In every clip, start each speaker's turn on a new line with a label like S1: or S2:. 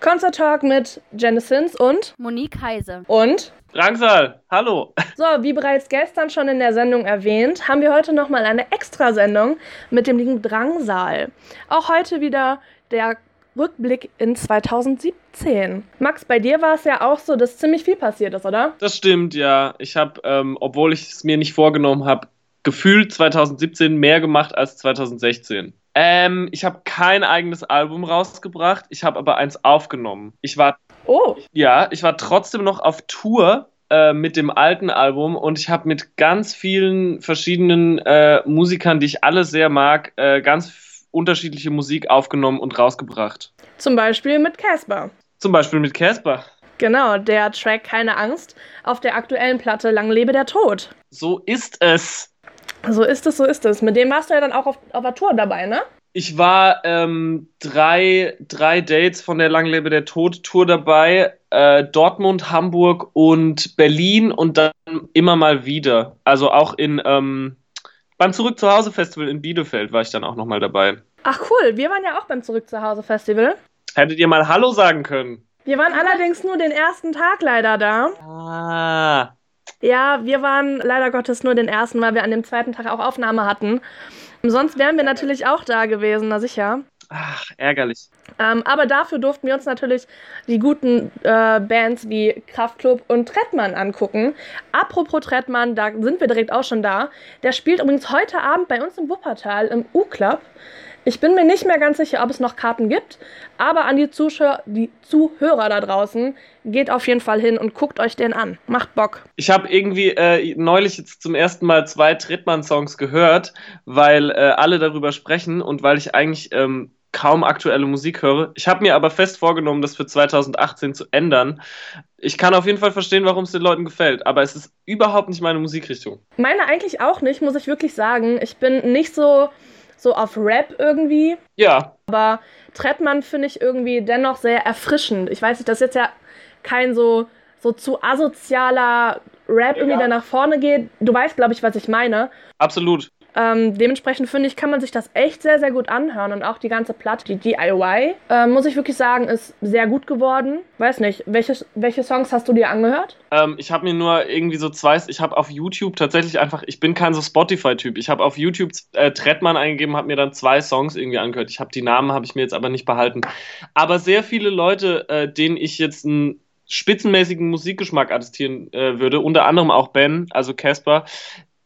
S1: Concert Talk mit Jennessens und
S2: Monique Heise.
S1: Und
S3: Drangsal, hallo.
S1: So, wie bereits gestern schon in der Sendung erwähnt, haben wir heute nochmal eine Extrasendung mit dem lieben Drangsal. Auch heute wieder der Rückblick in 2017. Max, bei dir war es ja auch so, dass ziemlich viel passiert ist, oder?
S3: Das stimmt, ja. Ich habe, ähm, obwohl ich es mir nicht vorgenommen habe, gefühlt 2017 mehr gemacht als 2016. Ähm, ich habe kein eigenes Album rausgebracht, ich habe aber eins aufgenommen. Ich war,
S1: Oh,
S3: ja, ich war trotzdem noch auf Tour äh, mit dem alten Album und ich habe mit ganz vielen verschiedenen äh, Musikern, die ich alle sehr mag, äh, ganz unterschiedliche Musik aufgenommen und rausgebracht.
S1: zum Beispiel mit Casper.
S3: Zum Beispiel mit Casper.
S1: Genau, der Track Keine Angst auf der aktuellen Platte Lang lebe der Tod.
S3: So ist es.
S1: So ist es, so ist es. Mit dem warst du ja dann auch auf, auf der Tour dabei, ne?
S3: Ich war ähm, drei, drei Dates von der Langlebe der Tod Tour dabei. Äh, Dortmund, Hamburg und Berlin und dann immer mal wieder. Also auch in ähm, beim Zurück zu Hause Festival in Bielefeld war ich dann auch nochmal dabei.
S1: Ach cool, wir waren ja auch beim Zurück zu Hause Festival.
S3: Hättet ihr mal Hallo sagen können?
S1: Wir waren allerdings nur den ersten Tag leider da.
S3: Ah.
S1: Ja, wir waren leider Gottes nur den ersten, weil wir an dem zweiten Tag auch Aufnahme hatten. Sonst wären wir natürlich auch da gewesen, na sicher.
S3: Ach, ärgerlich.
S1: Ähm, aber dafür durften wir uns natürlich die guten äh, Bands wie Kraftklub und Trettmann angucken. Apropos Trettmann, da sind wir direkt auch schon da. Der spielt übrigens heute Abend bei uns im Wuppertal im U-Club. Ich bin mir nicht mehr ganz sicher, ob es noch Karten gibt, aber an die Zuschauer, die Zuhörer da draußen, geht auf jeden Fall hin und guckt euch den an. Macht Bock.
S3: Ich habe irgendwie äh, neulich jetzt zum ersten Mal zwei Trittmann-Songs gehört, weil äh, alle darüber sprechen und weil ich eigentlich ähm, kaum aktuelle Musik höre. Ich habe mir aber fest vorgenommen, das für 2018 zu ändern. Ich kann auf jeden Fall verstehen, warum es den Leuten gefällt, aber es ist überhaupt nicht meine Musikrichtung.
S1: Meine eigentlich auch nicht, muss ich wirklich sagen. Ich bin nicht so, so auf Rap irgendwie.
S3: Ja,
S1: Aber Trettmann finde ich irgendwie dennoch sehr erfrischend. Ich weiß nicht, das ist jetzt ja kein so, so zu asozialer Rap irgendwie, der nach vorne geht. Du weißt, glaube ich, was ich meine.
S3: absolut.
S1: Ähm, dementsprechend finde ich, kann man sich das echt sehr, sehr gut anhören. Und auch die ganze Platte, die DIY, äh, muss ich wirklich sagen, ist sehr gut geworden. Weiß nicht, welche, welche Songs hast du dir angehört?
S3: Ähm, ich habe mir nur irgendwie so zwei, ich habe auf YouTube tatsächlich einfach, ich bin kein so Spotify-Typ. Ich habe auf YouTube äh, Trettmann eingegeben, habe mir dann zwei Songs irgendwie angehört. Ich habe die Namen, habe ich mir jetzt aber nicht behalten. Aber sehr viele Leute, äh, denen ich jetzt einen spitzenmäßigen Musikgeschmack attestieren äh, würde, unter anderem auch Ben, also Casper,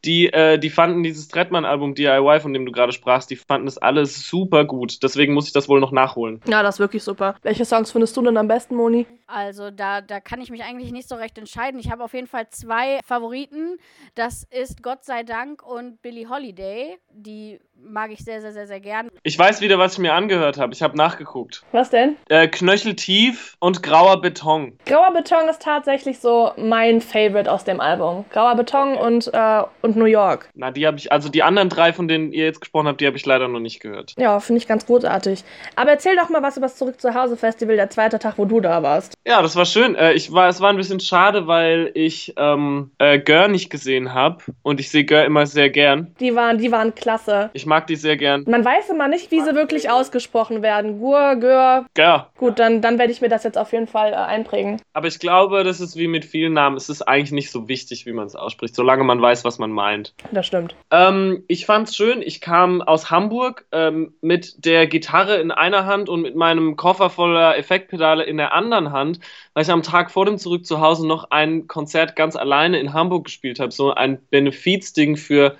S3: die, äh, die fanden dieses Trettmann-Album DIY, von dem du gerade sprachst, die fanden das alles super gut. Deswegen muss ich das wohl noch nachholen.
S1: Ja, das ist wirklich super. Welche Songs findest du denn am besten, Moni?
S2: Also da, da kann ich mich eigentlich nicht so recht entscheiden. Ich habe auf jeden Fall zwei Favoriten. Das ist Gott sei Dank und Billie Holiday. Die mag ich sehr, sehr, sehr, sehr gern.
S3: Ich weiß wieder, was ich mir angehört habe. Ich habe nachgeguckt.
S1: Was denn?
S3: Äh, Knöcheltief und grauer Beton.
S1: Grauer Beton ist tatsächlich so mein Favorite aus dem Album. Grauer Beton und, äh, und New York.
S3: Na, die habe ich, also die anderen drei, von denen ihr jetzt gesprochen habt, die habe ich leider noch nicht gehört.
S1: Ja, finde ich ganz großartig. Aber erzähl doch mal was über das Zurück zu Hause Festival, der zweite Tag, wo du da warst.
S3: Ja, das war schön. Äh, ich war, es war ein bisschen schade, weil ich ähm, äh, Gör nicht gesehen habe und ich sehe Gör immer sehr gern.
S1: Die waren, die waren klasse.
S3: Ich mag die sehr gern.
S1: Man weiß immer nicht, wie sie wirklich ausgesprochen werden. Gur, Gör.
S3: Gör.
S1: Gut, dann, dann werde ich mir das jetzt auf jeden Fall äh, einprägen.
S3: Aber ich glaube, das ist wie mit vielen Namen. Es ist eigentlich nicht so wichtig, wie man es ausspricht, solange man weiß, was man meint.
S1: Das stimmt.
S3: Ähm, ich fand's schön. Ich kam aus Hamburg ähm, mit der Gitarre in einer Hand und mit meinem Koffer voller Effektpedale in der anderen Hand, weil ich am Tag vor dem Zurück zu Hause noch ein Konzert ganz alleine in Hamburg gespielt habe. So ein Benefizding für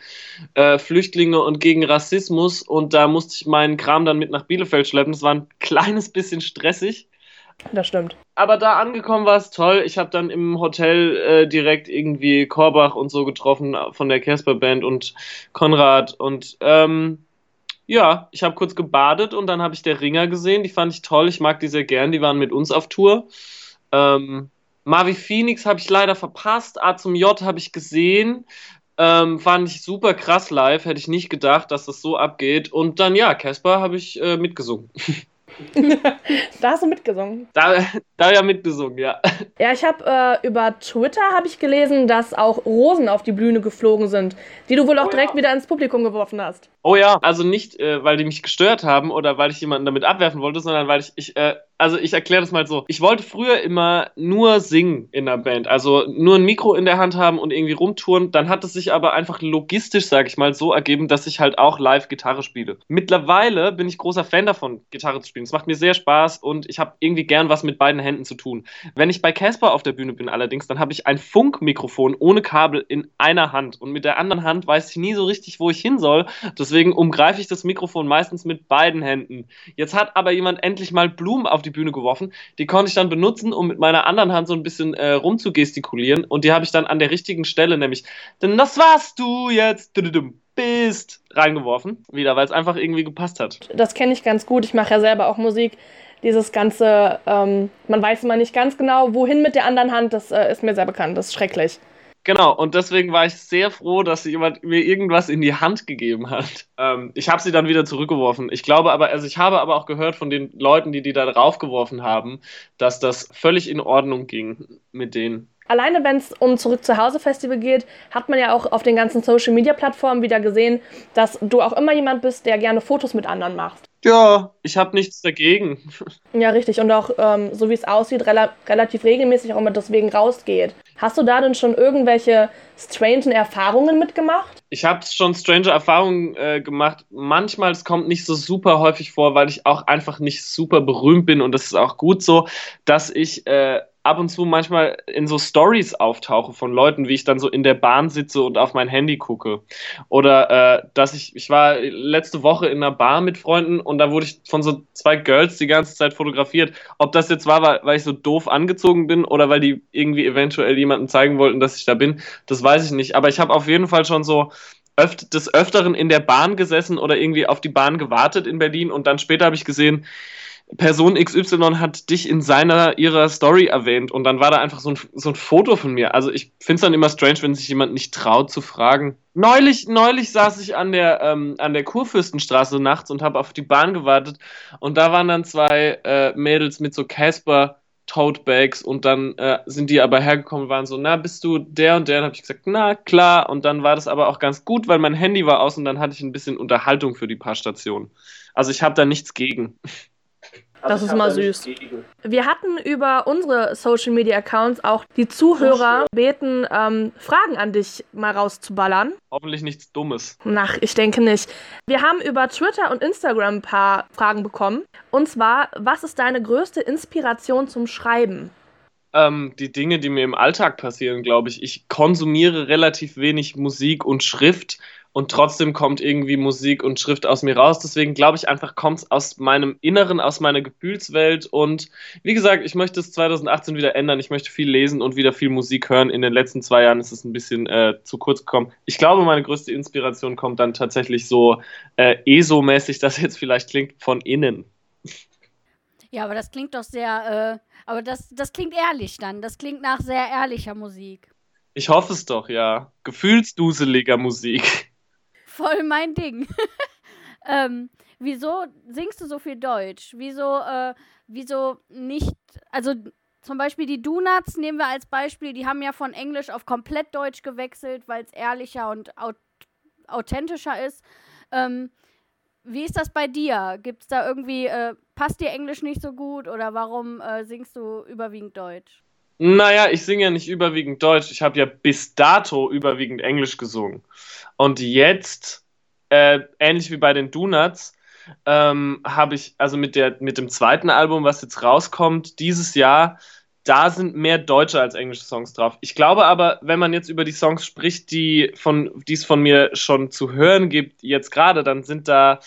S3: äh, Flüchtlinge und gegen Rassismus. Und da musste ich meinen Kram dann mit nach Bielefeld schleppen. Das war ein kleines bisschen stressig.
S1: Das stimmt.
S3: Aber da angekommen war es toll. Ich habe dann im Hotel äh, direkt irgendwie Korbach und so getroffen von der Casper Band und Konrad. Und ähm, ja, ich habe kurz gebadet und dann habe ich der Ringer gesehen. Die fand ich toll. Ich mag die sehr gern. Die waren mit uns auf Tour. Ähm, Marvi Phoenix habe ich leider verpasst. A zum J habe ich gesehen. Ähm, fand ich super krass live. Hätte ich nicht gedacht, dass das so abgeht. Und dann, ja, Casper habe ich äh, mitgesungen.
S1: Da hast du mitgesungen.
S3: Da, da ja mitgesungen, ja.
S1: Ja, ich habe äh, über Twitter habe ich gelesen, dass auch Rosen auf die Bühne geflogen sind, die du wohl auch
S3: Oh ja.
S1: direkt wieder ins Publikum geworfen hast.
S3: Oh ja, also nicht, äh, weil die mich gestört haben oder weil ich jemanden damit abwerfen wollte, sondern weil ich, ich äh, also ich erkläre das mal so. Ich wollte früher immer nur singen in der Band, also nur ein Mikro in der Hand haben und irgendwie rumtouren. Dann hat es sich aber einfach logistisch, sage ich mal, so ergeben, dass ich halt auch live Gitarre spiele. Mittlerweile bin ich großer Fan davon, Gitarre zu spielen. Es macht mir sehr Spaß und ich habe irgendwie gern was mit beiden Händen zu tun. Wenn ich bei Casper auf der Bühne bin allerdings, dann habe ich ein Funkmikrofon ohne Kabel in einer Hand und mit der anderen Hand weiß ich nie so richtig, wo ich hin soll. Deswegen umgreife ich das Mikrofon meistens mit beiden Händen. Jetzt hat aber jemand endlich mal Blumen auf die Bühne geworfen. Die konnte ich dann benutzen, um mit meiner anderen Hand so ein bisschen äh, rumzugestikulieren. Und die habe ich dann an der richtigen Stelle, nämlich, denn das warst du jetzt, bist, reingeworfen. Wieder, weil es einfach irgendwie gepasst hat.
S1: Das kenne ich ganz gut. Ich mache ja selber auch Musik. Dieses ganze, ähm, man weiß immer nicht ganz genau, wohin mit der anderen Hand, das äh, ist mir sehr bekannt. Das ist schrecklich.
S3: Genau, und deswegen war ich sehr froh, dass jemand mir irgendwas in die Hand gegeben hat. Ähm, ich habe sie dann wieder zurückgeworfen. Ich glaube aber, also ich habe aber auch gehört von den Leuten, die die da draufgeworfen haben, dass das völlig in Ordnung ging mit denen.
S1: Alleine wenn es um Zurück zu Hause Festival geht, hat man ja auch auf den ganzen Social Media Plattformen wieder gesehen, dass du auch immer jemand bist, der gerne Fotos mit anderen macht.
S3: Ja, ich habe nichts dagegen.
S1: Ja, richtig. Und auch, ähm, so wie es aussieht, rela relativ regelmäßig auch immer deswegen rausgeht. Hast du da denn schon irgendwelche strangen Erfahrungen mitgemacht?
S3: Ich habe schon strange Erfahrungen äh, gemacht. Manchmal, es kommt nicht so super häufig vor, weil ich auch einfach nicht super berühmt bin und das ist auch gut so, dass ich äh, ab und zu manchmal in so Stories auftauche von Leuten, wie ich dann so in der Bahn sitze und auf mein Handy gucke. Oder äh, dass ich, ich war letzte Woche in einer Bar mit Freunden und da wurde ich von so zwei Girls die ganze Zeit fotografiert. Ob das jetzt war, weil, weil ich so doof angezogen bin oder weil die irgendwie eventuell jemandem zeigen wollten, dass ich da bin, das weiß ich nicht. Aber ich habe auf jeden Fall schon so öft des Öfteren in der Bahn gesessen oder irgendwie auf die Bahn gewartet in Berlin und dann später habe ich gesehen, Person XY hat dich in seiner, ihrer Story erwähnt und dann war da einfach so ein, so ein Foto von mir. Also ich finde es dann immer strange, wenn sich jemand nicht traut zu fragen. Neulich, neulich saß ich an der, ähm, an der Kurfürstenstraße nachts und habe auf die Bahn gewartet und da waren dann zwei äh, Mädels mit so Casper Totebags und dann äh, sind die aber hergekommen und waren so, na, bist du der und der? Und habe ich gesagt, na, klar. Und dann war das aber auch ganz gut, weil mein Handy war aus und dann hatte ich ein bisschen Unterhaltung für die paar Stationen. Also ich habe da nichts gegen.
S1: Das ist mal süß. Wir hatten über unsere Social Media Accounts auch die Zuhörer beten, ähm, Fragen an dich mal rauszuballern.
S3: Hoffentlich nichts Dummes.
S1: Ach, ich denke nicht. Wir haben über Twitter und Instagram ein paar Fragen bekommen. Und zwar, was ist deine größte Inspiration zum Schreiben?
S3: Ähm, die Dinge, die mir im Alltag passieren, glaube ich. Ich konsumiere relativ wenig Musik und Schrift und trotzdem kommt irgendwie Musik und Schrift aus mir raus. Deswegen glaube ich einfach, kommt es aus meinem Inneren, aus meiner Gefühlswelt. Und wie gesagt, ich möchte es 2018 wieder ändern. Ich möchte viel lesen und wieder viel Musik hören. In den letzten zwei Jahren ist es ein bisschen äh, zu kurz gekommen. Ich glaube, meine größte Inspiration kommt dann tatsächlich so äh, ESO-mäßig, das jetzt vielleicht klingt, von innen.
S2: Ja, aber das klingt doch sehr, äh, aber das, das klingt ehrlich dann. Das klingt nach sehr ehrlicher Musik.
S3: Ich hoffe es doch, ja. Gefühlsduseliger Musik
S2: voll mein Ding. ähm, wieso singst du so viel Deutsch? Wieso, äh, wieso nicht, also zum Beispiel die Donuts nehmen wir als Beispiel, die haben ja von Englisch auf komplett Deutsch gewechselt, weil es ehrlicher und aut authentischer ist. Ähm, wie ist das bei dir? Gibt es da irgendwie, äh, passt dir Englisch nicht so gut oder warum äh, singst du überwiegend Deutsch?
S3: Naja, ich singe ja nicht überwiegend Deutsch. Ich habe ja bis dato überwiegend Englisch gesungen. Und jetzt, äh, ähnlich wie bei den Donuts, ähm, habe ich, also mit, der, mit dem zweiten Album, was jetzt rauskommt, dieses Jahr, da sind mehr deutsche als englische Songs drauf. Ich glaube aber, wenn man jetzt über die Songs spricht, die von, die es von mir schon zu hören gibt, jetzt gerade, dann sind da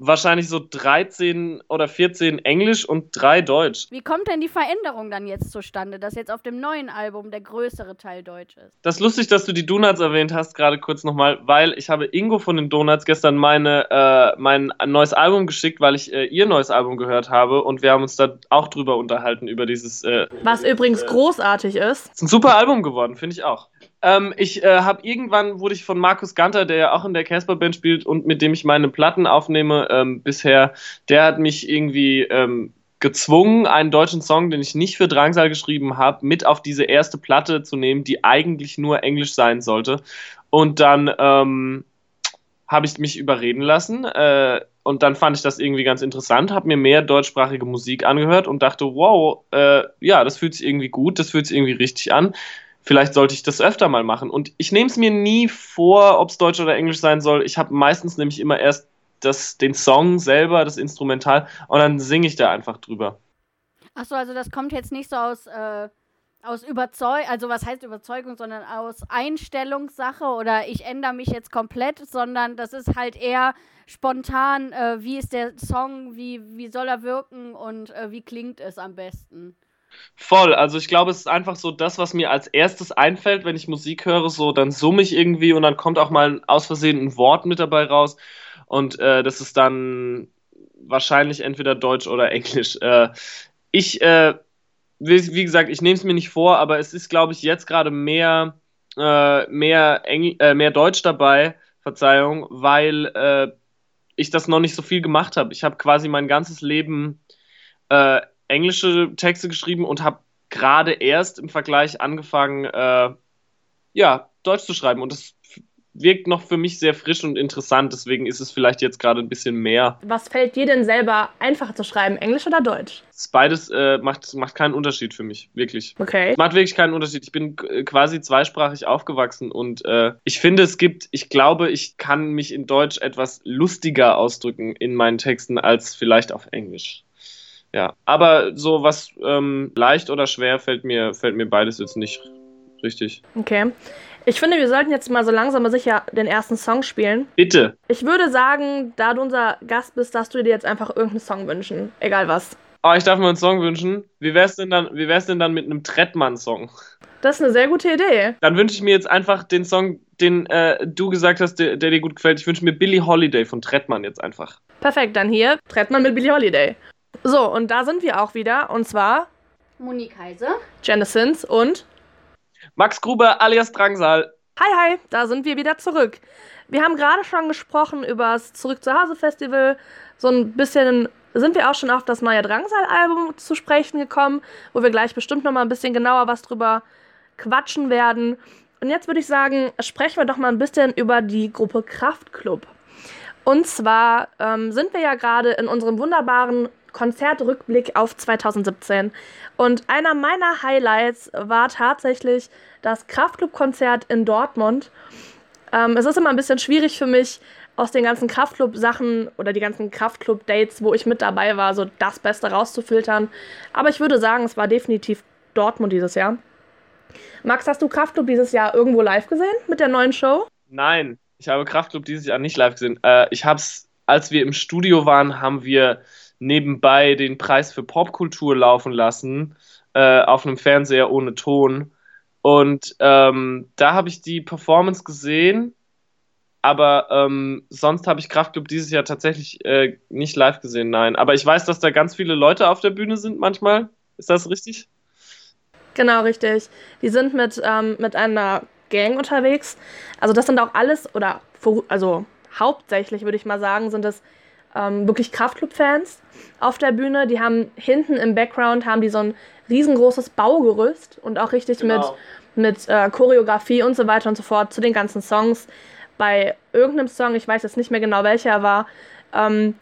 S3: wahrscheinlich so 13 oder 14 Englisch und 3 Deutsch.
S2: Wie kommt denn die Veränderung dann jetzt zustande, dass jetzt auf dem neuen Album der größere Teil Deutsch ist?
S3: Das ist lustig, dass du die Donuts erwähnt hast, gerade kurz nochmal, weil ich habe Ingo von den Donuts gestern meine, äh, mein neues Album geschickt, weil ich äh, ihr neues Album gehört habe und wir haben uns da auch drüber unterhalten, über dieses... Äh,
S1: Was übrigens großartig ist.
S3: Ist ein super Album geworden, finde ich auch. Ähm, ich äh, habe irgendwann wurde ich von Markus Ganter, der ja auch in der Casper Band spielt und mit dem ich meine Platten aufnehme ähm, bisher, der hat mich irgendwie ähm, gezwungen, einen deutschen Song, den ich nicht für Drangsal geschrieben habe, mit auf diese erste Platte zu nehmen, die eigentlich nur Englisch sein sollte. Und dann ähm, habe ich mich überreden lassen. Äh, und dann fand ich das irgendwie ganz interessant, habe mir mehr deutschsprachige Musik angehört und dachte, wow, äh, ja, das fühlt sich irgendwie gut, das fühlt sich irgendwie richtig an. Vielleicht sollte ich das öfter mal machen. Und ich nehme es mir nie vor, ob es Deutsch oder Englisch sein soll. Ich habe meistens nämlich immer erst das, den Song selber, das Instrumental, und dann singe ich da einfach drüber.
S2: Achso, also das kommt jetzt nicht so aus, äh, aus Überzeugung, also was heißt Überzeugung, sondern aus Einstellungssache oder ich ändere mich jetzt komplett, sondern das ist halt eher spontan, äh, wie ist der Song, wie, wie soll er wirken und äh, wie klingt es am besten.
S3: Voll, also ich glaube, es ist einfach so das, was mir als erstes einfällt, wenn ich Musik höre, so dann summe ich irgendwie und dann kommt auch mal aus Versehen ein Wort mit dabei raus und äh, das ist dann wahrscheinlich entweder Deutsch oder Englisch. Äh, ich, äh, wie, wie, gesagt, ich nehme es mir nicht vor, aber es ist, glaube ich, jetzt gerade mehr, äh, mehr, Engl äh, mehr Deutsch dabei, Verzeihung, weil äh, ich das noch nicht so viel gemacht habe. Ich habe quasi mein ganzes Leben englische Texte geschrieben und habe gerade erst im Vergleich angefangen, äh, ja, Deutsch zu schreiben. Und das wirkt noch für mich sehr frisch und interessant. Deswegen ist es vielleicht jetzt gerade ein bisschen mehr.
S1: Was fällt dir denn selber einfacher zu schreiben, Englisch oder Deutsch?
S3: Beides äh, macht, macht keinen Unterschied für mich, wirklich.
S1: Okay.
S3: Macht wirklich keinen Unterschied. Ich bin äh, quasi zweisprachig aufgewachsen und äh, ich finde, es gibt, ich glaube, ich kann mich in Deutsch etwas lustiger ausdrücken in meinen Texten als vielleicht auf Englisch. Ja, aber so was ähm, leicht oder schwer fällt mir, fällt mir beides jetzt nicht richtig.
S1: Okay. Ich finde, wir sollten jetzt mal so langsam aber sicher den ersten Song spielen.
S3: Bitte.
S1: Ich würde sagen, da du unser Gast bist, darfst du dir jetzt einfach irgendeinen Song wünschen. Egal was.
S3: Oh, ich darf mir einen Song wünschen. Wie wär's denn dann, wie wär's denn dann mit einem Trettmann-Song?
S1: Das ist eine sehr gute Idee.
S3: Dann wünsche ich mir jetzt einfach den Song, den äh, du gesagt hast, der, der dir gut gefällt. Ich wünsche mir Billie Holiday von Trettmann jetzt einfach.
S1: Perfekt, dann hier Trettmann mit Billie Holiday. So, und da sind wir auch wieder. Und zwar
S2: Monique Heise,
S1: Janisons und
S3: Max Gruber alias Drangsal.
S1: Hi, hi, da sind wir wieder zurück. Wir haben gerade schon gesprochen über das Zurück zu Hause Festival. So ein bisschen sind wir auch schon auf das neue Drangsal-Album zu sprechen gekommen, wo wir gleich bestimmt noch mal ein bisschen genauer was drüber quatschen werden. Und jetzt würde ich sagen, sprechen wir doch mal ein bisschen über die Gruppe Kraftklub. Und zwar ähm, sind wir ja gerade in unserem wunderbaren Konzertrückblick auf 2017. Und einer meiner Highlights war tatsächlich das Kraftclub-Konzert in Dortmund. Ähm, es ist immer ein bisschen schwierig für mich, aus den ganzen Kraftclub-Sachen oder die ganzen Kraftclub-Dates, wo ich mit dabei war, so das Beste rauszufiltern. Aber ich würde sagen, es war definitiv Dortmund dieses Jahr. Max, hast du Kraftclub dieses Jahr irgendwo live gesehen mit der neuen Show?
S3: Nein, ich habe Kraftclub dieses Jahr nicht live gesehen. Äh, ich habe es, als wir im Studio waren, haben wir nebenbei den Preis für Popkultur laufen lassen äh, auf einem Fernseher ohne Ton. Und ähm, da habe ich die Performance gesehen, aber ähm, sonst habe ich Kraftclub dieses Jahr tatsächlich äh, nicht live gesehen, nein. Aber ich weiß, dass da ganz viele Leute auf der Bühne sind manchmal. Ist das richtig?
S1: Genau, richtig. Die sind mit, ähm, mit einer Gang unterwegs. Also das sind auch alles, oder also hauptsächlich würde ich mal sagen, sind das ähm, wirklich Kraftclub-Fans auf der Bühne. Die haben hinten im Background haben die so ein riesengroßes Baugerüst und auch richtig genau. mit, mit äh, Choreografie und so weiter und so fort zu den ganzen Songs. Bei irgendeinem Song, ich weiß jetzt nicht mehr genau welcher er war, ähm,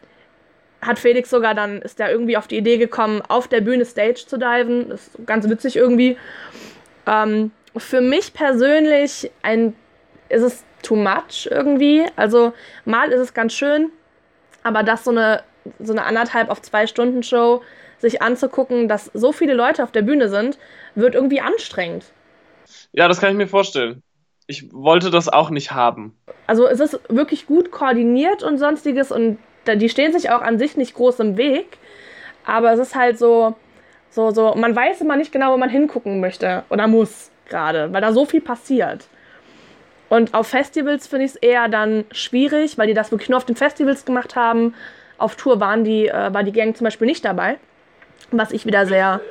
S1: hat Felix sogar dann, ist der irgendwie auf die Idee gekommen, auf der Bühne Stage zu diven. Das ist ganz witzig irgendwie. Ähm, für mich persönlich ein, ist es too much irgendwie. Also mal ist es ganz schön, aber das so eine, so eine anderthalb auf zwei Stunden Show sich anzugucken, dass so viele Leute auf der Bühne sind, wird irgendwie anstrengend.
S3: Ja, das kann ich mir vorstellen. Ich wollte das auch nicht haben.
S1: Also es ist wirklich gut koordiniert und sonstiges und die stehen sich auch an sich nicht groß im Weg, aber es ist halt so, so, so, man weiß immer nicht genau, wo man hingucken möchte oder muss gerade, weil da so viel passiert. Und auf Festivals finde ich es eher dann schwierig, weil die das wirklich nur auf den Festivals gemacht haben. Auf Tour waren die, äh, war die Gang zum Beispiel nicht dabei. Was ich wieder sehr.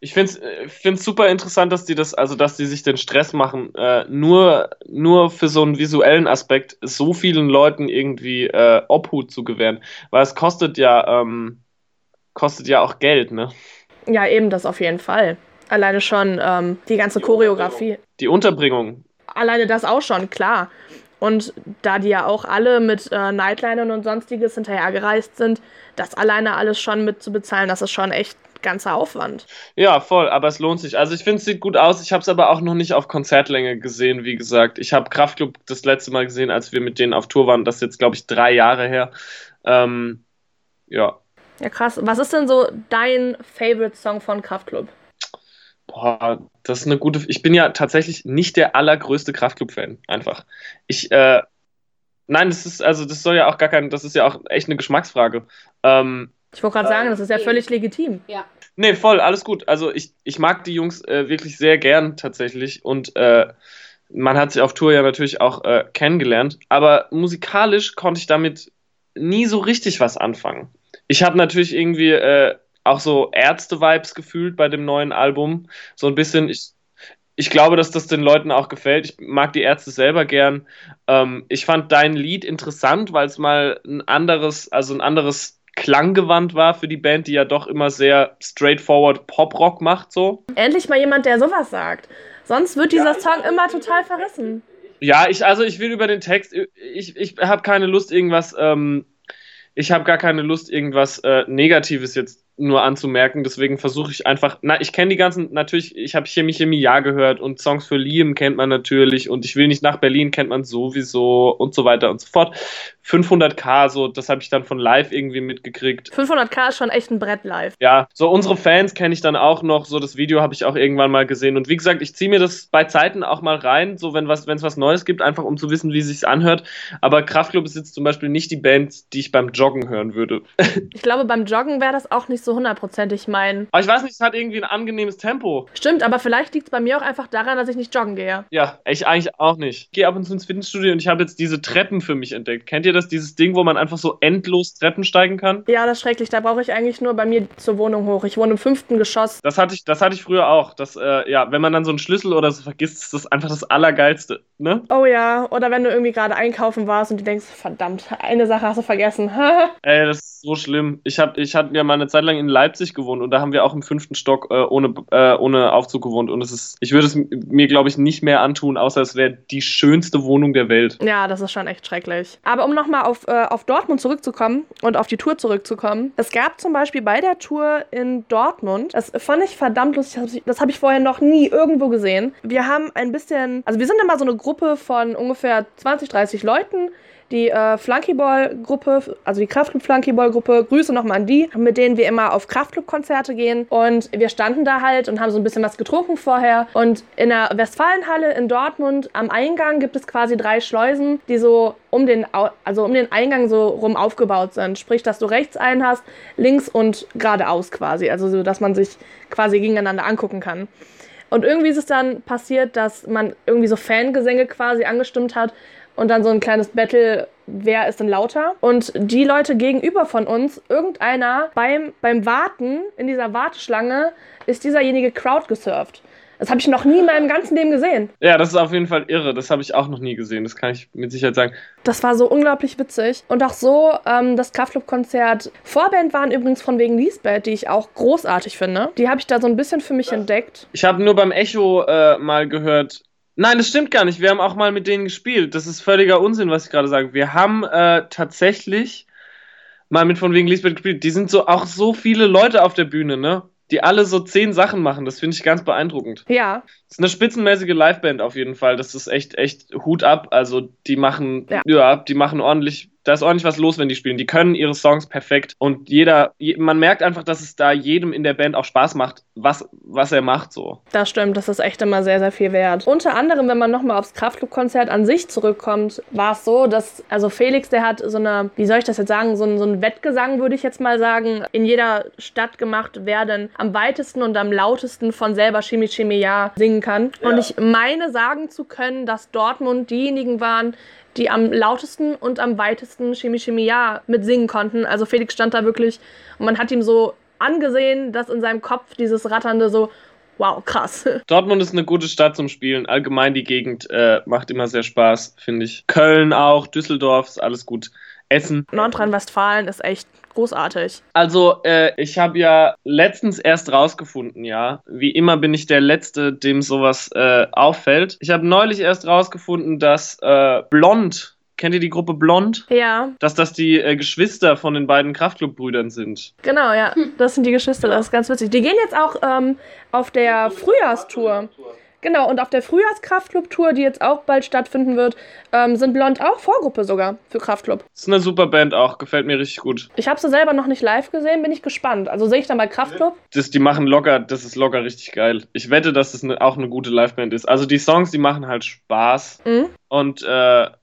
S3: Ich finde es äh, super interessant, dass die das, also dass die sich den Stress machen, äh, nur, nur für so einen visuellen Aspekt so vielen Leuten irgendwie äh, Obhut zu gewähren. Weil es kostet ja, ähm, kostet ja auch Geld, ne?
S1: Ja, eben das auf jeden Fall. Alleine schon ähm, die ganze die Choreografie.
S3: Die Unterbringung,
S1: alleine das auch schon, klar. Und da die ja auch alle mit äh, Nightlinern und sonstiges hinterhergereist sind, das alleine alles schon mit zu bezahlen, das ist schon echt ganzer Aufwand.
S3: Ja, voll, aber es lohnt sich. Also ich finde, es sieht gut aus. Ich habe es aber auch noch nicht auf Konzertlänge gesehen, wie gesagt. Ich habe Kraftclub das letzte Mal gesehen, als wir mit denen auf Tour waren. Das ist jetzt, glaube ich, drei Jahre her. Ähm, ja.
S1: Ja, krass. Was ist denn so dein Favorite-Song von Kraftclub?
S3: Boah, das ist eine gute. Ich bin ja tatsächlich nicht der allergrößte Kraftclub-Fan, einfach. Ich, äh, nein, das ist, also das soll ja auch gar kein, das ist ja auch echt eine Geschmacksfrage. Ähm,
S1: ich wollte gerade sagen, das ist ja völlig legitim.
S2: Ja.
S3: Nee, voll, alles gut. Also ich, ich mag die Jungs äh, wirklich sehr gern tatsächlich und äh, man hat sie auf Tour ja natürlich auch äh, kennengelernt, aber musikalisch konnte ich damit nie so richtig was anfangen. Ich habe natürlich irgendwie äh, auch so Ärzte-Vibes gefühlt bei dem neuen Album. So ein bisschen, ich, ich glaube, dass das den Leuten auch gefällt. Ich mag die Ärzte selber gern. Ähm, ich fand dein Lied interessant, weil es mal ein anderes, also ein anderes Klanggewand war für die Band, die ja doch immer sehr straightforward Pop-Rock macht, so.
S1: Endlich mal jemand, der sowas sagt. Sonst wird dieser ja, Song immer total verrissen.
S3: Ja, ich, also ich will über den Text, ich, ich habe keine Lust, irgendwas, ähm, ich habe gar keine Lust, irgendwas äh, Negatives jetzt nur anzumerken. Deswegen versuche ich einfach, na, ich kenne die ganzen, natürlich, ich habe Chemie Chemie Ja gehört und Songs für Liam kennt man natürlich und ich will nicht nach Berlin kennt man sowieso und so weiter und so fort. 500k, so, das habe ich dann von live irgendwie mitgekriegt.
S1: 500k ist schon echt ein Brett live.
S3: Ja, so unsere Fans kenne ich dann auch noch, so das Video habe ich auch irgendwann mal gesehen und wie gesagt, ich ziehe mir das bei Zeiten auch mal rein, so wenn was, wenn es was Neues gibt, einfach um zu wissen, wie es sich anhört. Aber Kraftclub ist jetzt zum Beispiel nicht die Band, die ich beim Joggen hören würde.
S1: ich glaube, beim Joggen wäre das auch nicht so hundertprozentig mein.
S3: Aber ich weiß nicht, es hat irgendwie ein angenehmes Tempo.
S1: Stimmt, aber vielleicht liegt es bei mir auch einfach daran, dass ich nicht joggen gehe.
S3: Ja, ich eigentlich auch nicht. Ich gehe ab und zu ins Fitnessstudio und ich habe jetzt diese Treppen für mich entdeckt. Kennt ihr das? Dieses Ding, wo man einfach so endlos Treppen steigen kann?
S1: Ja, das ist schrecklich. Da brauche ich eigentlich nur bei mir zur Wohnung hoch. Ich wohne im fünften Geschoss.
S3: Das hatte ich, das hatte ich früher auch. Das, äh, ja, wenn man dann so einen Schlüssel oder so vergisst, ist das einfach das Allergeilste, ne?
S1: Oh ja, oder wenn du irgendwie gerade einkaufen warst und du denkst, verdammt, eine Sache hast du vergessen.
S3: Ey, das ist so schlimm. Ich hab, ich hatte ja mal eine Zeit lang in Leipzig gewohnt und da haben wir auch im fünften Stock äh, ohne, äh, ohne Aufzug gewohnt und es ist, ich würde es mir, glaube ich, nicht mehr antun, außer es wäre die schönste Wohnung der Welt.
S1: Ja, das ist schon echt schrecklich. Aber um nochmal auf, äh, auf Dortmund zurückzukommen und auf die Tour zurückzukommen. Es gab zum Beispiel bei der Tour in Dortmund, das fand ich verdammt lustig, das habe ich vorher noch nie irgendwo gesehen. Wir haben ein bisschen, also wir sind immer so eine Gruppe von ungefähr 20, 30 Leuten, die äh, Flunkyball-Gruppe, also die Kraftclub-Flunkyball-Gruppe, Grüße nochmal an die, mit denen wir immer auf Kraftclub-Konzerte gehen. Und wir standen da halt und haben so ein bisschen was getrunken vorher. Und in der Westfalenhalle in Dortmund am Eingang gibt es quasi drei Schleusen, die so um den, also um den Eingang so rum aufgebaut sind. Sprich, dass du rechts einen hast, links und geradeaus quasi. Also so, dass man sich quasi gegeneinander angucken kann. Und irgendwie ist es dann passiert, dass man irgendwie so Fangesänge quasi angestimmt hat und dann so ein kleines Battle, wer ist denn lauter? Und die Leute gegenüber von uns, irgendeiner beim, beim Warten in dieser Warteschlange, ist dieserjenige Crowd gesurft. Das habe ich noch nie in meinem ganzen Leben gesehen.
S3: Ja, das ist auf jeden Fall irre. Das habe ich auch noch nie gesehen. Das kann ich mit Sicherheit sagen.
S1: Das war so unglaublich witzig. Und auch so, ähm, das Kraftclub-Konzert. Vorband waren übrigens von wegen Lisbeth, die ich auch großartig finde. Die habe ich da so ein bisschen für mich ja. entdeckt.
S3: Ich habe nur beim Echo äh, mal gehört, Nein, das stimmt gar nicht. Wir haben auch mal mit denen gespielt. Das ist völliger Unsinn, was ich gerade sage. Wir haben äh, tatsächlich mal mit von wegen Lisbeth gespielt. Die sind so auch so viele Leute auf der Bühne, ne? Die alle so zehn Sachen machen. Das finde ich ganz beeindruckend.
S1: Ja.
S3: Das ist eine spitzenmäßige Liveband auf jeden Fall. Das ist echt, echt Hut ab. Also die machen, ja, ja die machen ordentlich da ist ordentlich was los, wenn die spielen. Die können ihre Songs perfekt und jeder, man merkt einfach, dass es da jedem in der Band auch Spaß macht, was, was er macht so.
S1: Das stimmt, das ist echt immer sehr, sehr viel wert. Unter anderem, wenn man nochmal aufs Kraftclub-Konzert an sich zurückkommt, war es so, dass, also Felix, der hat so eine, wie soll ich das jetzt sagen, so, ein, so ein Wettgesang, würde ich jetzt mal sagen, in jeder Stadt gemacht, wer denn am weitesten und am lautesten von selber Chimie Chimie Ja singen kann. Ja. Und ich meine sagen zu können, dass Dortmund diejenigen waren, die am lautesten und am weitesten Chemie Chemie Ja mitsingen konnten. Also Felix stand da wirklich und man hat ihm so angesehen, dass in seinem Kopf dieses ratternde so wow, krass.
S3: Dortmund ist eine gute Stadt zum Spielen. Allgemein die Gegend äh, macht immer sehr Spaß, finde ich. Köln auch, Düsseldorf ist alles gut. Essen.
S1: Nordrhein-Westfalen ist echt großartig.
S3: Also, äh, ich habe ja letztens erst rausgefunden, ja. Wie immer bin ich der Letzte, dem sowas äh, auffällt. Ich habe neulich erst rausgefunden, dass äh, Blond Kennt ihr die Gruppe Blond?
S1: Ja.
S3: Dass das die äh, Geschwister von den beiden Kraftclub-Brüdern sind.
S1: Genau, ja. Das sind die Geschwister, das ist ganz witzig. Die gehen jetzt auch ähm, auf der Frühjahrstour. Genau, und auf der Frühjahrskraftclub-Tour, die jetzt auch bald stattfinden wird, ähm, sind Blond auch Vorgruppe sogar für Kraftclub.
S3: Das ist eine super Band auch, gefällt mir richtig gut.
S1: Ich habe sie selber noch nicht live gesehen, bin ich gespannt. Also sehe ich dann bei Kraftclub?
S3: Das, die machen locker, das ist locker richtig geil. Ich wette, dass das eine, auch eine gute Liveband ist. Also die Songs, die machen halt Spaß.
S1: Mhm.
S3: Und äh,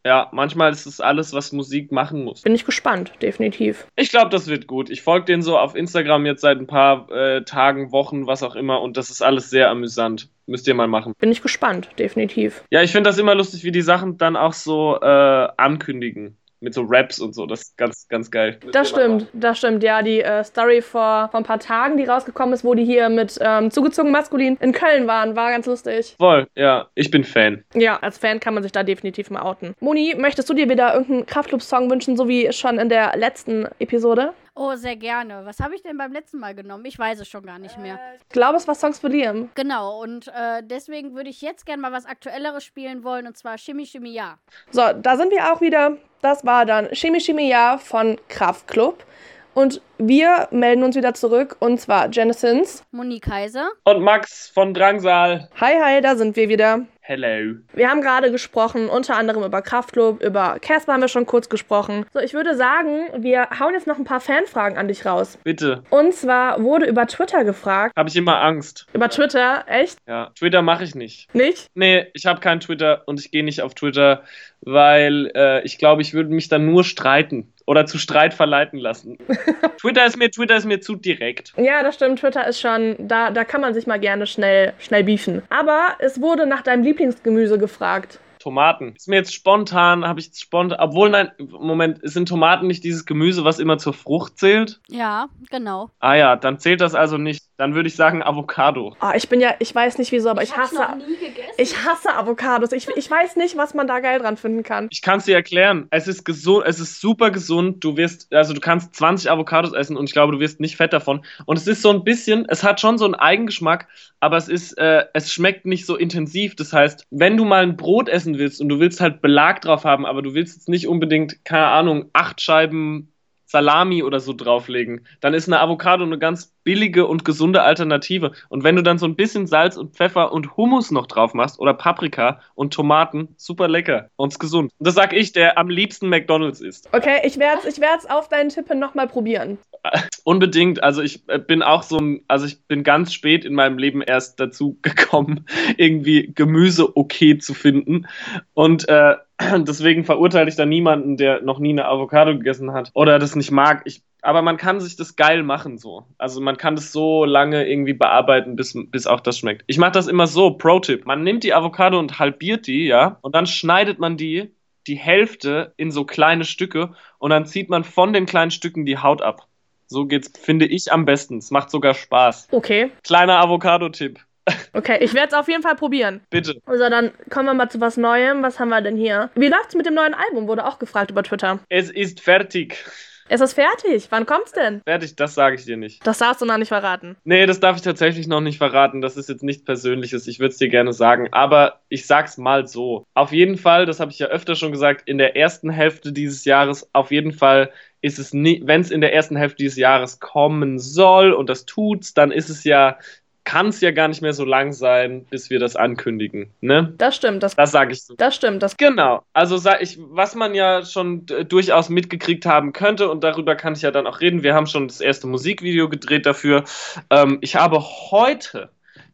S3: ja, manchmal ist es alles, was Musik machen muss.
S1: Bin ich gespannt, definitiv.
S3: Ich glaube, das wird gut. Ich folge denen so auf Instagram jetzt seit ein paar äh, Tagen, Wochen, was auch immer. Und das ist alles sehr amüsant. Müsst ihr mal machen.
S1: Bin ich gespannt, definitiv.
S3: Ja, ich finde das immer lustig, wie die Sachen dann auch so äh, ankündigen. Mit so Raps und so. Das ist ganz, ganz geil.
S1: Das stimmt, das stimmt. Ja, die äh, Story vor, vor ein paar Tagen, die rausgekommen ist, wo die hier mit ähm, zugezogen maskulin in Köln waren, war ganz lustig.
S3: Voll, ja. Ich bin Fan.
S1: Ja, als Fan kann man sich da definitiv mal outen. Moni, möchtest du dir wieder irgendeinen Kraftclub-Song wünschen, so wie schon in der letzten Episode?
S2: Oh, sehr gerne. Was habe ich denn beim letzten Mal genommen? Ich weiß es schon gar nicht mehr.
S1: Ich glaube, es war Songs für Liam.
S2: Genau, und äh, deswegen würde ich jetzt gerne mal was Aktuelleres spielen wollen, und zwar Shimmy Shimmy Ja.
S1: So, da sind wir auch wieder. Das war dann Chemie Chemie Ja von Kraftklub. Und wir melden uns wieder zurück, und zwar Genesins.
S2: Moni Kaiser.
S3: Und Max von Drangsal.
S1: Hi, hi, da sind wir wieder.
S3: Hello.
S1: Wir haben gerade gesprochen, unter anderem über Kraftklub, über Casper haben wir schon kurz gesprochen. So, ich würde sagen, wir hauen jetzt noch ein paar Fanfragen an dich raus.
S3: Bitte.
S1: Und zwar wurde über Twitter gefragt.
S3: Habe ich immer Angst.
S1: Über Twitter, echt?
S3: Ja. Twitter mache ich nicht.
S1: Nicht?
S3: Nee, ich habe kein Twitter und ich gehe nicht auf Twitter, weil äh, ich glaube, ich würde mich dann nur streiten oder zu Streit verleiten lassen. Twitter ist mir Twitter ist mir zu direkt.
S1: Ja, das stimmt. Twitter ist schon, da, da kann man sich mal gerne schnell, schnell beefen. Aber es wurde nach deinem Lieblingsgemüse gefragt.
S3: Tomaten. Ist mir jetzt spontan, habe ich jetzt spontan, obwohl nein, Moment, sind Tomaten nicht dieses Gemüse, was immer zur Frucht zählt?
S2: Ja, genau.
S3: Ah ja, dann zählt das also nicht. Dann würde ich sagen Avocado.
S1: Ah, ich bin ja, ich weiß nicht wieso, aber ich,
S2: hab's
S1: hasse,
S2: noch nie gegessen.
S1: ich hasse Avocados. Ich, ich weiß nicht, was man da geil dran finden kann.
S3: Ich kann es dir erklären. Es ist gesund, es ist super gesund. Du wirst, also du kannst 20 Avocados essen und ich glaube, du wirst nicht fett davon. Und es ist so ein bisschen, es hat schon so einen Eigengeschmack, aber es ist, äh, es schmeckt nicht so intensiv. Das heißt, wenn du mal ein Brot essen willst und du willst halt Belag drauf haben, aber du willst jetzt nicht unbedingt, keine Ahnung, acht Scheiben Salami oder so drauflegen, dann ist eine Avocado eine ganz billige und gesunde Alternative. Und wenn du dann so ein bisschen Salz und Pfeffer und Hummus noch drauf machst oder Paprika und Tomaten, super lecker und ist gesund. Und das sag ich, der am liebsten McDonalds isst.
S1: Okay, ich werde es ich werd's auf deinen Tipp hin nochmal probieren.
S3: Unbedingt. Also ich äh, bin auch so, ein- also ich bin ganz spät in meinem Leben erst dazu gekommen, irgendwie Gemüse okay zu finden. Und äh, deswegen verurteile ich da niemanden, der noch nie eine Avocado gegessen hat oder das nicht mag. Ich, aber man kann sich das geil machen so. Also man kann das so lange irgendwie bearbeiten, bis, bis auch das schmeckt. Ich mache das immer so, Pro-Tipp. Man nimmt die Avocado und halbiert die, ja, und dann schneidet man die die Hälfte in so kleine Stücke und dann zieht man von den kleinen Stücken die Haut ab. So geht's, finde ich, am besten. Es macht sogar Spaß.
S1: Okay,
S3: Kleiner Avocado-Tipp.
S1: okay, ich werde es auf jeden Fall probieren.
S3: Bitte.
S1: Also dann kommen wir mal zu was Neuem. Was haben wir denn hier? Wie läuft's mit dem neuen Album? Wurde auch gefragt über Twitter.
S3: Es ist fertig.
S1: Es ist fertig. Wann kommt's denn?
S3: Fertig, das sage ich dir nicht.
S1: Das darfst du noch nicht verraten.
S3: Nee, das darf ich tatsächlich noch nicht verraten. Das ist jetzt nichts Persönliches. Ich würde es dir gerne sagen. Aber ich sag's mal so. Auf jeden Fall, das habe ich ja öfter schon gesagt, in der ersten Hälfte dieses Jahres, auf jeden Fall ist es nie, wenn es in der ersten Hälfte dieses Jahres kommen soll und das tut's, dann ist es ja, kann es ja gar nicht mehr so lang sein, bis wir das ankündigen. Ne?
S1: Das stimmt, das,
S3: Das sage ich so.
S1: das stimmt. Das,
S3: Genau, also sag ich, was man ja schon äh, durchaus mitgekriegt haben könnte und darüber kann ich ja dann auch reden. Wir haben schon das erste Musikvideo gedreht dafür. Ähm, ich habe heute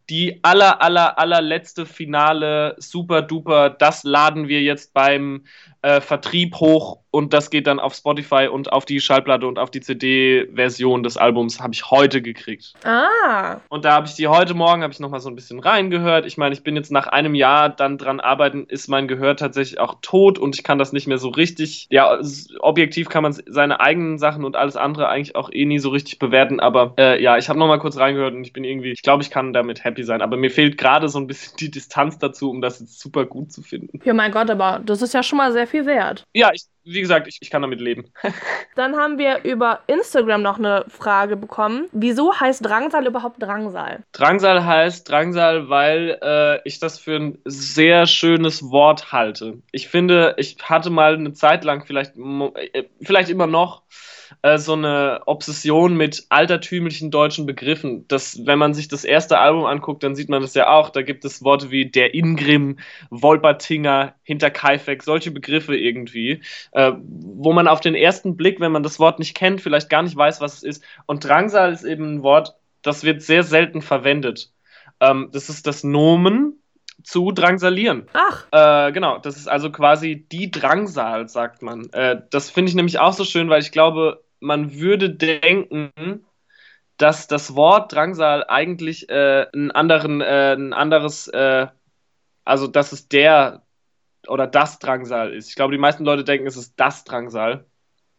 S3: die aller, aller, allerletzte Finale Super Duper. Das laden wir jetzt beim äh, Vertrieb hoch und das geht dann auf Spotify und auf die Schallplatte und auf die CD-Version des Albums habe ich heute gekriegt.
S1: ah,
S3: Und da habe ich die heute Morgen, habe ich nochmal so ein bisschen reingehört. Ich meine, ich bin jetzt nach einem Jahr dann dran arbeiten, ist mein Gehör tatsächlich auch tot und ich kann das nicht mehr so richtig, ja, objektiv kann man seine eigenen Sachen und alles andere eigentlich auch eh nie so richtig bewerten, aber äh, ja, ich habe nochmal kurz reingehört und ich bin irgendwie, ich glaube, ich kann damit happy sein, aber mir fehlt gerade so ein bisschen die Distanz dazu, um das jetzt super gut zu finden.
S1: ja mein Gott, aber das ist ja schon mal sehr viel wert.
S3: Ja, ich, wie gesagt, ich, ich kann damit leben.
S1: Dann haben wir über Instagram noch eine Frage bekommen. Wieso heißt Drangsal überhaupt Drangsal?
S3: Drangsal heißt Drangsal, weil äh, ich das für ein sehr schönes Wort halte. Ich finde, ich hatte mal eine Zeit lang, vielleicht, äh, vielleicht immer noch, äh, so eine Obsession mit altertümlichen deutschen Begriffen. Das, wenn man sich das erste Album anguckt, dann sieht man das ja auch. Da gibt es Worte wie der Ingrim, Wolpertinger, Hinterkaifeck, solche Begriffe irgendwie, äh, wo man auf den ersten Blick, wenn man das Wort nicht kennt, vielleicht gar nicht weiß, was es ist. Und Drangsal ist eben ein Wort, das wird sehr selten verwendet. Ähm, das ist das Nomen zu drangsalieren.
S1: Ach.
S3: Äh, genau, das ist also quasi die Drangsal, sagt man. Äh, das finde ich nämlich auch so schön, weil ich glaube, man würde denken, dass das Wort Drangsal eigentlich äh, einen anderen, äh, ein anderes, äh, also dass es der oder das Drangsal ist. Ich glaube, die meisten Leute denken, es ist das Drangsal.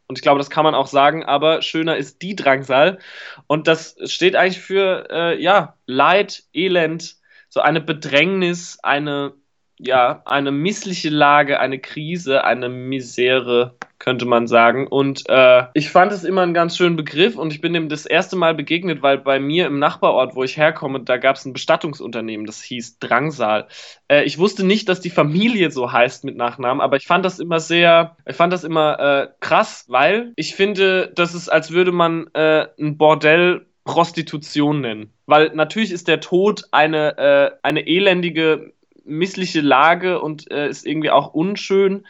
S3: Und ich glaube, das kann man auch sagen, aber schöner ist die Drangsal. Und das steht eigentlich für, äh, ja, Leid, Elend, so eine Bedrängnis, eine, ja, eine missliche Lage, eine Krise, eine Misere, könnte man sagen. Und äh, ich fand es immer einen ganz schönen Begriff und ich bin dem das erste Mal begegnet, weil bei mir im Nachbarort, wo ich herkomme, da gab es ein Bestattungsunternehmen, das hieß Drangsal. Äh, ich wusste nicht, dass die Familie so heißt mit Nachnamen, aber ich fand das immer sehr, ich fand das immer äh, krass, weil ich finde, das ist, als würde man äh, ein Bordell Prostitution nennen. Weil natürlich ist der Tod eine, äh, eine elendige, missliche Lage und äh, ist irgendwie auch unschön.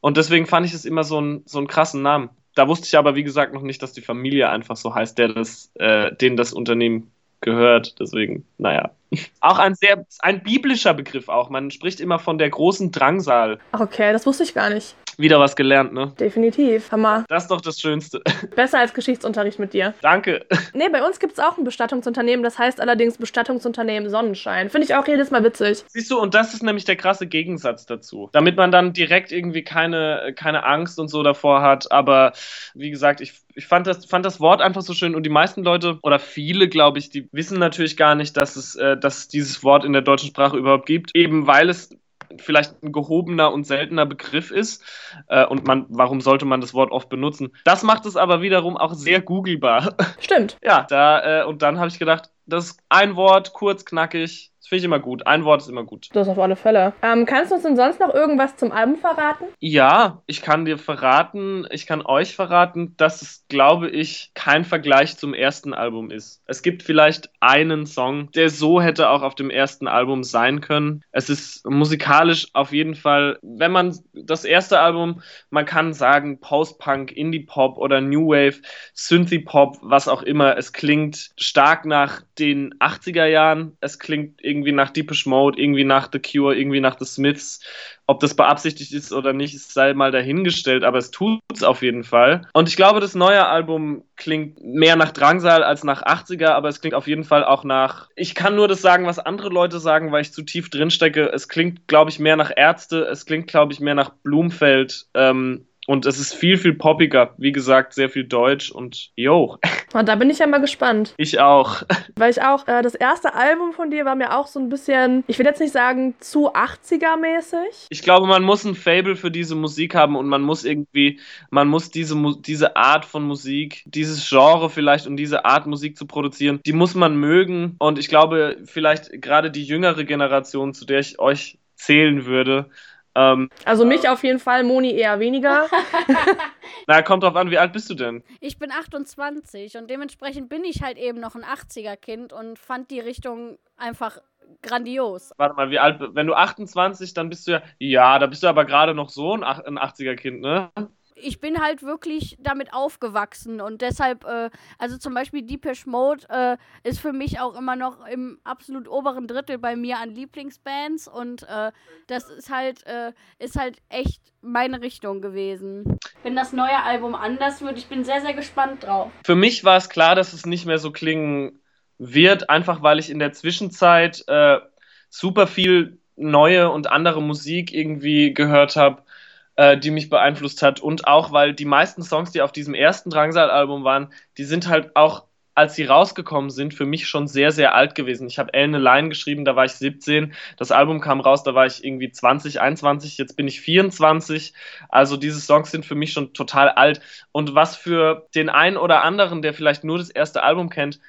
S3: Und deswegen fand ich es immer so, ein, so einen krassen Namen. Da wusste ich aber, wie gesagt, noch nicht, dass die Familie einfach so heißt, der das, äh, denen das Unternehmen gehört. Deswegen, naja. Auch ein sehr, ein biblischer Begriff auch. Man spricht immer von der großen Drangsal.
S1: Okay, das wusste ich gar nicht.
S3: Wieder was gelernt, ne?
S1: Definitiv. Hammer.
S3: Das ist doch das Schönste.
S1: Besser als Geschichtsunterricht mit dir.
S3: Danke.
S1: Nee, bei uns gibt es auch ein Bestattungsunternehmen, das heißt allerdings Bestattungsunternehmen Sonnenschein. Finde ich auch jedes Mal witzig.
S3: Siehst du, und das ist nämlich der krasse Gegensatz dazu. Damit man dann direkt irgendwie keine, keine Angst und so davor hat. Aber wie gesagt, ich, ich fand, das, fand das Wort einfach so schön und die meisten Leute oder viele, glaube ich, die wissen natürlich gar nicht, dass es, äh, dass es dieses Wort in der deutschen Sprache überhaupt gibt. Eben weil es vielleicht ein gehobener und seltener Begriff ist äh, und man, warum sollte man das Wort oft benutzen? Das macht es aber wiederum auch sehr googelbar.
S1: Stimmt.
S3: Ja, da, äh, und dann habe ich gedacht, das ist ein Wort, kurz, knackig, Finde ich immer gut. Ein Wort ist immer gut.
S1: Das auf alle Fälle. Ähm, kannst du uns denn sonst noch irgendwas zum Album verraten?
S3: Ja, ich kann dir verraten, ich kann euch verraten, dass es, glaube ich, kein Vergleich zum ersten Album ist. Es gibt vielleicht einen Song, der so hätte auch auf dem ersten Album sein können. Es ist musikalisch auf jeden Fall, wenn man das erste Album, man kann sagen Post-Punk, Indie-Pop oder New Wave, Synthie-Pop, was auch immer. Es klingt stark nach den 80er Jahren. Es klingt irgendwie irgendwie nach Deepish Mode, irgendwie nach The Cure, irgendwie nach The Smiths. Ob das beabsichtigt ist oder nicht, sei mal dahingestellt, aber es tut es auf jeden Fall. Und ich glaube, das neue Album klingt mehr nach Drangsal als nach 80er, aber es klingt auf jeden Fall auch nach. Ich kann nur das sagen, was andere Leute sagen, weil ich zu tief drinstecke. Es klingt, glaube ich, mehr nach Ärzte, es klingt, glaube ich, mehr nach Blumfeld. Ähm, und es ist viel, viel poppiger. Wie gesagt, sehr viel Deutsch und yo.
S1: Und da bin ich ja mal gespannt.
S3: Ich auch.
S1: Weil ich auch, äh, das erste Album von dir war mir auch so ein bisschen, ich will jetzt nicht sagen zu 80er-mäßig.
S3: Ich glaube, man muss ein Fable für diese Musik haben und man muss irgendwie, man muss diese, diese Art von Musik, dieses Genre vielleicht und diese Art Musik zu produzieren, die muss man mögen. Und ich glaube, vielleicht gerade die jüngere Generation, zu der ich euch zählen würde,
S1: ähm, also mich auf jeden Fall, Moni eher weniger.
S3: Na, kommt drauf an, wie alt bist du denn?
S2: Ich bin 28 und dementsprechend bin ich halt eben noch ein 80er-Kind und fand die Richtung einfach grandios.
S3: Warte mal, wie alt, wenn du 28, dann bist du ja, ja, da bist du aber gerade noch so ein 80er-Kind, ne?
S2: Ich bin halt wirklich damit aufgewachsen und deshalb, äh, also zum Beispiel Deepish Mode äh, ist für mich auch immer noch im absolut oberen Drittel bei mir an Lieblingsbands und äh, das ist halt, äh, ist halt echt meine Richtung gewesen. Wenn das neue Album anders wird, ich bin sehr, sehr gespannt drauf.
S3: Für mich war es klar, dass es nicht mehr so klingen wird, einfach weil ich in der Zwischenzeit äh, super viel neue und andere Musik irgendwie gehört habe äh, die mich beeinflusst hat. Und auch, weil die meisten Songs, die auf diesem ersten Drangsal-Album waren, die sind halt auch als sie rausgekommen sind, für mich schon sehr, sehr alt gewesen. Ich habe Ellen Line geschrieben, da war ich 17. Das Album kam raus, da war ich irgendwie 20, 21. Jetzt bin ich 24. Also diese Songs sind für mich schon total alt. Und was für den einen oder anderen, der vielleicht nur das erste Album kennt,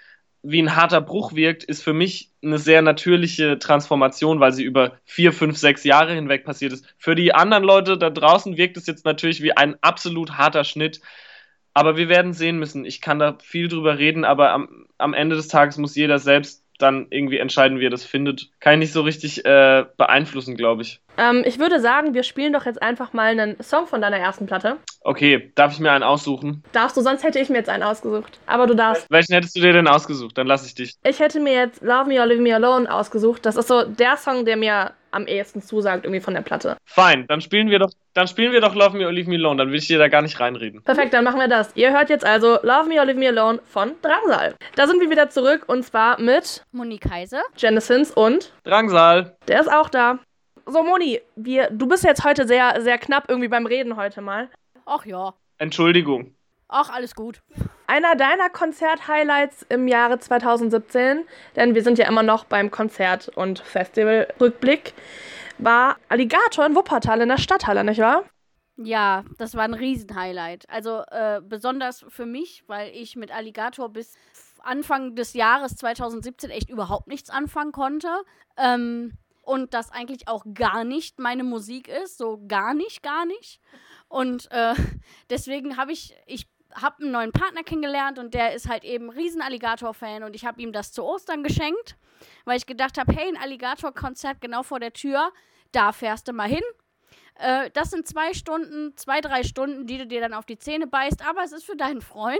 S3: wie ein harter Bruch wirkt, ist für mich eine sehr natürliche Transformation, weil sie über vier, fünf, sechs Jahre hinweg passiert ist. Für die anderen Leute da draußen wirkt es jetzt natürlich wie ein absolut harter Schnitt. Aber wir werden sehen müssen. Ich kann da viel drüber reden, aber am, am Ende des Tages muss jeder selbst dann irgendwie entscheiden, wie er das findet. Kann ich nicht so richtig äh, beeinflussen, glaube ich.
S1: Ähm, ich würde sagen, wir spielen doch jetzt einfach mal einen Song von deiner ersten Platte.
S3: Okay, darf ich mir einen aussuchen?
S1: Darfst du, sonst hätte ich mir jetzt einen ausgesucht. Aber du darfst.
S3: Welchen hättest du dir denn ausgesucht? Dann lasse ich dich.
S1: Ich hätte mir jetzt Love Me or Leave Me Alone ausgesucht. Das ist so der Song, der mir am ehesten zusagt, irgendwie von der Platte.
S3: Fein, dann spielen wir doch, dann spielen wir doch Love Me or Leave Me Alone. Dann will ich dir da gar nicht reinreden.
S1: Perfekt, dann machen wir das. Ihr hört jetzt also Love Me or Leave Me Alone von Drangsal. Da sind wir wieder zurück und zwar mit
S2: Moni Kaiser.
S1: Genesis und
S3: Drangsal.
S1: der ist auch da. So, Moni, wir, du bist jetzt heute sehr, sehr knapp irgendwie beim Reden heute mal.
S2: Ach ja.
S3: Entschuldigung.
S2: Ach, alles gut.
S1: Einer deiner Konzert-Highlights im Jahre 2017, denn wir sind ja immer noch beim Konzert- und Festival-Rückblick, war Alligator in Wuppertal in der Stadthalle, nicht wahr?
S2: Ja, das war ein Riesenhighlight. Also äh, besonders für mich, weil ich mit Alligator bis Anfang des Jahres 2017 echt überhaupt nichts anfangen konnte. Ähm, und das eigentlich auch gar nicht meine Musik ist. So gar nicht, gar nicht. Und äh, deswegen habe ich, ich habe einen neuen Partner kennengelernt und der ist halt eben Riesen-Alligator-Fan und ich habe ihm das zu Ostern geschenkt, weil ich gedacht habe, hey, ein Alligator-Konzert genau vor der Tür, da fährst du mal hin. Äh, das sind zwei Stunden, zwei, drei Stunden, die du dir dann auf die Zähne beißt, aber es ist für deinen Freund.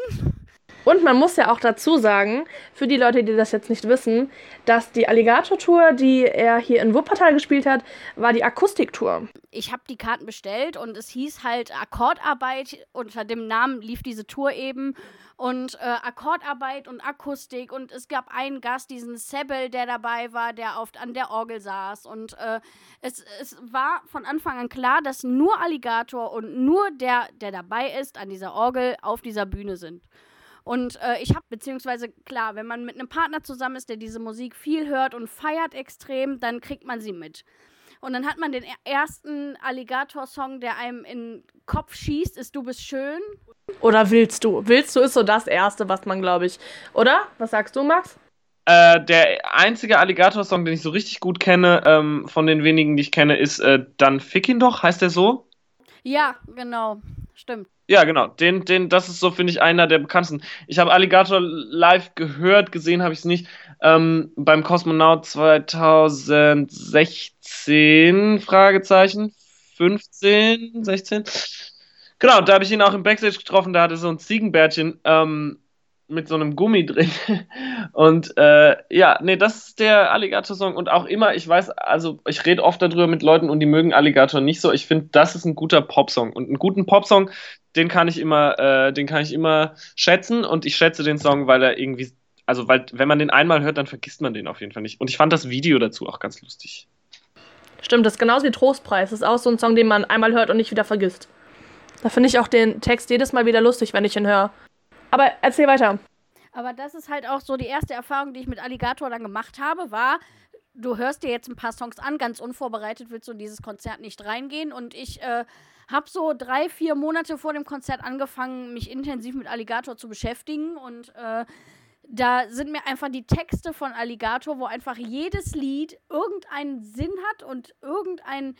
S1: Und man muss ja auch dazu sagen, für die Leute, die das jetzt nicht wissen, dass die Alligator-Tour, die er hier in Wuppertal gespielt hat, war die Akustiktour.
S2: Ich habe die Karten bestellt und es hieß halt Akkordarbeit. Unter dem Namen lief diese Tour eben. Und äh, Akkordarbeit und Akustik. Und es gab einen Gast, diesen Sebel, der dabei war, der oft an der Orgel saß. Und äh, es, es war von Anfang an klar, dass nur Alligator und nur der, der dabei ist, an dieser Orgel auf dieser Bühne sind. Und äh, ich habe, beziehungsweise klar, wenn man mit einem Partner zusammen ist, der diese Musik viel hört und feiert extrem, dann kriegt man sie mit. Und dann hat man den er- ersten Alligator-Song, der einem in den Kopf schießt, ist Du bist schön.
S1: Oder willst du? Willst du ist so das Erste, was man, glaube ich. Oder? Was sagst du, Max?
S3: Äh, der einzige Alligator-Song, den ich so richtig gut kenne, ähm, von den wenigen, die ich kenne, ist äh, Dann fick ihn doch, heißt der so?
S2: Ja, genau. Stimmt.
S3: Ja, genau. Den, den, das ist so, finde ich, einer der bekanntesten. Ich habe Alligator live gehört, gesehen habe ich es nicht. Ähm, beim Kosmonaut 2016, Fragezeichen. 15, 16. Genau, da habe ich ihn auch im Backstage getroffen. Da hatte so ein Ziegenbärtchen ähm, mit so einem Gummi drin. Und äh, ja, nee, das ist der Alligator-Song. Und auch immer, ich weiß, also ich rede oft darüber mit Leuten und die mögen Alligator nicht so. Ich finde, das ist ein guter Popsong. Und einen guten Popsong, den kann ich immer, äh, den kann ich immer schätzen. Und ich schätze den Song, weil er irgendwie, also weil, wenn man den einmal hört, dann vergisst man den auf jeden Fall nicht. Und ich fand das Video dazu auch ganz lustig.
S1: Stimmt, das ist genauso wie Trostpreis. Das ist auch so ein Song, den man einmal hört und nicht wieder vergisst. Da finde ich auch den Text jedes Mal wieder lustig, wenn ich ihn höre. Aber erzähl weiter.
S2: Aber das ist halt auch so die erste Erfahrung, die ich mit Alligator dann gemacht habe, war, du hörst dir jetzt ein paar Songs an, ganz unvorbereitet willst du in dieses Konzert nicht reingehen. Und ich äh, habe so drei, vier Monate vor dem Konzert angefangen, mich intensiv mit Alligator zu beschäftigen. Und äh, da sind mir einfach die Texte von Alligator, wo einfach jedes Lied irgendeinen Sinn hat und irgendeinen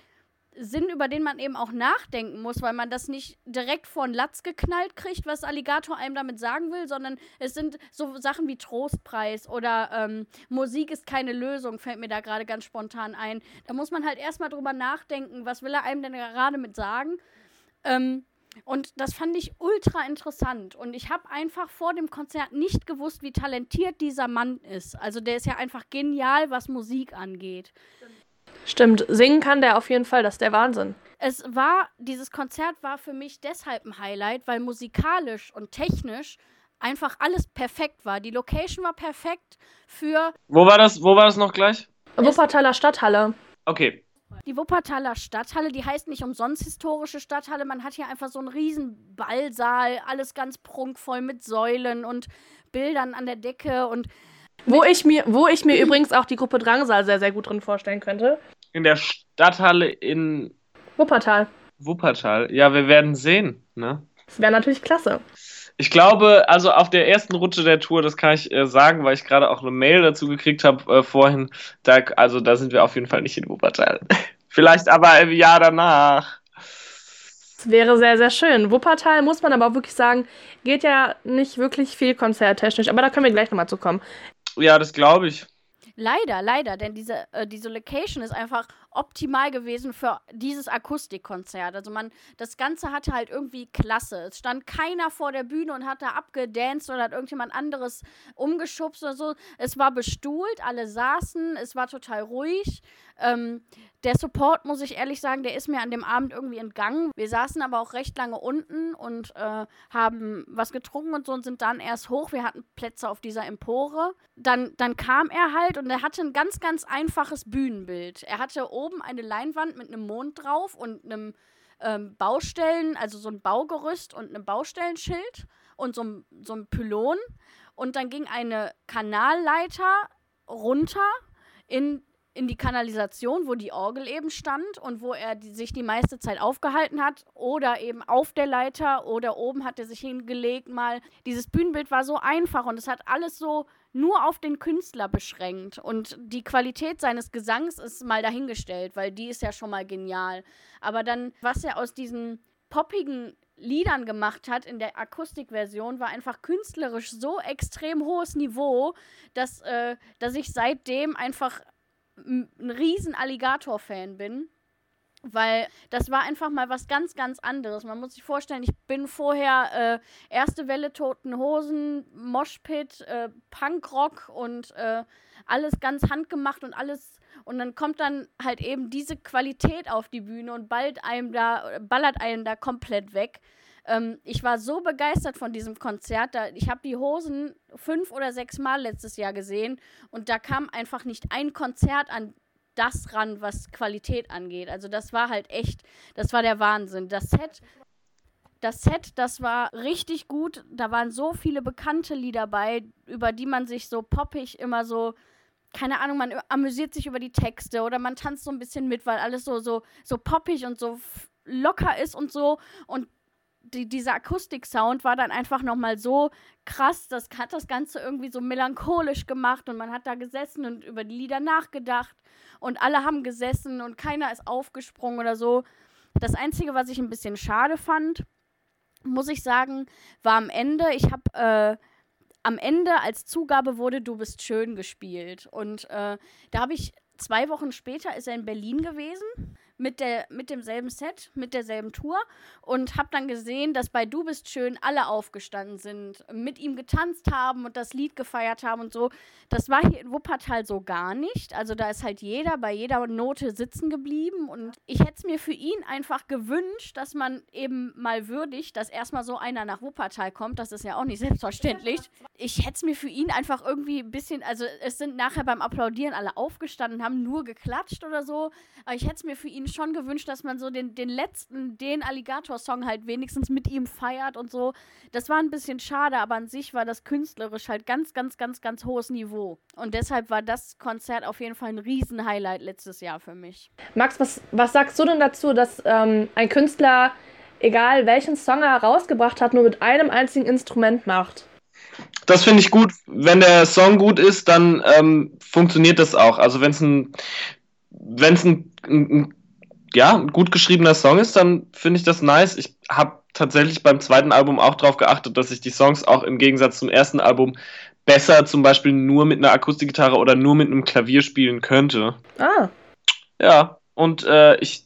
S2: Sinn, über den man eben auch nachdenken muss, weil man das nicht direkt vor den Latz geknallt kriegt, was Alligator einem damit sagen will, sondern es sind so Sachen wie Trostpreis oder ähm, Musik ist keine Lösung, fällt mir da gerade ganz spontan ein. Da muss man halt erstmal drüber nachdenken, was will er einem denn gerade mit sagen. Ähm, und das fand ich ultra interessant. Und ich habe einfach vor dem Konzert nicht gewusst, wie talentiert dieser Mann ist. Also der ist ja einfach genial, was Musik angeht.
S1: Stimmt, singen kann der auf jeden Fall, das ist der Wahnsinn.
S2: Es war, dieses Konzert war für mich deshalb ein Highlight, weil musikalisch und technisch einfach alles perfekt war. Die Location war perfekt für
S3: Wo war das, wo war das noch gleich?
S1: Wuppertaler Stadthalle.
S3: Okay.
S2: Die Wuppertaler Stadthalle, die heißt nicht umsonst historische Stadthalle. Man hat hier einfach so einen riesen Ballsaal, alles ganz prunkvoll mit Säulen und Bildern an der Decke und
S1: wo ich mir, wo ich mir übrigens auch die Gruppe Drangsal sehr, sehr gut drin vorstellen könnte.
S3: In der Stadthalle in
S1: Wuppertal.
S3: Wuppertal. Ja, wir werden sehen. Ne?
S1: Das wäre natürlich klasse.
S3: Ich glaube, also auf der ersten Rutsche der Tour, das kann ich äh, sagen, weil ich gerade auch eine Mail dazu gekriegt habe äh, vorhin, da, also da sind wir auf jeden Fall nicht in Wuppertal. Vielleicht aber im Jahr danach.
S1: Das wäre sehr, sehr schön. Wuppertal muss man aber auch wirklich sagen, geht ja nicht wirklich viel konzerttechnisch, aber da können wir gleich nochmal zu kommen.
S3: Ja, das glaube ich.
S2: Leider, leider, denn diese, äh, diese Location ist einfach optimal gewesen für dieses Akustikkonzert. Also man, das Ganze hatte halt irgendwie Klasse. Es stand keiner vor der Bühne und hat da abgedanced oder hat irgendjemand anderes umgeschubst oder so. Es war bestuhlt, alle saßen, es war total ruhig. Ähm, der Support, muss ich ehrlich sagen, der ist mir an dem Abend irgendwie entgangen. Wir saßen aber auch recht lange unten und äh, haben was getrunken und so und sind dann erst hoch. Wir hatten Plätze auf dieser Empore. Dann, dann kam er halt und er hatte ein ganz, ganz einfaches Bühnenbild. Er hatte oben eine Leinwand mit einem Mond drauf und einem ähm, Baustellen, also so ein Baugerüst und einem Baustellenschild und so, so ein Pylon. Und dann ging eine Kanalleiter runter in in die Kanalisation, wo die Orgel eben stand und wo er die, sich die meiste Zeit aufgehalten hat oder eben auf der Leiter oder oben hat er sich hingelegt mal. Dieses Bühnenbild war so einfach und es hat alles so nur auf den Künstler beschränkt und die Qualität seines Gesangs ist mal dahingestellt, weil die ist ja schon mal genial. Aber dann, was er aus diesen poppigen Liedern gemacht hat in der Akustikversion, war einfach künstlerisch so extrem hohes Niveau, dass, äh, dass ich seitdem einfach ein riesen Alligator-Fan bin. Weil das war einfach mal was ganz, ganz anderes. Man muss sich vorstellen, ich bin vorher äh, erste Welle Toten Hosen, Moshpit, äh, Punkrock und äh, alles ganz handgemacht und alles. Und dann kommt dann halt eben diese Qualität auf die Bühne und bald einem da, ballert einen da komplett weg. Ähm, ich war so begeistert von diesem Konzert. Da, ich habe die Hosen fünf oder sechs Mal letztes Jahr gesehen und da kam einfach nicht ein Konzert an das ran, was Qualität angeht. Also das war halt echt, das war der Wahnsinn. Das Set, das Set, das war richtig gut. Da waren so viele bekannte Lieder bei, über die man sich so poppig immer so keine Ahnung, man amüsiert sich über die Texte oder man tanzt so ein bisschen mit, weil alles so so so poppig und so locker ist und so und die, dieser Akustik-Sound war dann einfach nochmal so krass, das hat das Ganze irgendwie so melancholisch gemacht und man hat da gesessen und über die Lieder nachgedacht und alle haben gesessen und keiner ist aufgesprungen oder so. Das Einzige, was ich ein bisschen schade fand, muss ich sagen, war am Ende, ich habe äh, am Ende als Zugabe wurde Du bist schön gespielt und äh, da habe ich zwei Wochen später ist er in Berlin gewesen mit, der, mit demselben Set, mit derselben Tour und habe dann gesehen, dass bei Du bist schön alle aufgestanden sind, mit ihm getanzt haben und das Lied gefeiert haben und so. Das war hier in Wuppertal so gar nicht. Also da ist halt jeder bei jeder Note sitzen geblieben und ich hätte es mir für ihn einfach gewünscht, dass man eben mal würdigt, dass erstmal so einer nach Wuppertal kommt. Das ist ja auch nicht selbstverständlich. Ich hätte es mir für ihn einfach irgendwie ein bisschen, also es sind nachher beim Applaudieren alle aufgestanden, haben nur geklatscht oder so, aber ich hätte es mir für ihn schon gewünscht, dass man so den, den letzten, den Alligator-Song halt wenigstens mit ihm feiert und so. Das war ein bisschen schade, aber an sich war das künstlerisch halt ganz, ganz, ganz, ganz hohes Niveau. Und deshalb war das Konzert auf jeden Fall ein Riesen-Highlight letztes Jahr für mich.
S1: Max, was, was sagst du denn dazu, dass ähm, ein Künstler, egal welchen Song er herausgebracht hat, nur mit einem einzigen Instrument macht?
S3: das finde ich gut. Wenn der Song gut ist, dann ähm, funktioniert das auch. Also wenn es ein, wenn es ein, ein, ja, ein gut geschriebener Song ist, dann finde ich das nice. Ich habe tatsächlich beim zweiten Album auch darauf geachtet, dass ich die Songs auch im Gegensatz zum ersten Album besser zum Beispiel nur mit einer Akustikgitarre oder nur mit einem Klavier spielen könnte.
S1: Ah.
S3: Ja, und äh, ich,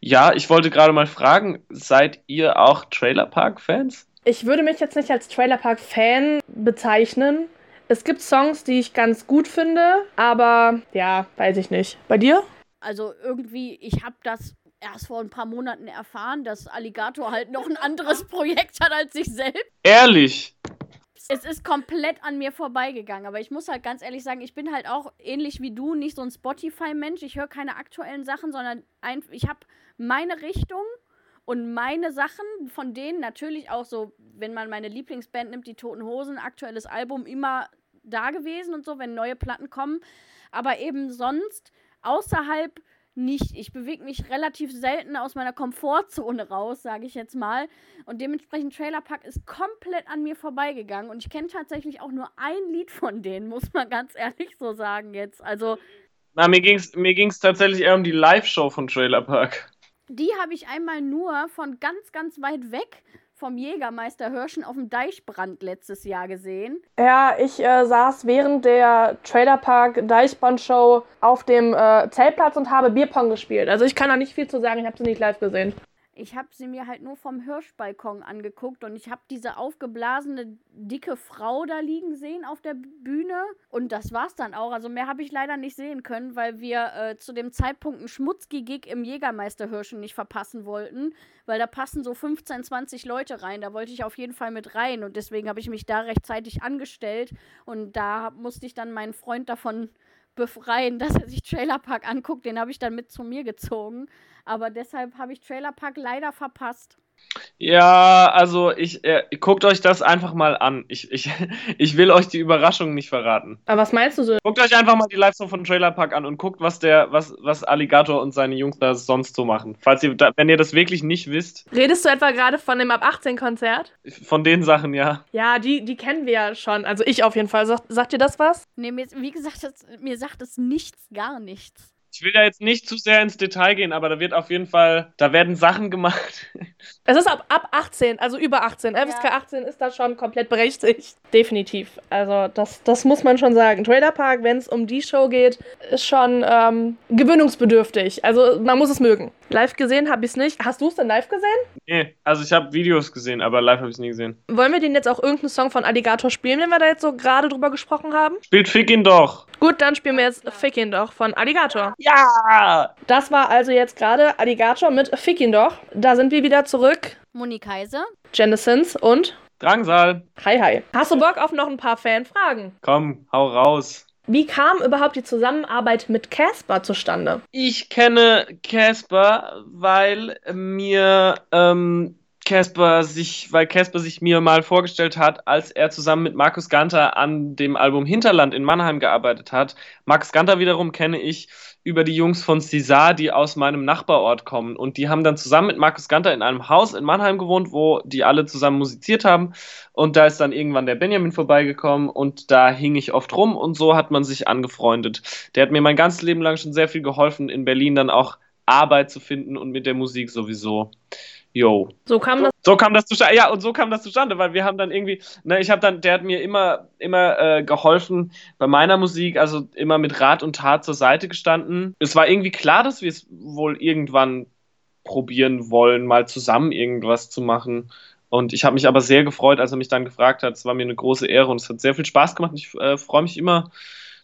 S3: ja, ich wollte gerade mal fragen, seid ihr auch Trailer Park Fans?
S1: Ich würde mich jetzt nicht als Trailer Park Fan bezeichnen. Es gibt Songs, die ich ganz gut finde, aber ja, weiß ich nicht. Bei dir?
S2: Also irgendwie, ich habe das erst vor ein paar Monaten erfahren, dass Alligator halt noch ein anderes Projekt hat als sich selbst.
S3: Ehrlich?
S2: Es ist komplett an mir vorbeigegangen, aber ich muss halt ganz ehrlich sagen, ich bin halt auch ähnlich wie du nicht so ein Spotify-Mensch. Ich höre keine aktuellen Sachen, sondern ein, ich habe meine Richtung und meine Sachen, von denen natürlich auch so, wenn man meine Lieblingsband nimmt, die Toten Hosen, aktuelles Album immer da gewesen und so, wenn neue Platten kommen. Aber eben sonst außerhalb nicht. Ich bewege mich relativ selten aus meiner Komfortzone raus, sage ich jetzt mal. Und dementsprechend Trailerpark ist komplett an mir vorbeigegangen. Und ich kenne tatsächlich auch nur ein Lied von denen, muss man ganz ehrlich so sagen jetzt. Also.
S3: Na, mir ging es mir ging's tatsächlich eher um die Live-Show von Trailerpark.
S2: Die habe ich einmal nur von ganz, ganz weit weg vom Jägermeister Hirschen auf dem Deichbrand letztes Jahr gesehen.
S1: Ja, ich äh, saß während der Trailerpark Deichbrand Show auf dem äh, Zeltplatz und habe Bierpong gespielt. Also ich kann da nicht viel zu sagen, ich habe sie nicht live gesehen.
S2: Ich habe sie mir halt nur vom Hirschbalkon angeguckt und ich habe diese aufgeblasene dicke Frau da liegen sehen auf der Bühne und das war's dann auch. Also mehr habe ich leider nicht sehen können, weil wir äh, zu dem Zeitpunkt einen Schmutzgi-Gig im Jägermeisterhirschen nicht verpassen wollten, weil da passen so 15, 20 Leute rein. Da wollte ich auf jeden Fall mit rein und deswegen habe ich mich da rechtzeitig angestellt und da musste ich dann meinen Freund davon befreien, dass er sich Trailerpark anguckt. Den habe ich dann mit zu mir gezogen. Aber deshalb habe ich Trailerpark leider verpasst.
S3: Ja, also ich äh, guckt euch das einfach mal an. Ich, ich, ich will euch die Überraschung nicht verraten.
S1: Aber was meinst du so?
S3: Guckt euch einfach mal die Live-Song von Trailer Park an und guckt, was der, was, was Alligator und seine Jungs da sonst so machen. Falls ihr, da, wenn ihr das wirklich nicht wisst.
S1: Redest du etwa gerade von dem ab 18 Konzert?
S3: Von den Sachen, ja.
S1: Ja, die, die kennen wir ja schon. Also ich auf jeden Fall. Sagt, sagt ihr das was?
S2: Nee, mir, wie gesagt, das, mir sagt es nichts, gar nichts.
S3: Ich will da jetzt nicht zu sehr ins Detail gehen, aber da wird auf jeden Fall, da werden Sachen gemacht.
S1: Es ist ab, ab 18, also über 18. FSK ja. 18 ist da schon komplett berechtigt. Definitiv. Also das, das muss man schon sagen. Trailer Park, wenn es um die Show geht, ist schon ähm, gewöhnungsbedürftig. Also man muss es mögen. Live gesehen habe ich es nicht. Hast du es denn live gesehen?
S3: Nee, also ich habe Videos gesehen, aber live habe ich es nie gesehen.
S1: Wollen wir den jetzt auch irgendeinen Song von Alligator spielen, wenn wir da jetzt so gerade drüber gesprochen haben?
S3: Spielt Fick ihn doch.
S1: Gut, dann spielen wir jetzt Fick ihn doch von Alligator.
S3: Ja!
S1: Das war also jetzt gerade Alligator mit Fick ihn doch. Da sind wir wieder zurück.
S2: Moni Kaiser.
S1: Genesins und
S3: Drangsal.
S1: Hi, hi. Hast du Bock auf noch ein paar Fanfragen?
S3: Komm, hau raus.
S1: Wie kam überhaupt die Zusammenarbeit mit Casper zustande?
S3: Ich kenne Casper, weil mir ähm, Casper sich, weil Casper sich mir mal vorgestellt hat, als er zusammen mit Markus Ganter an dem Album Hinterland in Mannheim gearbeitet hat. Markus Ganter wiederum kenne ich über die Jungs von Cesar, die aus meinem Nachbarort kommen. Und die haben dann zusammen mit Markus Ganter in einem Haus in Mannheim gewohnt, wo die alle zusammen musiziert haben. Und da ist dann irgendwann der Benjamin vorbeigekommen und da hing ich oft rum und so hat man sich angefreundet. Der hat mir mein ganzes Leben lang schon sehr viel geholfen, in Berlin dann auch Arbeit zu finden und mit der Musik sowieso. Yo.
S1: So kam das.
S3: So kam das zustande. Ja, und so kam das zustande, weil wir haben dann irgendwie, ne, ich habe dann, der hat mir immer, immer äh, geholfen bei meiner Musik, also immer mit Rat und Tat zur Seite gestanden. Es war irgendwie klar, dass wir es wohl irgendwann probieren wollen, mal zusammen irgendwas zu machen. Und ich habe mich aber sehr gefreut, als er mich dann gefragt hat. Es war mir eine große Ehre und es hat sehr viel Spaß gemacht. Ich äh, freue mich immer,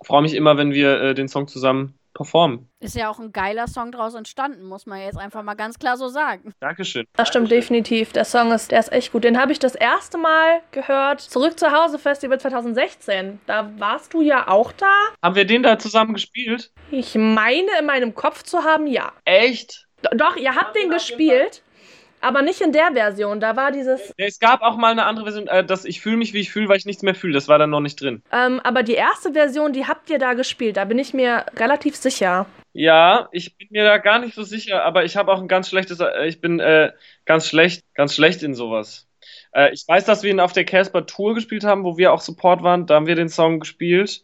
S3: freue mich immer, wenn wir äh, den Song zusammen performen.
S2: Ist ja auch ein geiler Song draus entstanden, muss man jetzt einfach mal ganz klar so sagen.
S3: Dankeschön.
S1: Das stimmt definitiv. Der Song ist, der ist echt gut. Den habe ich das erste Mal gehört. Zurück zu Hause Festival 2016. Da warst du ja auch da.
S3: Haben wir den da zusammen gespielt?
S1: Ich meine in meinem Kopf zu haben, ja.
S3: Echt?
S1: Doch, ihr habt den gespielt. Aber nicht in der Version, da war dieses.
S3: Es gab auch mal eine andere Version, äh, dass ich fühle mich, wie ich fühle, weil ich nichts mehr fühle. Das war dann noch nicht drin.
S1: Ähm, aber die erste Version, die habt ihr da gespielt, da bin ich mir relativ sicher.
S3: Ja, ich bin mir da gar nicht so sicher, aber ich habe auch ein ganz schlechtes, äh, ich bin äh, ganz schlecht, ganz schlecht in sowas. Äh, ich weiß, dass wir ihn auf der Casper Tour gespielt haben, wo wir auch Support waren, da haben wir den Song gespielt.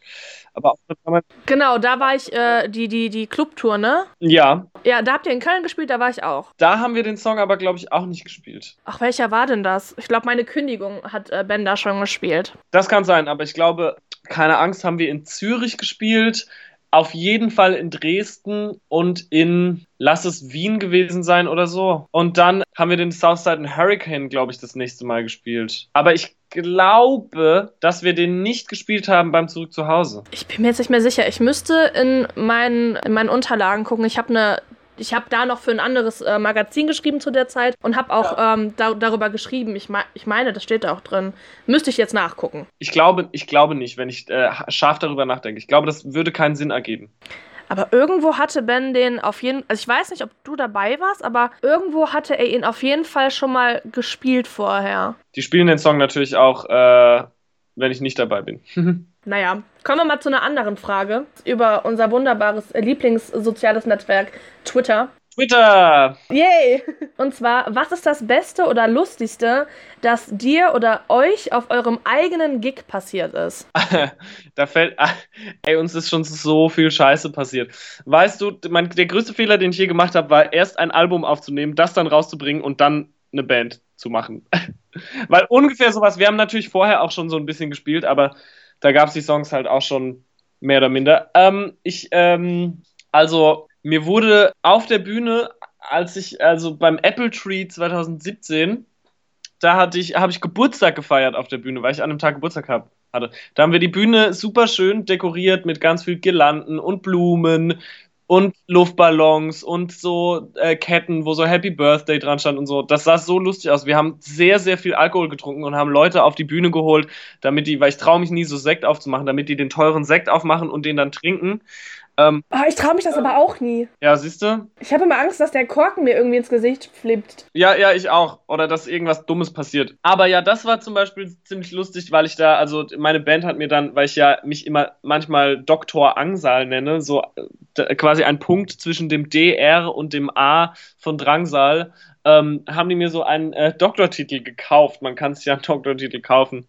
S3: Aber auch
S1: genau, da war ich äh, die, die, die Clubtour, ne?
S3: Ja.
S1: Ja, da habt ihr in Köln gespielt, da war ich auch.
S3: Da haben wir den Song aber, glaube ich, auch nicht gespielt.
S1: Ach, welcher war denn das? Ich glaube, meine Kündigung hat äh, Ben da schon gespielt.
S3: Das kann sein, aber ich glaube, keine Angst, haben wir in Zürich gespielt auf jeden Fall in Dresden und in, lass es Wien gewesen sein oder so. Und dann haben wir den Southside Hurricane, glaube ich, das nächste Mal gespielt. Aber ich glaube, dass wir den nicht gespielt haben beim Zurück zu Hause.
S1: Ich bin mir jetzt nicht mehr sicher. Ich müsste in meinen, in meinen Unterlagen gucken. Ich habe eine Ich habe da noch für ein anderes äh, Magazin geschrieben zu der Zeit und habe auch ja. ähm, da, darüber geschrieben. Ich, ich meine, das steht da auch drin. Müsste ich jetzt nachgucken.
S3: Ich glaube, ich glaube nicht, wenn ich äh, scharf darüber nachdenke. Ich glaube, das würde keinen Sinn ergeben.
S1: Aber irgendwo hatte Ben den auf jeden also ich weiß nicht, ob du dabei warst, aber irgendwo hatte er ihn auf jeden Fall schon mal gespielt vorher.
S3: Die spielen den Song natürlich auch, äh, wenn ich nicht dabei bin.
S1: naja, kommen wir mal zu einer anderen Frage über unser wunderbares Lieblingssoziales Netzwerk Twitter.
S3: Twitter!
S1: Yay! Und zwar, was ist das Beste oder Lustigste, das dir oder euch auf eurem eigenen Gig passiert ist?
S3: da fällt. Ey, uns ist schon so viel Scheiße passiert. Weißt du, mein, der größte Fehler, den ich je gemacht habe, war erst ein Album aufzunehmen, das dann rauszubringen und dann eine Band zu machen. Weil ungefähr sowas, wir haben natürlich vorher auch schon so ein bisschen gespielt, aber da gab es die Songs halt auch schon mehr oder minder. Ähm, ich, ähm, also mir wurde auf der Bühne, als ich, also beim Apple Tree 2017, da hatte ich, habe ich Geburtstag gefeiert auf der Bühne, weil ich an einem Tag Geburtstag hab, hatte. Da haben wir die Bühne super schön dekoriert mit ganz viel Girlanden und Blumen und Luftballons und so äh, Ketten, wo so Happy Birthday dran stand und so. Das sah so lustig aus. Wir haben sehr, sehr viel Alkohol getrunken und haben Leute auf die Bühne geholt, damit die, weil ich traue mich nie so Sekt aufzumachen, damit die den teuren Sekt aufmachen und den dann trinken.
S1: Ähm, oh, ich traue mich das aber auch nie.
S3: Ja, siehst du?
S1: Ich habe immer Angst, dass der Korken mir irgendwie ins Gesicht flippt.
S3: Ja, ja, ich auch. Oder dass irgendwas Dummes passiert. Aber ja, das war zum Beispiel ziemlich lustig, weil ich da, also meine Band hat mir dann, weil ich ja mich immer manchmal Doktor Angsal nenne, so äh, quasi ein Punkt zwischen dem DR und dem A von Drangsal, ähm, haben die mir so einen äh, Doktortitel gekauft. Man kann sich ja einen Doktortitel kaufen.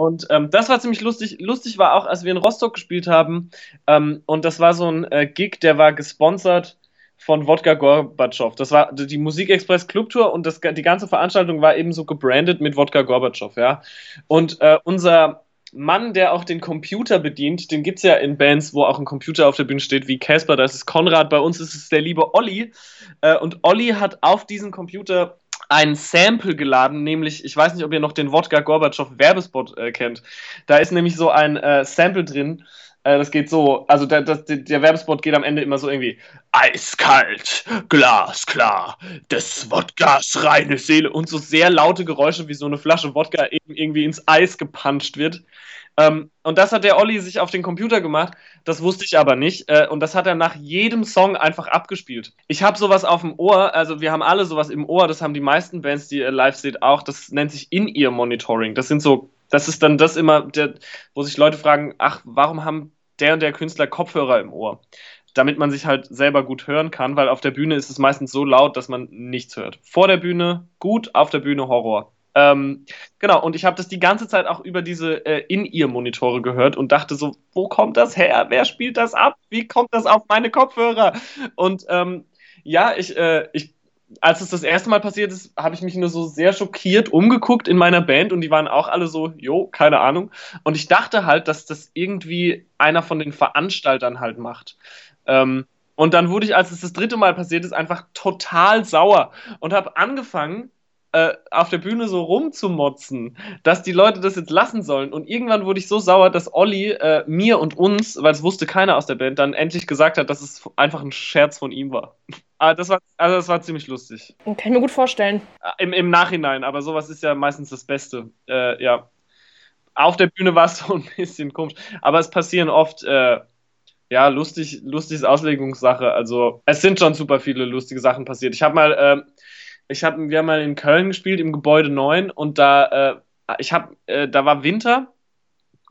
S3: Und ähm, das war ziemlich lustig. Lustig war auch, als wir in Rostock gespielt haben. Ähm, und das war so ein äh, Gig, der war gesponsert von Wodka Gorbatschow. Das war die Musikexpress Clubtour und das, die ganze Veranstaltung war eben so gebrandet mit Wodka Gorbatschow, ja. Und äh, unser Mann, der auch den Computer bedient, den gibt es ja in Bands, wo auch ein Computer auf der Bühne steht, wie Casper, da ist es Konrad, bei uns ist es der liebe Olli. Äh, und Olli hat auf diesen Computer ein Sample geladen, nämlich, ich weiß nicht, ob ihr noch den Wodka Gorbatschow Werbespot äh, kennt. Da ist nämlich so ein äh, Sample drin. Äh, das geht so, also der, der, der, Werbespot geht am Ende immer so irgendwie eiskalt, glasklar, des Wodkas reine Seele und so sehr laute Geräusche, wie so eine Flasche Wodka eben irgendwie ins Eis gepanscht wird. Ähm, und das hat der Olli sich auf den Computer gemacht. Das wusste ich aber nicht. Äh, und das hat er nach jedem Song einfach abgespielt. Ich habe sowas auf dem Ohr. Also wir haben alle sowas im Ohr. Das haben die meisten Bands, die ihr live seht, auch. Das nennt sich In-Ear-Monitoring. Das sind so, das ist dann das immer, der, wo sich Leute fragen, ach, warum haben der und der Künstler Kopfhörer im Ohr? damit man sich halt selber gut hören kann, weil auf der Bühne ist es meistens so laut, dass man nichts hört. Vor der Bühne gut, auf der Bühne Horror. Ähm, genau, und ich habe das die ganze Zeit auch über diese äh, In-Ear-Monitore gehört und dachte so, wo kommt das her? Wer spielt das ab? Wie kommt das auf meine Kopfhörer? Und ähm, ja, ich, äh, ich, als es das erste Mal passiert ist, habe ich mich nur so sehr schockiert umgeguckt in meiner Band und die waren auch alle so, jo, keine Ahnung. Und ich dachte halt, dass das irgendwie einer von den Veranstaltern halt macht. Ähm, und dann wurde ich, als es das dritte Mal passiert ist, einfach total sauer und habe angefangen, äh, auf der Bühne so rumzumotzen, dass die Leute das jetzt lassen sollen. Und irgendwann wurde ich so sauer, dass Olli äh, mir und uns, weil es wusste keiner aus der Band, dann endlich gesagt hat, dass es einfach ein Scherz von ihm war. Aber das war, also das war ziemlich lustig.
S1: Kann ich mir gut vorstellen.
S3: Äh, Im, Im Nachhinein, aber sowas ist ja meistens das Beste. Äh, ja. Auf der Bühne war es so ein bisschen komisch. Aber es passieren oft äh, ja, lustig, lustiges Auslegungssache. Also es sind schon super viele lustige Sachen passiert. Ich habe mal, äh, ich habe, wir haben mal in Köln gespielt im Gebäude 9 und da, äh, ich habe, äh, da war Winter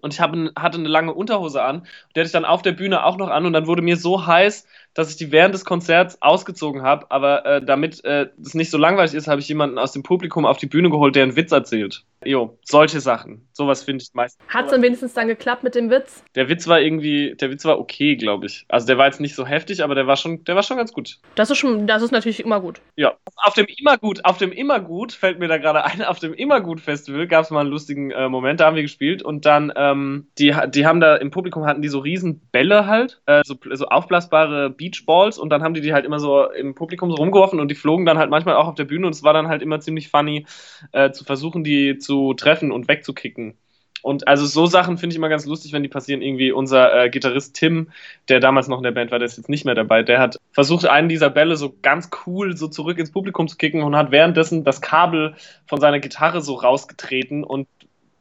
S3: und ich hab, hatte eine lange Unterhose an. Die hatte ich dann auf der Bühne auch noch an und dann wurde mir so heiß, dass ich die während des Konzerts ausgezogen habe. Aber äh, damit äh, es nicht so langweilig ist, habe ich jemanden aus dem Publikum auf die Bühne geholt, der einen Witz erzählt. Jo, solche Sachen. Sowas finde ich meistens.
S1: Hat es dann wenigstens dann geklappt mit dem Witz?
S3: Der Witz war irgendwie, der Witz war okay, glaube ich. Also der war jetzt nicht so heftig, aber der war schon, der war schon ganz gut.
S1: Das ist schon, das ist natürlich immer gut.
S3: Ja. Auf dem Immergut, auf dem Immergut, fällt mir da gerade ein, auf dem Immergut-Festival gab es mal einen lustigen äh, Moment, da haben wir gespielt und dann, ähm, die, die haben da im Publikum hatten die so riesen Bälle halt, äh, so, so aufblasbare Beachballs und dann haben die die halt immer so im Publikum so rumgeworfen und die flogen dann halt manchmal auch auf der Bühne und es war dann halt immer ziemlich funny äh, zu versuchen, die zu treffen und wegzukicken. und also so Sachen finde ich immer ganz lustig, wenn die passieren. Irgendwie unser äh, Gitarrist Tim, der damals noch in der Band war, der ist jetzt nicht mehr dabei, der hat versucht, einen dieser Bälle so ganz cool so zurück ins Publikum zu kicken und hat währenddessen das Kabel von seiner Gitarre so rausgetreten und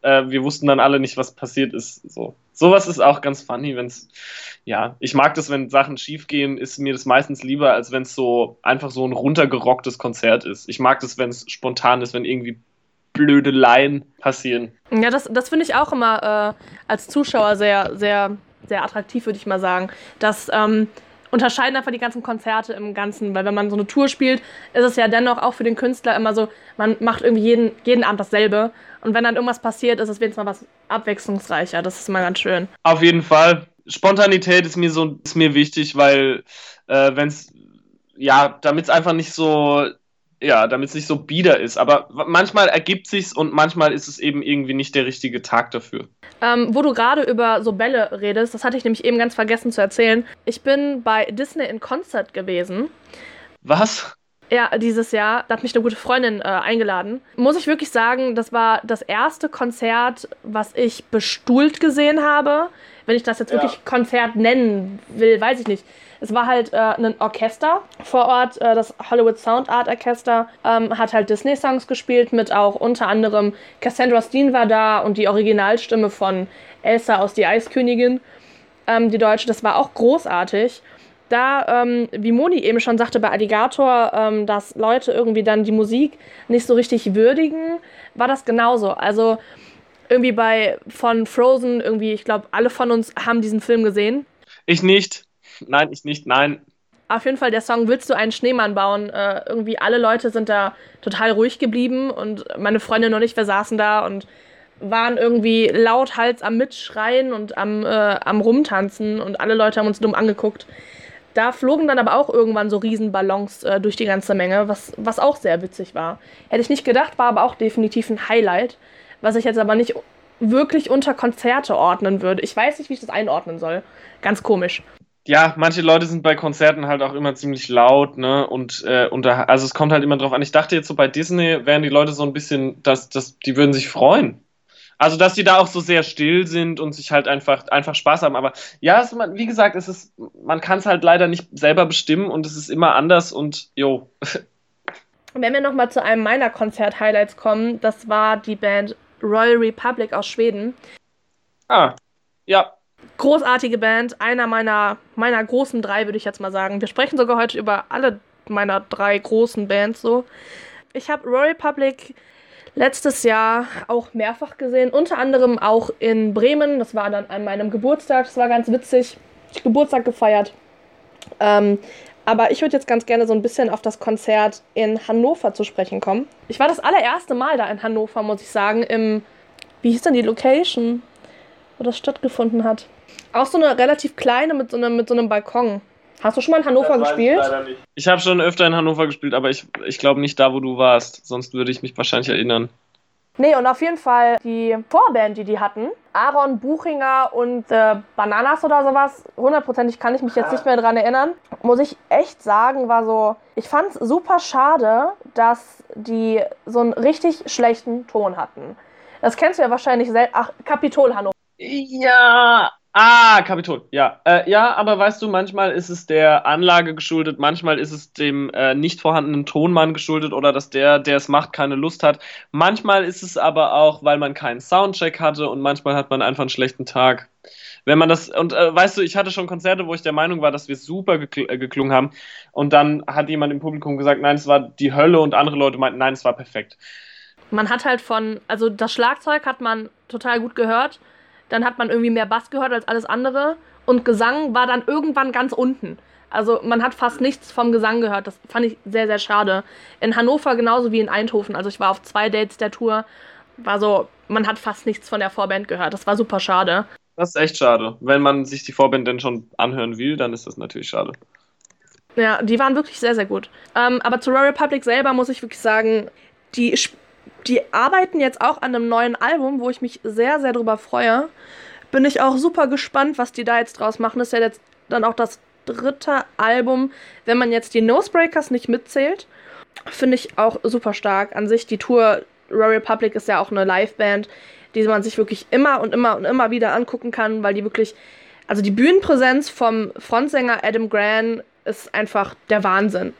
S3: äh, wir wussten dann alle nicht, was passiert ist. So. Sowas ist auch ganz funny, wenn es, ja, ich mag das, wenn Sachen schiefgehen, ist mir das meistens lieber, als wenn es so einfach so ein runtergerocktes Konzert ist. Ich mag das, wenn es spontan ist, wenn irgendwie blöde Laien passieren.
S1: Ja, das, das finde ich auch immer äh, als Zuschauer sehr, sehr, sehr attraktiv, würde ich mal sagen. Das ähm, unterscheiden einfach die ganzen Konzerte im Ganzen, weil wenn man so eine Tour spielt, ist es ja dennoch auch für den Künstler immer so, man macht irgendwie jeden, jeden Abend dasselbe. Und wenn dann irgendwas passiert, ist es wenigstens mal was abwechslungsreicher. Das ist immer ganz schön.
S3: Auf jeden Fall. Spontanität ist mir so ist mir wichtig, weil äh, wenn es ja, damit es einfach nicht so ja, damit es nicht so bieder ist. Aber manchmal ergibt sich's und manchmal ist es eben irgendwie nicht der richtige Tag dafür.
S1: Ähm, wo du gerade über so Bälle redest, das hatte ich nämlich eben ganz vergessen zu erzählen. Ich bin bei Disney in Konzert gewesen.
S3: Was?
S1: Ja, dieses Jahr. Da hat mich eine gute Freundin äh, eingeladen. Muss ich wirklich sagen, das war das erste Konzert, was ich bestuhlt gesehen habe. Wenn ich das jetzt ja. wirklich Konzert nennen will, weiß ich nicht. Es war halt äh, ein Orchester vor Ort, äh, das Hollywood Sound Art Orchester, ähm, hat halt Disney-Songs gespielt, mit auch unter anderem Cassandra Steen war da und die Originalstimme von Elsa aus Die Eiskönigin, ähm, die Deutsche, das war auch großartig. Da, ähm, wie Moni eben schon sagte bei Alligator, ähm, dass Leute irgendwie dann die Musik nicht so richtig würdigen, war das genauso. Also irgendwie bei von Frozen, irgendwie, ich glaube, alle von uns haben diesen Film gesehen.
S3: Ich nicht nein, ich nicht, nein.
S1: Auf jeden Fall, der Song Willst du einen Schneemann bauen? Äh, irgendwie alle Leute sind da total ruhig geblieben und meine Freundin und ich, wir saßen da und waren irgendwie lauthals am Mitschreien und am, äh, am Rumtanzen und alle Leute haben uns dumm angeguckt. Da flogen dann aber auch irgendwann so Riesenballons äh, durch die ganze Menge, was, was auch sehr witzig war. Hätte ich nicht gedacht, war aber auch definitiv ein Highlight, was ich jetzt aber nicht wirklich unter Konzerte ordnen würde. Ich weiß nicht, wie ich das einordnen soll. Ganz komisch
S3: ja, manche Leute sind bei Konzerten halt auch immer ziemlich laut, ne? Und äh, unter, also es kommt halt immer drauf an. Ich dachte jetzt so bei Disney wären die Leute so ein bisschen, dass, dass die würden sich freuen. Also dass die da auch so sehr still sind und sich halt einfach einfach Spaß haben. Aber ja, es, wie gesagt, es ist, man kann es halt leider nicht selber bestimmen und es ist immer anders und jo.
S1: Wenn wir nochmal zu einem meiner Konzert-Highlights kommen, das war die Band Royal Republic aus Schweden.
S3: Ah, ja,
S1: großartige Band, einer meiner, meiner großen drei, würde ich jetzt mal sagen. Wir sprechen sogar heute über alle meiner drei großen Bands so. Ich habe Royal Public letztes Jahr auch mehrfach gesehen, unter anderem auch in Bremen. Das war dann an meinem Geburtstag, das war ganz witzig. Ich Geburtstag gefeiert. Ähm, aber ich würde jetzt ganz gerne so ein bisschen auf das Konzert in Hannover zu sprechen kommen. Ich war das allererste Mal da in Hannover, muss ich sagen, im, wie hieß denn die Location, wo das stattgefunden hat? Auch so eine relativ kleine mit so einem, mit so einem Balkon. Hast du schon mal in Hannover das gespielt?
S3: Ich, ich habe schon öfter in Hannover gespielt, aber ich, ich glaube nicht da, wo du warst. Sonst würde ich mich wahrscheinlich erinnern.
S1: Nee, und auf jeden Fall die Vorband, die die hatten, Aaron Buchinger und äh, Bananas oder sowas, hundertprozentig kann ich mich jetzt nicht mehr dran erinnern, muss ich echt sagen, war so, ich fand es super schade, dass die so einen richtig schlechten Ton hatten. Das kennst du ja wahrscheinlich selbst. Ach, Kapitol Hannover.
S3: Ja, Ah, Kapitol, ja. Äh, ja, aber weißt du, manchmal ist es der Anlage geschuldet, manchmal ist es dem äh, nicht vorhandenen Tonmann geschuldet oder dass der, der es macht, keine Lust hat. Manchmal ist es aber auch, weil man keinen Soundcheck hatte und manchmal hat man einfach einen schlechten Tag. Wenn man das, und äh, weißt du, ich hatte schon Konzerte, wo ich der Meinung war, dass wir super gekl äh, geklungen haben und dann hat jemand im Publikum gesagt, nein, es war die Hölle und andere Leute meinten, nein, es war perfekt.
S1: Man hat halt von, also das Schlagzeug hat man total gut gehört dann hat man irgendwie mehr Bass gehört als alles andere und Gesang war dann irgendwann ganz unten. Also man hat fast nichts vom Gesang gehört. Das fand ich sehr, sehr schade. In Hannover genauso wie in Eindhoven. Also ich war auf zwei Dates der Tour. War so, man hat fast nichts von der Vorband gehört. Das war super schade.
S3: Das ist echt schade. Wenn man sich die Vorband denn schon anhören will, dann ist das natürlich schade.
S1: Ja, die waren wirklich sehr, sehr gut. Ähm, aber zu Royal Republic selber muss ich wirklich sagen, die die arbeiten jetzt auch an einem neuen Album, wo ich mich sehr, sehr drüber freue. Bin ich auch super gespannt, was die da jetzt draus machen. Das ist ja jetzt dann auch das dritte Album, wenn man jetzt die Nosebreakers nicht mitzählt. Finde ich auch super stark. An sich, die Tour Royal Republic ist ja auch eine Liveband. die man sich wirklich immer und immer und immer wieder angucken kann, weil die wirklich, also die Bühnenpräsenz vom Frontsänger Adam Grant ist einfach der Wahnsinn.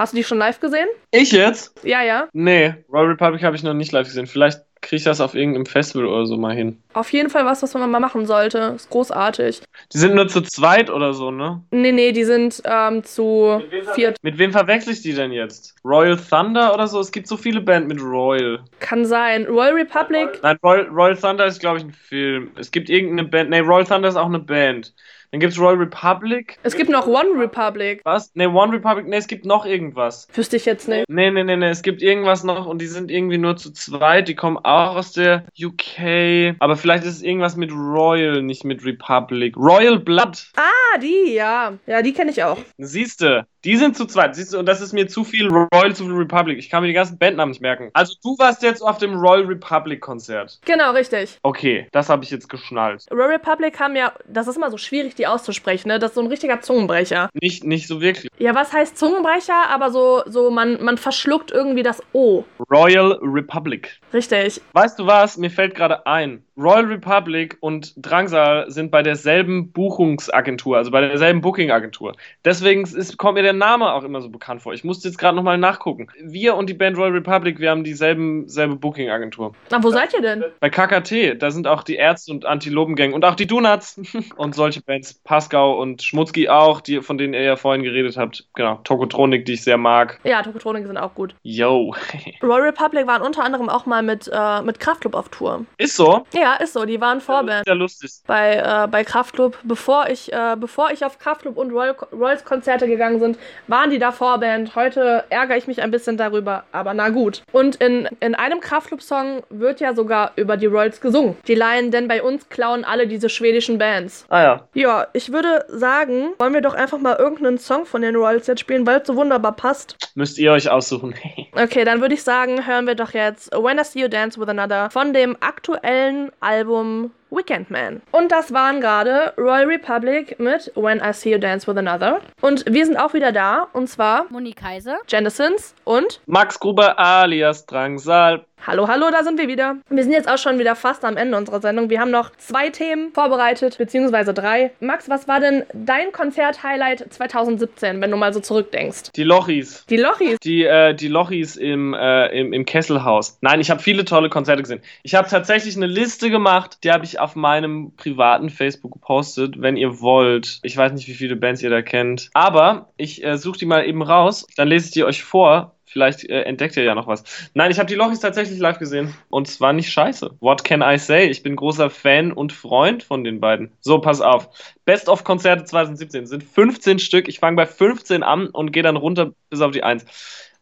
S1: Hast du die schon live gesehen?
S3: Ich jetzt?
S1: Ja, ja.
S3: Nee, Royal Republic habe ich noch nicht live gesehen. Vielleicht kriege ich das auf irgendeinem Festival oder so mal hin.
S1: Auf jeden Fall was, was man mal machen sollte. Ist großartig.
S3: Die sind nur zu zweit oder so, ne?
S1: Nee, nee, die sind ähm, zu viert.
S3: Mit wem verwechsel ich die denn jetzt? Royal Thunder oder so? Es gibt so viele Band mit Royal.
S1: Kann sein. Royal Republic.
S3: Nein, Royal, Royal Thunder ist, glaube ich, ein Film. Es gibt irgendeine Band. Nee, Royal Thunder ist auch eine Band. Dann gibt's Royal Republic.
S1: Es gibt noch One Republic.
S3: Was? Nee, One Republic. Nee, es gibt noch irgendwas.
S1: Wüsste ich jetzt nicht.
S3: Nee, nee, nee, nee. Es gibt irgendwas noch und die sind irgendwie nur zu zweit. Die kommen auch aus der UK. Aber vielleicht ist es irgendwas mit Royal, nicht mit Republic. Royal Blood.
S1: Ah, die, ja. Ja, die kenne ich auch.
S3: Siehste, die sind zu zweit. Siehst du, und das ist mir zu viel Royal, zu viel Republic. Ich kann mir die ganzen Bandnamen nicht merken. Also du warst jetzt auf dem Royal Republic Konzert.
S1: Genau, richtig.
S3: Okay, das habe ich jetzt geschnallt.
S1: Royal Republic haben ja, das ist immer so schwierig, die auszusprechen, ne? Das ist so ein richtiger Zungenbrecher.
S3: Nicht, nicht so wirklich.
S1: Ja, was heißt Zungenbrecher? Aber so, so man, man verschluckt irgendwie das O.
S3: Royal Republic.
S1: Richtig.
S3: Weißt du was? Mir fällt gerade ein. Royal Republic und Drangsal sind bei derselben Buchungsagentur, also bei derselben Booking-Agentur. Deswegen ist, kommt mir der Name auch immer so bekannt vor. Ich musste jetzt gerade nochmal nachgucken. Wir und die Band Royal Republic, wir haben dieselben selbe Booking-Agentur.
S1: Na, wo seid ihr denn?
S3: Bei KKT, da sind auch die Ärzte und Antilopengang und auch die Donuts und solche Bands. Pascal und Schmutzki auch, die, von denen ihr ja vorhin geredet habt. Genau, Tokotronik, die ich sehr mag.
S1: Ja, Tokotronik sind auch gut.
S3: Yo.
S1: Royal Republic waren unter anderem auch mal mit, äh, mit Kraftclub auf Tour.
S3: Ist so?
S1: Ja, ist so. Die waren Vorband.
S3: Sehr lustig.
S1: Bei, äh, bei Kraftclub, bevor ich, äh, bevor ich auf Kraftclub und Royal, Royals Konzerte gegangen sind, waren die da Vorband. Heute ärgere ich mich ein bisschen darüber, aber na gut. Und in, in einem Kraftclub-Song wird ja sogar über die Royals gesungen. Die leihen denn bei uns klauen alle diese schwedischen Bands.
S3: Ah ja.
S1: Ja, ich würde sagen, wollen wir doch einfach mal irgendeinen Song von den Royals jetzt spielen, weil es so wunderbar passt.
S3: Müsst ihr euch aussuchen.
S1: Okay, dann würde ich sagen, hören wir doch jetzt When I See You Dance with Another von dem aktuellen Album Weekend Man. Und das waren gerade Royal Republic mit When I See You Dance with Another. Und wir sind auch wieder da, und zwar
S2: Moni Kaiser.
S1: Genesins und
S3: Max Gruber alias Drangsal.
S1: Hallo, hallo, da sind wir wieder. Wir sind jetzt auch schon wieder fast am Ende unserer Sendung. Wir haben noch zwei Themen vorbereitet, beziehungsweise drei. Max, was war denn dein Konzert-Highlight 2017, wenn du mal so zurückdenkst?
S3: Die Lochis.
S1: Die Lochis.
S3: Die, äh, die Lochis im, äh, im, im Kesselhaus. Nein, ich habe viele tolle Konzerte gesehen. Ich habe tatsächlich eine Liste gemacht, die habe ich auf meinem privaten Facebook gepostet, wenn ihr wollt. Ich weiß nicht, wie viele Bands ihr da kennt. Aber ich äh, suche die mal eben raus. Dann lese ich die euch vor. Vielleicht äh, entdeckt ihr ja noch was. Nein, ich habe die Lochis tatsächlich live gesehen. Und es war nicht scheiße. What can I say? Ich bin großer Fan und Freund von den beiden. So, pass auf. Best of Konzerte 2017 sind 15 Stück. Ich fange bei 15 an und gehe dann runter bis auf die 1.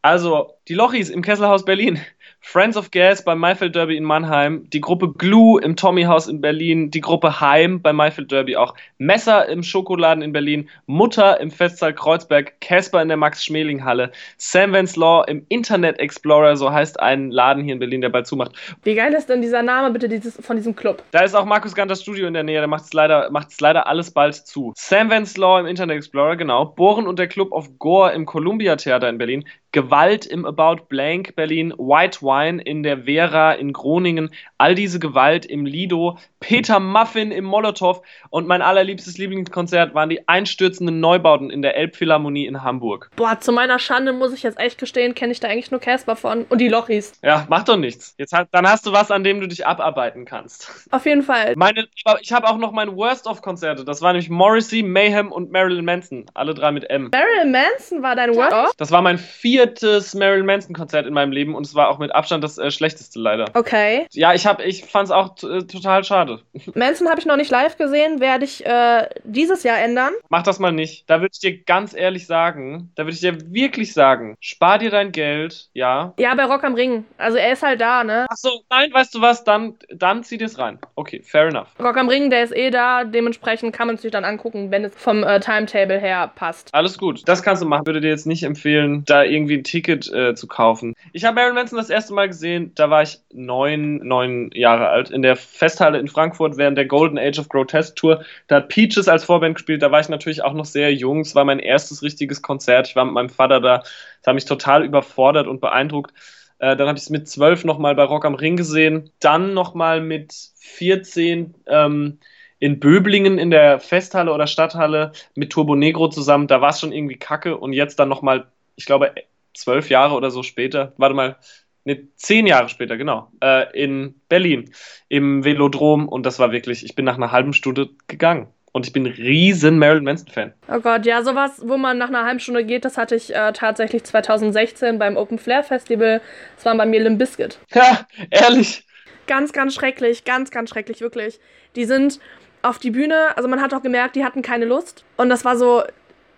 S3: Also, die Lochis im Kesselhaus Berlin. Friends of Gas beim Maifeld Derby in Mannheim, die Gruppe Glue im Tommy House in Berlin, die Gruppe Heim beim Maifeld Derby auch, Messer im Schokoladen in Berlin, Mutter im Festsaal Kreuzberg, Casper in der Max-Schmeling-Halle, Sam Vance Law im Internet Explorer, so heißt ein Laden hier in Berlin, der bald zumacht.
S1: Wie geil ist denn dieser Name bitte dieses, von diesem Club?
S3: Da ist auch Markus Ganters Studio in der Nähe, der macht es leider, macht's leider alles bald zu. Sam Vance Law im Internet Explorer, genau. Bohren und der Club of Gore im Columbia Theater in Berlin, Gewalt im About Blank Berlin, White Wine in der Vera in Groningen, all diese Gewalt im Lido, Peter Muffin im Molotow und mein allerliebstes Lieblingskonzert waren die einstürzenden Neubauten in der Elbphilharmonie in Hamburg.
S1: Boah, zu meiner Schande muss ich jetzt echt gestehen, kenne ich da eigentlich nur Casper von und die Lochis.
S3: Ja, macht doch nichts. Jetzt dann hast du was, an dem du dich abarbeiten kannst.
S1: Auf jeden Fall.
S3: Meine, ich habe auch noch meine Worst of Konzerte. Das war nämlich Morrissey, Mayhem und Marilyn Manson. Alle drei mit M.
S1: Marilyn Manson war dein Worst of?
S3: Das war mein viertes Marilyn Manson Konzert in meinem Leben und es war auch mit Abstand das äh, schlechteste leider.
S1: Okay.
S3: Ja, ich habe, ich fand es auch äh, total schade.
S1: Manson habe ich noch nicht live gesehen, werde ich äh, dieses Jahr ändern.
S3: Mach das mal nicht. Da würde ich dir ganz ehrlich sagen, da würde ich dir wirklich sagen, spar dir dein Geld, ja.
S1: Ja, bei Rock am Ring. Also er ist halt da, ne?
S3: Ach so, nein, weißt du was, dann, dann zieh dir's rein. Okay, fair enough.
S1: Rock am Ring, der ist eh da, dementsprechend kann man es sich dann angucken, wenn es vom äh, Timetable her passt.
S3: Alles gut. Das kannst du machen. Würde dir jetzt nicht empfehlen, da irgendwie ein Ticket äh, zu kaufen. Ich habe Marilyn Manson das erste Mal gesehen, da war ich neun, neun Jahre alt, in der Festhalle in Frankfurt während der Golden Age of Grotesque Tour. Da hat Peaches als Vorband gespielt, da war ich natürlich auch noch sehr jung. Es war mein erstes richtiges Konzert. Ich war mit meinem Vater da. Das hat mich total überfordert und beeindruckt. Äh, dann habe ich es mit 12 nochmal bei Rock am Ring gesehen. Dann nochmal mit 14 ähm, in Böblingen in der Festhalle oder Stadthalle mit Turbo Negro zusammen. Da war es schon irgendwie kacke. Und jetzt dann nochmal, ich glaube, zwölf Jahre oder so später, warte mal, ne, zehn Jahre später, genau, äh, in Berlin im Velodrom. Und das war wirklich, ich bin nach einer halben Stunde gegangen. Und ich bin ein riesen Marilyn Manson-Fan.
S1: Oh Gott, ja, sowas, wo man nach einer halben Stunde geht, das hatte ich äh, tatsächlich 2016 beim Open Flair Festival. Das war bei mir Limp Bizkit.
S3: Ja, ehrlich.
S1: Ganz, ganz schrecklich, ganz, ganz schrecklich, wirklich. Die sind auf die Bühne, also man hat auch gemerkt, die hatten keine Lust. Und das war so,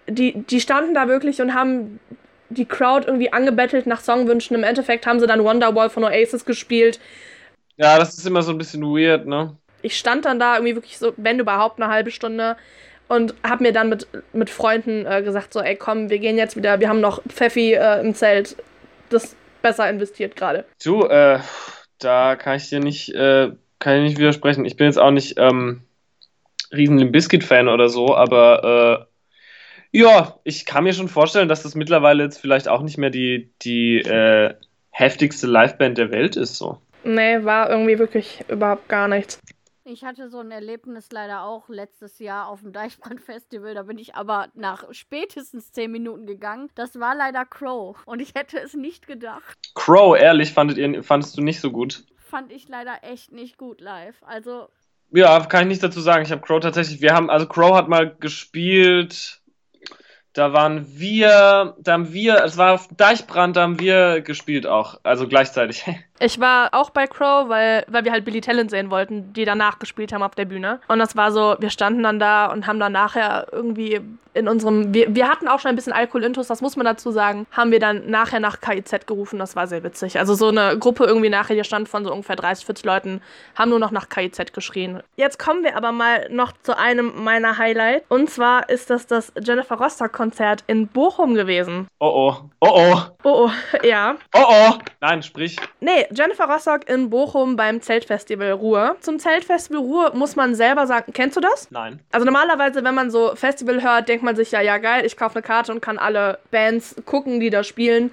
S1: die, die standen da wirklich und haben die Crowd irgendwie angebettelt nach Songwünschen. Im Endeffekt haben sie dann Wonderwall von Oasis gespielt.
S3: Ja, das ist immer so ein bisschen weird, ne?
S1: ich stand dann da irgendwie wirklich so, wenn überhaupt, eine halbe Stunde und habe mir dann mit, mit Freunden äh, gesagt, so, ey, komm, wir gehen jetzt wieder, wir haben noch Pfeffi äh, im Zelt, das besser investiert gerade.
S3: Du, äh, da kann ich dir nicht, äh, kann ich nicht widersprechen. Ich bin jetzt auch nicht ähm, riesen Limbiskit-Fan oder so, aber äh, ja, ich kann mir schon vorstellen, dass das mittlerweile jetzt vielleicht auch nicht mehr die, die äh, heftigste Liveband der Welt ist, so.
S1: Nee, war irgendwie wirklich überhaupt gar nichts.
S2: Ich hatte so ein Erlebnis leider auch letztes Jahr auf dem Deichbrand-Festival. Da bin ich aber nach spätestens 10 Minuten gegangen. Das war leider Crow. Und ich hätte es nicht gedacht.
S3: Crow, ehrlich, fandet ihr, fandest du nicht so gut?
S2: Fand ich leider echt nicht gut live. Also.
S3: Ja, kann ich nichts dazu sagen. Ich habe Crow tatsächlich. Wir haben, also Crow hat mal gespielt da waren wir, da haben wir, es war auf Deichbrand, da haben wir gespielt auch, also gleichzeitig.
S1: Ich war auch bei Crow, weil, weil wir halt Billy Talent sehen wollten, die danach gespielt haben auf der Bühne. Und das war so, wir standen dann da und haben dann nachher irgendwie in unserem, wir, wir hatten auch schon ein bisschen Alkoholintus, das muss man dazu sagen, haben wir dann nachher nach KIZ gerufen, das war sehr witzig. Also so eine Gruppe irgendwie nachher, die stand von so ungefähr 30, 40 Leuten, haben nur noch nach KIZ geschrien. Jetzt kommen wir aber mal noch zu einem meiner Highlights. Und zwar ist das das Jennifer Rostock Konzert in Bochum gewesen.
S3: Oh oh. Oh oh.
S1: Oh oh, ja.
S3: Oh oh. Nein, sprich.
S1: Nee, Jennifer Rostock in Bochum beim Zeltfestival Ruhr. Zum Zeltfestival Ruhr muss man selber sagen, kennst du das?
S3: Nein.
S1: Also normalerweise, wenn man so Festival hört, denkt man sich ja, ja geil, ich kaufe eine Karte und kann alle Bands gucken, die da spielen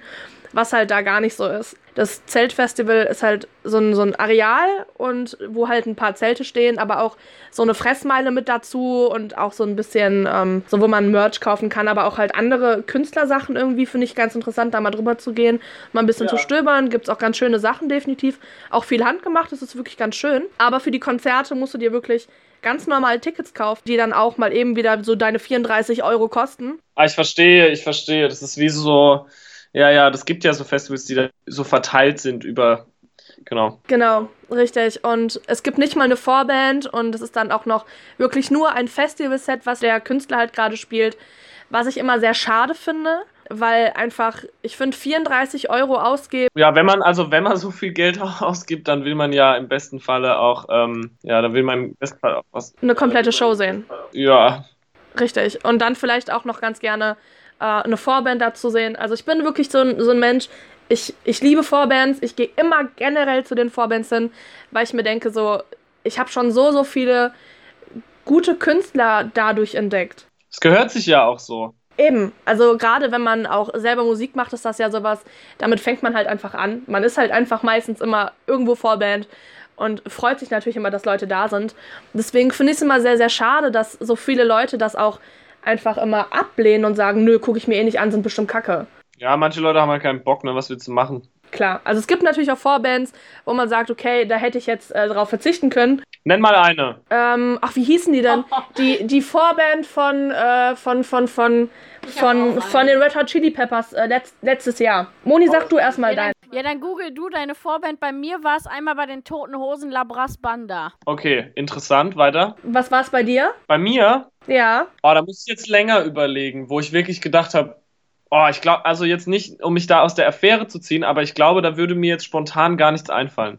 S1: was halt da gar nicht so ist. Das Zeltfestival ist halt so ein, so ein Areal und wo halt ein paar Zelte stehen, aber auch so eine Fressmeile mit dazu und auch so ein bisschen, ähm, so wo man Merch kaufen kann, aber auch halt andere Künstlersachen irgendwie finde ich ganz interessant, da mal drüber zu gehen, mal ein bisschen ja. zu stöbern. Gibt es auch ganz schöne Sachen definitiv. Auch viel handgemacht, das ist wirklich ganz schön. Aber für die Konzerte musst du dir wirklich ganz normal Tickets kaufen, die dann auch mal eben wieder so deine 34 Euro kosten.
S3: Ah, ich verstehe, ich verstehe. Das ist wie so ja, ja, das gibt ja so Festivals, die da so verteilt sind über. Genau.
S1: Genau, richtig. Und es gibt nicht mal eine Vorband und es ist dann auch noch wirklich nur ein Festivalset, was der Künstler halt gerade spielt. Was ich immer sehr schade finde, weil einfach, ich finde, 34 Euro ausgeben.
S3: Ja, wenn man, also wenn man so viel Geld ausgibt, dann will man ja im besten Falle auch, ähm, ja, dann will man im besten Fall auch was.
S1: Eine komplette Show sehen.
S3: Ja.
S1: Richtig. Und dann vielleicht auch noch ganz gerne äh, eine Vorband dazu sehen. Also ich bin wirklich so ein, so ein Mensch, ich, ich liebe Vorbands, ich gehe immer generell zu den Vorbands hin, weil ich mir denke, so, ich habe schon so, so viele gute Künstler dadurch entdeckt.
S3: Es gehört sich ja auch so.
S1: Eben, also gerade wenn man auch selber Musik macht, ist das ja sowas, damit fängt man halt einfach an. Man ist halt einfach meistens immer irgendwo Vorband und freut sich natürlich immer, dass Leute da sind. Deswegen finde ich es immer sehr, sehr schade, dass so viele Leute das auch einfach immer ablehnen und sagen, nö, gucke ich mir eh nicht an, sind bestimmt kacke.
S3: Ja, manche Leute haben halt keinen Bock, ne? Was willst du machen?
S1: Klar, also es gibt natürlich auch Vorbands, wo man sagt, okay, da hätte ich jetzt äh, drauf verzichten können.
S3: Nenn mal eine.
S1: Ähm, ach, wie hießen die denn? Die, die Vorband von, äh, von, von, von, von, von den Red Hot Chili Peppers äh, letzt, letztes Jahr. Moni, sag du erstmal
S2: ja,
S1: dein.
S2: Ja, dann google du deine Vorband. Bei mir war es einmal bei den Toten Hosen Labras Banda.
S3: Okay, interessant. Weiter.
S1: Was war es bei dir?
S3: Bei mir?
S1: Ja.
S3: Oh, da muss ich jetzt länger überlegen, wo ich wirklich gedacht habe, oh, ich glaube, also jetzt nicht, um mich da aus der Affäre zu ziehen, aber ich glaube, da würde mir jetzt spontan gar nichts einfallen.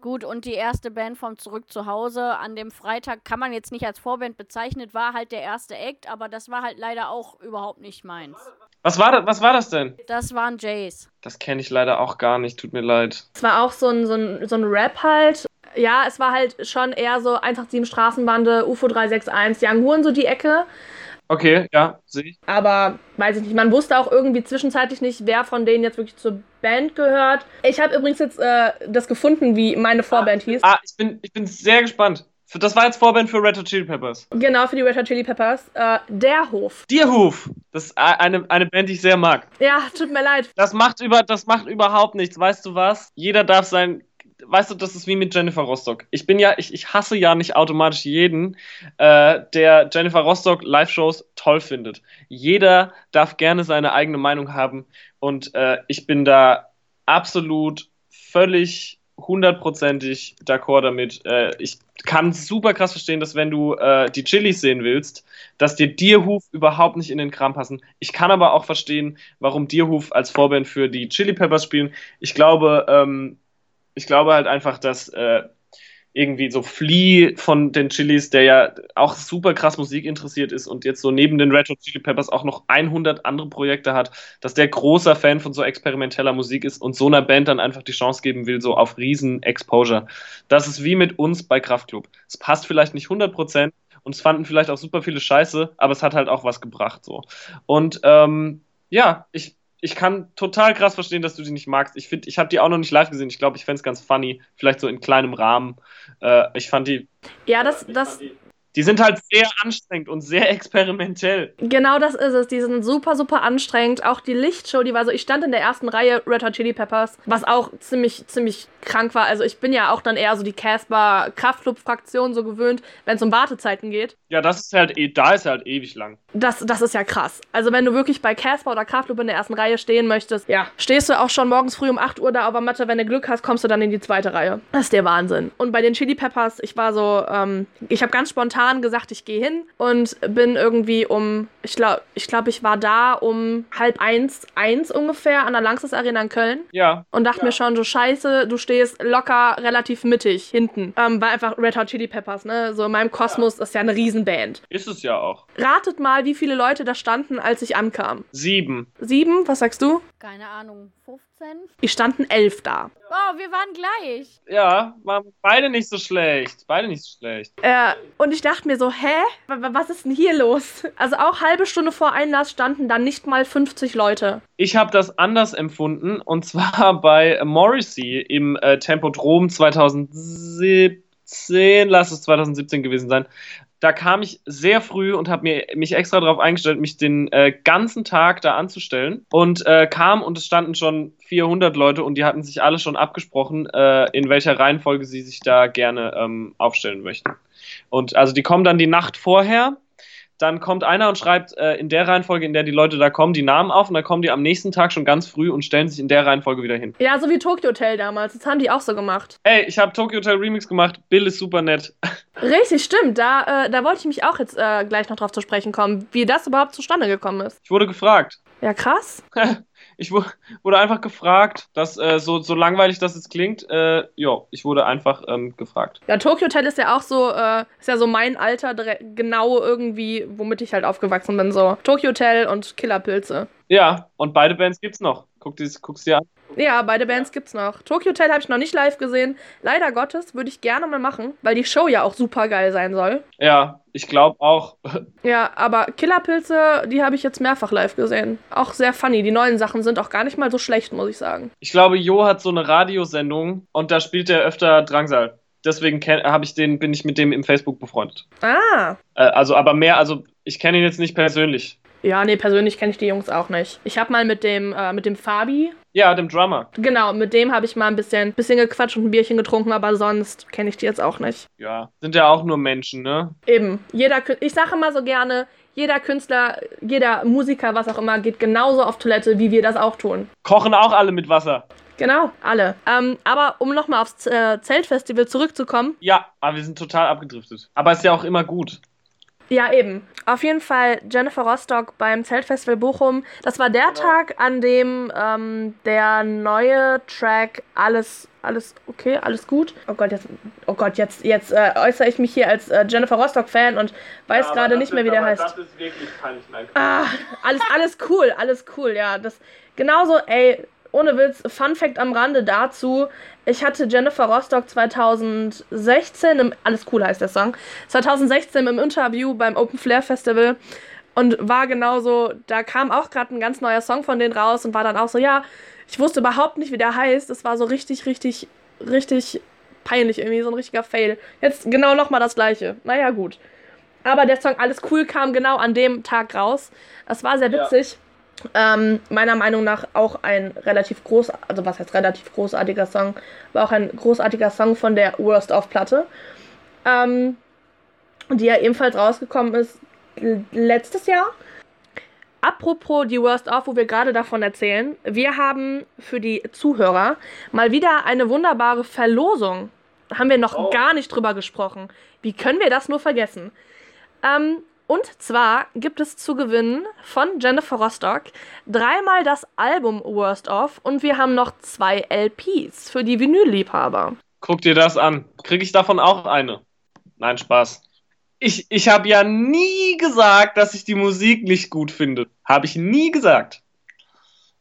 S2: Gut, und die erste Band vom Zurück zu Hause an dem Freitag kann man jetzt nicht als Vorband bezeichnet, war halt der erste Act, aber das war halt leider auch überhaupt nicht meins.
S3: Was war das, was war das denn?
S2: Das waren Jays.
S3: Das kenne ich leider auch gar nicht, tut mir leid.
S1: Es war auch so ein, so, ein, so ein Rap halt. Ja, es war halt schon eher so 187 Straßenbande, UFO 361, Young Huren, so die Ecke.
S3: Okay, ja, sehe ich.
S1: Aber weiß ich nicht, man wusste auch irgendwie zwischenzeitlich nicht, wer von denen jetzt wirklich zur Band gehört. Ich habe übrigens jetzt äh, das gefunden, wie meine Vorband hieß.
S3: Ah, ich bin, ich bin sehr gespannt. Das war jetzt Vorband für Red Hot Chili Peppers.
S1: Genau, für die Red Hot Chili Peppers. Äh, der Hof.
S3: Deerhoof. Das ist eine, eine Band, die ich sehr mag.
S1: Ja, tut mir leid.
S3: Das macht, über, das macht überhaupt nichts. Weißt du was? Jeder darf sein. Weißt du, das ist wie mit Jennifer Rostock. Ich bin ja, ich, ich hasse ja nicht automatisch jeden, äh, der Jennifer Rostock Live-Shows toll findet. Jeder darf gerne seine eigene Meinung haben und äh, ich bin da absolut völlig hundertprozentig d'accord damit. Äh, ich kann super krass verstehen, dass wenn du äh, die Chilis sehen willst, dass dir Deerhoof überhaupt nicht in den Kram passen. Ich kann aber auch verstehen, warum Deerhoof als Vorband für die Chili Peppers spielen. Ich glaube, ähm, ich glaube halt einfach, dass äh, irgendwie so Flea von den Chilis, der ja auch super krass Musik interessiert ist und jetzt so neben den Red Hot Chili Peppers auch noch 100 andere Projekte hat, dass der großer Fan von so experimenteller Musik ist und so einer Band dann einfach die Chance geben will, so auf riesen Exposure. Das ist wie mit uns bei Kraftklub. Es passt vielleicht nicht 100% und es fanden vielleicht auch super viele Scheiße, aber es hat halt auch was gebracht so. Und ähm, ja, ich ich kann total krass verstehen, dass du die nicht magst. Ich finde, ich habe die auch noch nicht live gesehen. Ich glaube, ich fände es ganz funny. Vielleicht so in kleinem Rahmen. Äh, ich fand die.
S1: Ja, das, das,
S3: Die sind halt sehr anstrengend und sehr experimentell.
S1: genau das ist es. Die sind super, super anstrengend. Auch die Lichtshow, die war so, ich stand in der ersten Reihe Red Hot Chili Peppers, was auch ziemlich, ziemlich krank war. Also ich bin ja auch dann eher so die Casper Kraftclub-Fraktion so gewöhnt, wenn es um Wartezeiten geht.
S3: Ja, das ist halt, eh- da ist halt ewig lang.
S1: Das, das ist ja krass. Also wenn du wirklich bei Casper oder Kraftclub in der ersten Reihe stehen möchtest, ja, stehst du auch schon morgens früh um 8 Uhr da auf der Matte. Wenn du Glück hast, kommst du dann in die zweite Reihe. Das ist der Wahnsinn. Und bei den Chili Peppers, ich war so, ähm, ich habe ganz spontan gesagt, ich gehe hin und bin irgendwie um, ich glaube, ich, glaub, ich war da um halb eins, eins ungefähr an der Langsys Arena in Köln
S3: Ja,
S1: und dachte mir schon so, scheiße, du stehst locker relativ mittig hinten. Ähm, war einfach Red Hot Chili Peppers, ne? So in meinem Kosmos ist ja eine Riesenband.
S3: ist es ja auch.
S1: Ratet mal, wie viele Leute da standen, als ich ankam.
S3: Sieben.
S1: Sieben, was sagst du?
S2: Keine Ahnung, 15?
S1: Ich standen elf da.
S2: Oh, wir waren gleich.
S3: Ja, waren beide nicht so schlecht. Beide nicht so schlecht.
S1: Äh, und ich dachte mir so, hä? Was ist denn hier los? Also auch halbe Stunde vor Einlass standen dann nicht mal 50 Leute.
S3: Ich habe das anders empfunden und zwar bei Morrissey im äh, Tempodrom 2017, lass es 2017 gewesen sein. Da kam ich sehr früh und habe mich extra darauf eingestellt, mich den äh, ganzen Tag da anzustellen und äh, kam und es standen schon 400 Leute und die hatten sich alle schon abgesprochen, äh, in welcher Reihenfolge sie sich da gerne ähm, aufstellen möchten. Und also die kommen dann die Nacht vorher dann kommt einer und schreibt äh, in der Reihenfolge, in der die Leute da kommen, die Namen auf und dann kommen die am nächsten Tag schon ganz früh und stellen sich in der Reihenfolge wieder hin.
S1: Ja, so wie Tokyo Hotel damals. Das haben die auch so gemacht.
S3: Ey, ich habe Tokyo Hotel Remix gemacht, Bill ist super nett.
S1: Richtig, stimmt. Da, äh, da wollte ich mich auch jetzt äh, gleich noch drauf zu sprechen kommen, wie das überhaupt zustande gekommen ist.
S3: Ich wurde gefragt.
S1: Ja, krass.
S3: Ich wu- wurde einfach gefragt, dass äh, so, so langweilig das jetzt klingt, äh, ja, ich wurde einfach ähm, gefragt.
S1: Ja, Tokyo Hotel ist ja auch so, äh, ist ja so mein Alter, genau irgendwie, womit ich halt aufgewachsen bin. So Tokyo Hotel und Killerpilze.
S3: Ja, und beide Bands gibt's noch. Guck dies, guck's dir an.
S1: Ja, beide Bands gibt's noch. Tokyo Hotel habe ich noch nicht live gesehen. Leider Gottes würde ich gerne mal machen, weil die Show ja auch super geil sein soll.
S3: Ja, ich glaube auch.
S1: Ja, aber Killerpilze, die habe ich jetzt mehrfach live gesehen. Auch sehr funny. Die neuen Sachen sind auch gar nicht mal so schlecht, muss ich sagen.
S3: Ich glaube, Jo hat so eine Radiosendung und da spielt er öfter Drangsal. Deswegen kenn- hab ich den, bin ich mit dem im Facebook befreundet.
S1: Ah.
S3: Äh, also, aber mehr, also ich kenne ihn jetzt nicht persönlich.
S1: Ja, nee, persönlich kenne ich die Jungs auch nicht. Ich habe mal mit dem, äh, mit dem Fabi,
S3: Ja, dem Drummer.
S1: genau, mit dem habe ich mal ein bisschen, bisschen gequatscht und ein Bierchen getrunken, aber sonst kenne ich die jetzt auch nicht.
S3: Ja, sind ja auch nur Menschen, ne?
S1: Eben. Jeder, ich sage immer so gerne, jeder Künstler, jeder Musiker, was auch immer, geht genauso auf Toilette, wie wir das auch tun.
S3: Kochen auch alle mit Wasser.
S1: Genau, alle. Ähm, aber um nochmal aufs äh, Zeltfestival zurückzukommen,
S3: Ja, aber wir sind total abgedriftet. Aber ist ja auch immer gut.
S1: Ja, eben. Auf jeden Fall Jennifer Rostock beim Zeltfestival Bochum. Das war der
S3: Genau.
S1: Tag, an dem ähm, der neue Track alles, alles okay, alles gut. Oh Gott, jetzt, oh Gott, jetzt, jetzt äh, äußere ich mich hier als äh, Jennifer Rostock-Fan und weiß gerade nicht mehr, wie der heißt.
S3: ist wirklich peinlich, nein.
S1: Ah, alles, alles cool, alles cool, ja. Das genauso, ey, ohne Witz, Fun Fact am Rande dazu. Ich hatte Jennifer Rostock 2016 im Alles cool heißt der Song. 2016 im Interview beim Open Flair Festival und war genauso, da kam auch gerade ein ganz neuer Song von denen raus und war dann auch so, ja, ich wusste überhaupt nicht, wie der heißt. Es war so richtig, richtig, richtig peinlich irgendwie, so ein richtiger Fail. Jetzt genau nochmal das gleiche. Naja, gut. Aber der Song Alles Cool kam genau an dem Tag raus. Es war sehr witzig. Ja. Ähm, meiner Meinung nach auch ein relativ groß, also was heißt relativ großartiger Song, war auch ein großartiger Song von der Worst of Platte, ähm, die ja ebenfalls rausgekommen ist letztes Jahr. Apropos die Worst of, wo wir gerade davon erzählen, wir haben für die Zuhörer mal wieder eine wunderbare Verlosung. Haben wir noch oh. gar nicht drüber gesprochen. Wie können wir das nur vergessen? Ähm, und zwar gibt es zu gewinnen von Jennifer Rostock dreimal das Album Worst of und wir haben noch zwei LPs für die Vinylliebhaber.
S3: Guck dir das an. Kriege ich davon auch eine? Nein, Spaß. Ich, ich habe ja nie gesagt, dass ich die Musik nicht gut finde. Habe ich nie gesagt.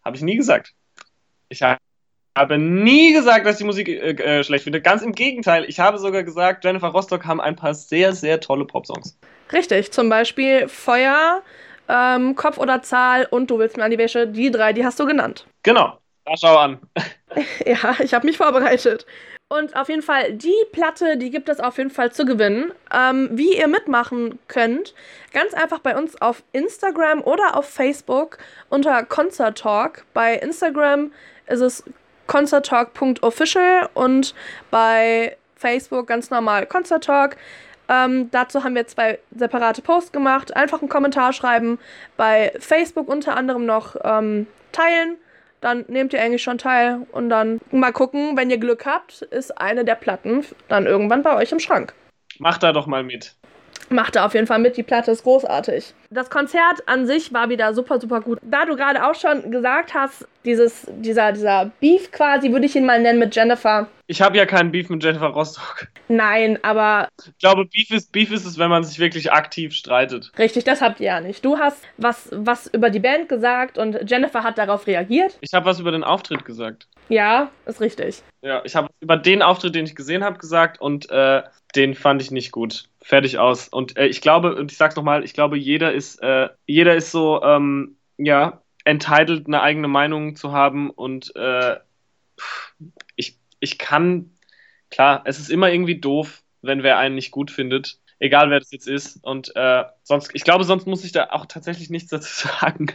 S3: Habe ich nie gesagt. Ich habe nie gesagt, dass ich die Musik äh, äh, schlecht finde. Ganz im Gegenteil. Ich habe sogar gesagt, Jennifer Rostock haben ein paar sehr, sehr tolle Popsongs.
S1: Richtig. Zum Beispiel Feuer, ähm, Kopf oder Zahl und Du willst mir an die Wäsche. Die drei, die hast du genannt.
S3: Genau. Da schau an.
S1: ja, ich habe mich vorbereitet. Und auf jeden Fall, die Platte, die gibt es auf jeden Fall zu gewinnen. Ähm, wie ihr mitmachen könnt, ganz einfach bei uns auf Instagram oder auf Facebook unter Concert Talk. Bei Instagram ist es concerttalk.official und bei Facebook ganz normal Concert Talk. Ähm, dazu haben wir zwei separate Posts gemacht. Einfach einen Kommentar schreiben. Bei Facebook unter anderem noch ähm, teilen dann nehmt ihr eigentlich schon teil und dann mal gucken, wenn ihr Glück habt, ist eine der Platten dann irgendwann bei euch im Schrank.
S3: Macht da doch mal mit.
S1: Macht da auf jeden Fall mit, die Platte ist großartig. Das Konzert an sich war wieder super, super gut. Da du gerade auch schon gesagt hast, dieses, dieser, dieser Beef quasi, würde ich ihn mal nennen mit Jennifer.
S3: Ich habe ja keinen Beef mit Jennifer Rostock.
S1: Nein, aber.
S3: Ich glaube, Beef ist, Beef ist es, wenn man sich wirklich aktiv streitet.
S1: Richtig, das habt ihr ja nicht. Du hast was, was über die Band gesagt und Jennifer hat darauf reagiert.
S3: Ich habe was über den Auftritt gesagt.
S1: Ja, ist richtig.
S3: Ja, ich habe über den Auftritt, den ich gesehen habe, gesagt und äh, den fand ich nicht gut. Fertig aus. Und äh, ich glaube, und ich sag's nochmal, ich glaube, jeder ist, äh, jeder ist so, ähm, ja, entitled, eine eigene Meinung zu haben und äh, ich ich kann, klar, es ist immer irgendwie doof, wenn wer einen nicht gut findet, egal wer das jetzt ist. Und äh, sonst, ich glaube, sonst muss ich da auch tatsächlich nichts dazu sagen.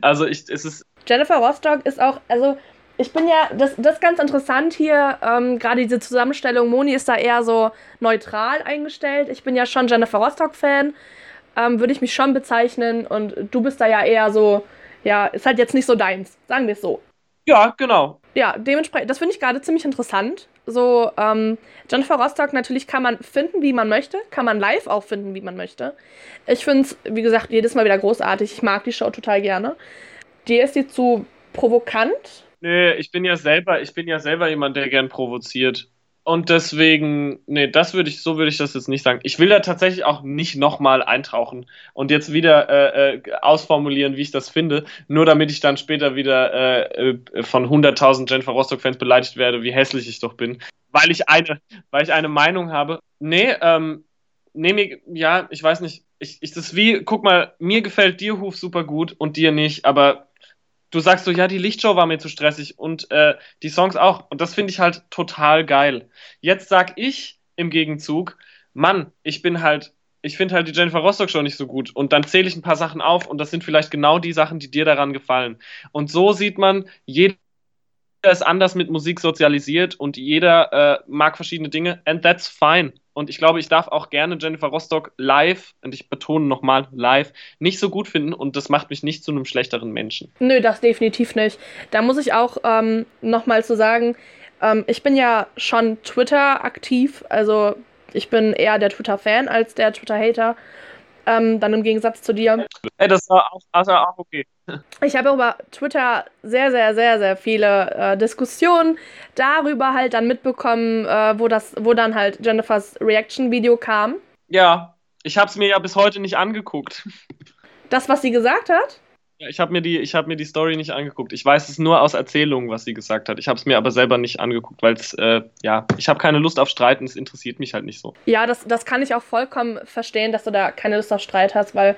S3: Also ich, es ist.
S1: Jennifer Rostock ist auch, also ich bin ja, das, das ist ganz interessant hier, ähm, gerade diese Zusammenstellung, Moni ist da eher so neutral eingestellt. Ich bin ja schon Jennifer Rostock-Fan, ähm, würde ich mich schon bezeichnen und du bist da ja eher so, ja, ist halt jetzt nicht so deins, sagen wir es so.
S3: Ja, genau.
S1: Ja, dementsprechend, das finde ich gerade ziemlich interessant. So, ähm, Jennifer Rostock natürlich kann man finden, wie man möchte, kann man live auch finden, wie man möchte. Ich finde es, wie gesagt, jedes Mal wieder großartig. Ich mag die Show total gerne. Dir ist die zu provokant?
S3: Nee, ich bin ja selber, ich bin ja selber jemand, der gern provoziert. Und deswegen, nee, das würde ich, so würde ich das jetzt nicht sagen. Ich will da tatsächlich auch nicht nochmal eintauchen und jetzt wieder äh, äh, ausformulieren, wie ich das finde, nur damit ich dann später wieder äh, äh von 100.000 Jennifer Rostock-Fans beleidigt werde, wie hässlich ich doch bin. Weil ich eine, weil ich eine Meinung habe. Nee, ähm, nee, mir, ja, ich weiß nicht. Ich, ich, das wie, guck mal, mir gefällt dir Huf super gut und dir nicht, aber du sagst so, ja, die Lichtshow war mir zu stressig und äh, die Songs auch. Und das finde ich halt total geil. Jetzt sag ich im Gegenzug, Mann, ich bin halt, ich finde halt die Jennifer Rostock Show nicht so gut. Und dann zähle ich ein paar Sachen auf und das sind vielleicht genau die Sachen, die dir daran gefallen. Und so sieht man, jeder ist anders mit Musik sozialisiert und jeder äh, mag verschiedene Dinge. And that's fine. Und ich glaube, ich darf auch gerne Jennifer Rostock live, und ich betone nochmal live, nicht so gut finden und das macht mich nicht zu einem schlechteren Menschen.
S1: Nö, das definitiv nicht. Da muss ich auch ähm, nochmal zu sagen, ähm, ich bin ja schon Twitter aktiv, also ich bin eher der Twitter-Fan als der Twitter-Hater. Ähm, dann im Gegensatz zu dir.
S3: Ey, das war auch, war auch okay.
S1: Ich habe über Twitter sehr, sehr, sehr, sehr viele äh, Diskussionen darüber halt dann mitbekommen, äh, wo, das, wo dann halt Jennifers Reaction-Video kam.
S3: Ja, ich habe es mir ja bis heute nicht angeguckt.
S1: Das, was sie gesagt hat?
S3: Ich habe mir, die, hab mir die Story nicht angeguckt. Ich weiß es nur aus Erzählungen, was sie gesagt hat. Ich habe es mir aber selber nicht angeguckt, weil es, äh, ja, ich habe keine Lust auf Streiten. Es interessiert mich halt nicht so.
S1: Ja, das, das kann ich auch vollkommen verstehen, dass du da keine Lust auf Streit hast, weil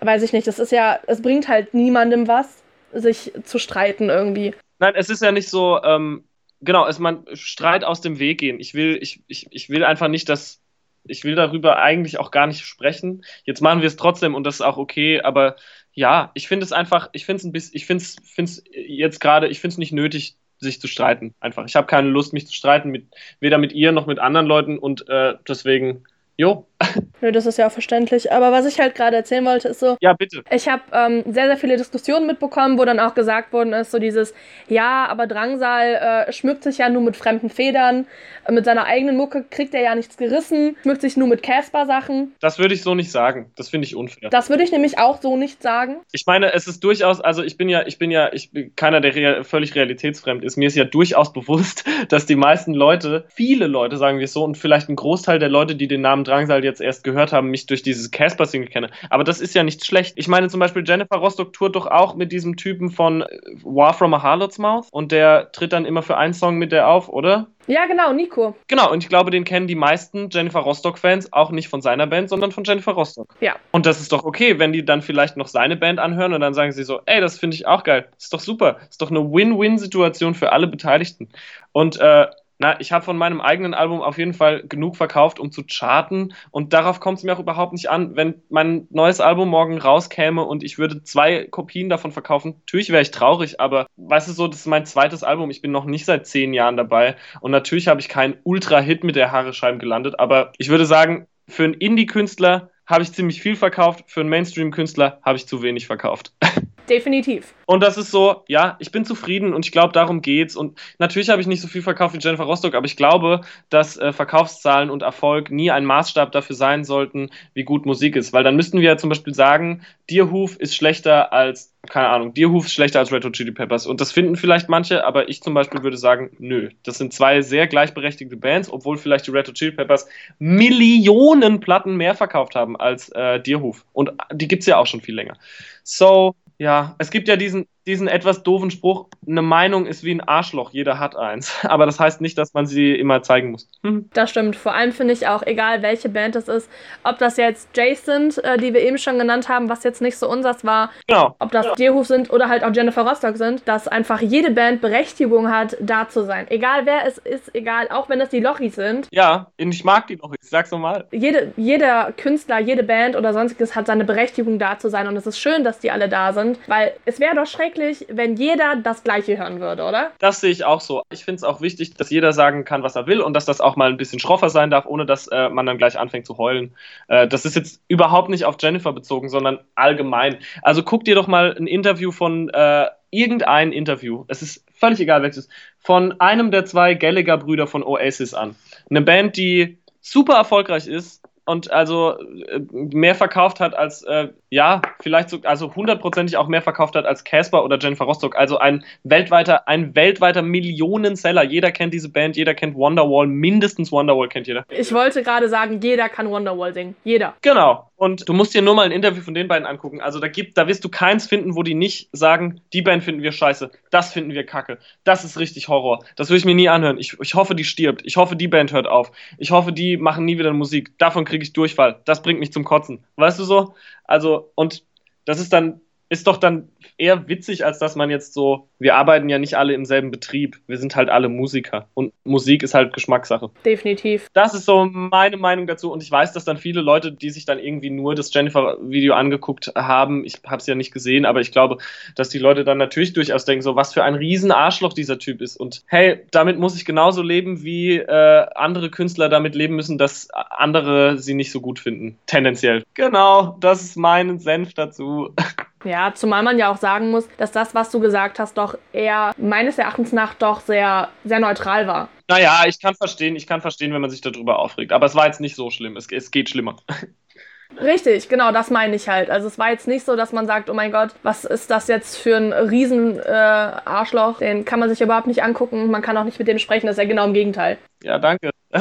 S1: weiß ich nicht, das ist ja, es bringt halt niemandem was, sich zu streiten irgendwie.
S3: Nein, es ist ja nicht so, ähm, genau, es man Streit aus dem Weg gehen. Ich will, ich, ich, ich will einfach nicht, dass ich will darüber eigentlich auch gar nicht sprechen. Jetzt machen wir es trotzdem und das ist auch okay, aber ja, ich finde es einfach, ich finde es ein bisschen, ich finde es jetzt gerade, ich finde es nicht nötig, sich zu streiten. Einfach. Ich habe keine Lust, mich zu streiten, mit, weder mit ihr noch mit anderen Leuten und äh, deswegen Jo.
S1: Nö, das ist ja auch verständlich. Aber was ich halt gerade erzählen wollte, ist so.
S3: Ja, bitte.
S1: Ich habe ähm, sehr, sehr viele Diskussionen mitbekommen, wo dann auch gesagt worden ist, so dieses, ja, aber Drangsal äh, schmückt sich ja nur mit fremden Federn. Äh, mit seiner eigenen Mucke kriegt er ja nichts gerissen. Schmückt sich nur mit Casper-Sachen.
S3: Das würde ich so nicht sagen. Das finde ich unfair.
S1: Das würde ich nämlich auch so nicht sagen.
S3: Ich meine, es ist durchaus, also ich bin ja, ich bin ja, ich bin keiner, der rea völlig realitätsfremd ist. Mir ist ja durchaus bewusst, dass die meisten Leute, viele Leute, sagen wir es so, und vielleicht ein Großteil der Leute, die den Namen Drangsal jetzt erst gehört haben, mich durch dieses Casper-Single kenne. Aber das ist ja nicht schlecht. Ich meine zum Beispiel, Jennifer Rostock tourt doch auch mit diesem Typen von äh, War from a Harlot's Mouth und der tritt dann immer für einen Song mit der auf, oder?
S1: Ja, genau, Nico.
S3: Genau, und ich glaube, den kennen die meisten Jennifer Rostock-Fans auch nicht von seiner Band, sondern von Jennifer Rostock.
S1: Ja.
S3: Und das ist doch okay, wenn die dann vielleicht noch seine Band anhören und dann sagen sie so, ey, das finde ich auch geil. Ist doch super. Ist doch eine Win-Win-Situation für alle Beteiligten. Und äh, na, ich habe von meinem eigenen Album auf jeden Fall genug verkauft, um zu charten. Und darauf kommt es mir auch überhaupt nicht an. Wenn mein neues Album morgen rauskäme und ich würde zwei Kopien davon verkaufen, natürlich wäre ich traurig, aber weißt du so, das ist mein zweites Album. Ich bin noch nicht seit zehn Jahren dabei. Und natürlich habe ich keinen Ultra-Hit mit der Haare Scheiben gelandet. Aber ich würde sagen, für einen Indie-Künstler habe ich ziemlich viel verkauft, für einen Mainstream-Künstler habe ich zu wenig verkauft.
S1: Definitiv.
S3: Und das ist so, ja, ich bin zufrieden und ich glaube, darum geht's. Und natürlich habe ich nicht so viel verkauft wie Jennifer Rostock, aber ich glaube, dass äh, Verkaufszahlen und Erfolg nie ein Maßstab dafür sein sollten, wie gut Musik ist. Weil dann müssten wir ja zum Beispiel sagen, Deerhoof ist schlechter als, keine Ahnung, Deerhoof ist schlechter als Red Hot Chili Peppers. Und das finden vielleicht manche, aber ich zum Beispiel würde sagen, nö. Das sind zwei sehr gleichberechtigte Bands, obwohl vielleicht die Red Hot Chili Peppers Millionen Platten mehr verkauft haben als äh, Deerhoof. Und die gibt es ja auch schon viel länger. So, ja, es gibt ja diesen, diesen etwas doofen Spruch, eine Meinung ist wie ein Arschloch, jeder hat eins. Aber das heißt nicht, dass man sie immer zeigen muss.
S1: Das stimmt. Vor allem finde ich auch, egal welche Band es ist, ob das jetzt Jays sind, äh, die wir eben schon genannt haben, was jetzt nicht so unsers war,
S3: genau.
S1: ob das. Deerhoof sind oder halt auch Jennifer Rostock sind, dass einfach jede Band Berechtigung hat, da zu sein. Egal wer es ist, egal, auch wenn es die Lochis sind.
S3: Ja, ich mag die Lochis, sag's nochmal.
S1: Jede, jeder Künstler, jede Band oder sonstiges hat seine Berechtigung, da zu sein. Und es ist schön, dass die alle da sind, weil es wäre doch schrecklich, wenn jeder das Gleiche hören würde, oder?
S3: Das sehe ich auch so. Ich finde es auch wichtig, dass jeder sagen kann, was er will und dass das auch mal ein bisschen schroffer sein darf, ohne dass äh, man dann gleich anfängt zu heulen. Äh, das ist jetzt überhaupt nicht auf Jennifer bezogen, sondern allgemein. Also guck dir doch mal ein Interview von äh, irgendein Interview, es ist völlig egal welches, von einem der zwei Gallagher-Brüder von Oasis an. Eine Band, die super erfolgreich ist, und also äh, mehr verkauft hat als, äh, ja, vielleicht so, also hundertprozentig auch mehr verkauft hat als Casper oder Jennifer Rostock. Also ein weltweiter, ein weltweiter Millionenseller. Jeder kennt diese Band, jeder kennt Wonderwall, mindestens Wonderwall kennt jeder.
S1: Ich wollte gerade sagen, jeder kann Wonderwall singen. Jeder.
S3: Genau. Und du musst dir nur mal ein Interview von den beiden angucken. Also da gibt, da wirst du keins finden, wo die nicht sagen, die Band finden wir scheiße, das finden wir kacke, das ist richtig Horror. Das will ich mir nie anhören. Ich, ich hoffe, die stirbt. Ich hoffe, die Band hört auf. Ich hoffe, die machen nie wieder Musik. Davon kriege ich Durchfall. Das bringt mich zum Kotzen. Weißt du so? Also, und das ist dann ist doch dann eher witzig, als dass man jetzt so, wir arbeiten ja nicht alle im selben Betrieb, wir sind halt alle Musiker und Musik ist halt Geschmackssache.
S1: Definitiv.
S3: Das ist so meine Meinung dazu und ich weiß, dass dann viele Leute, die sich dann irgendwie nur das Jennifer-Video angeguckt haben, ich habe es ja nicht gesehen, aber ich glaube, dass die Leute dann natürlich durchaus denken, so was für ein riesen Arschloch dieser Typ ist und hey, damit muss ich genauso leben, wie äh, andere Künstler damit leben müssen, dass andere sie nicht so gut finden, tendenziell. Genau, das ist mein Senf dazu.
S1: Ja, zumal man ja auch sagen muss, dass das, was du gesagt hast, doch eher meines Erachtens nach doch sehr, sehr neutral war.
S3: Naja, ich kann verstehen, ich kann verstehen, wenn man sich darüber aufregt. Aber es war jetzt nicht so schlimm. Es, es geht schlimmer.
S1: Richtig, genau, das meine ich halt. Also es war jetzt nicht so, dass man sagt, oh mein Gott, was ist das jetzt für ein riesen äh, Arschloch? Den kann man sich überhaupt nicht angucken, man kann auch nicht mit dem sprechen, das ist ja genau im Gegenteil.
S3: Ja, danke.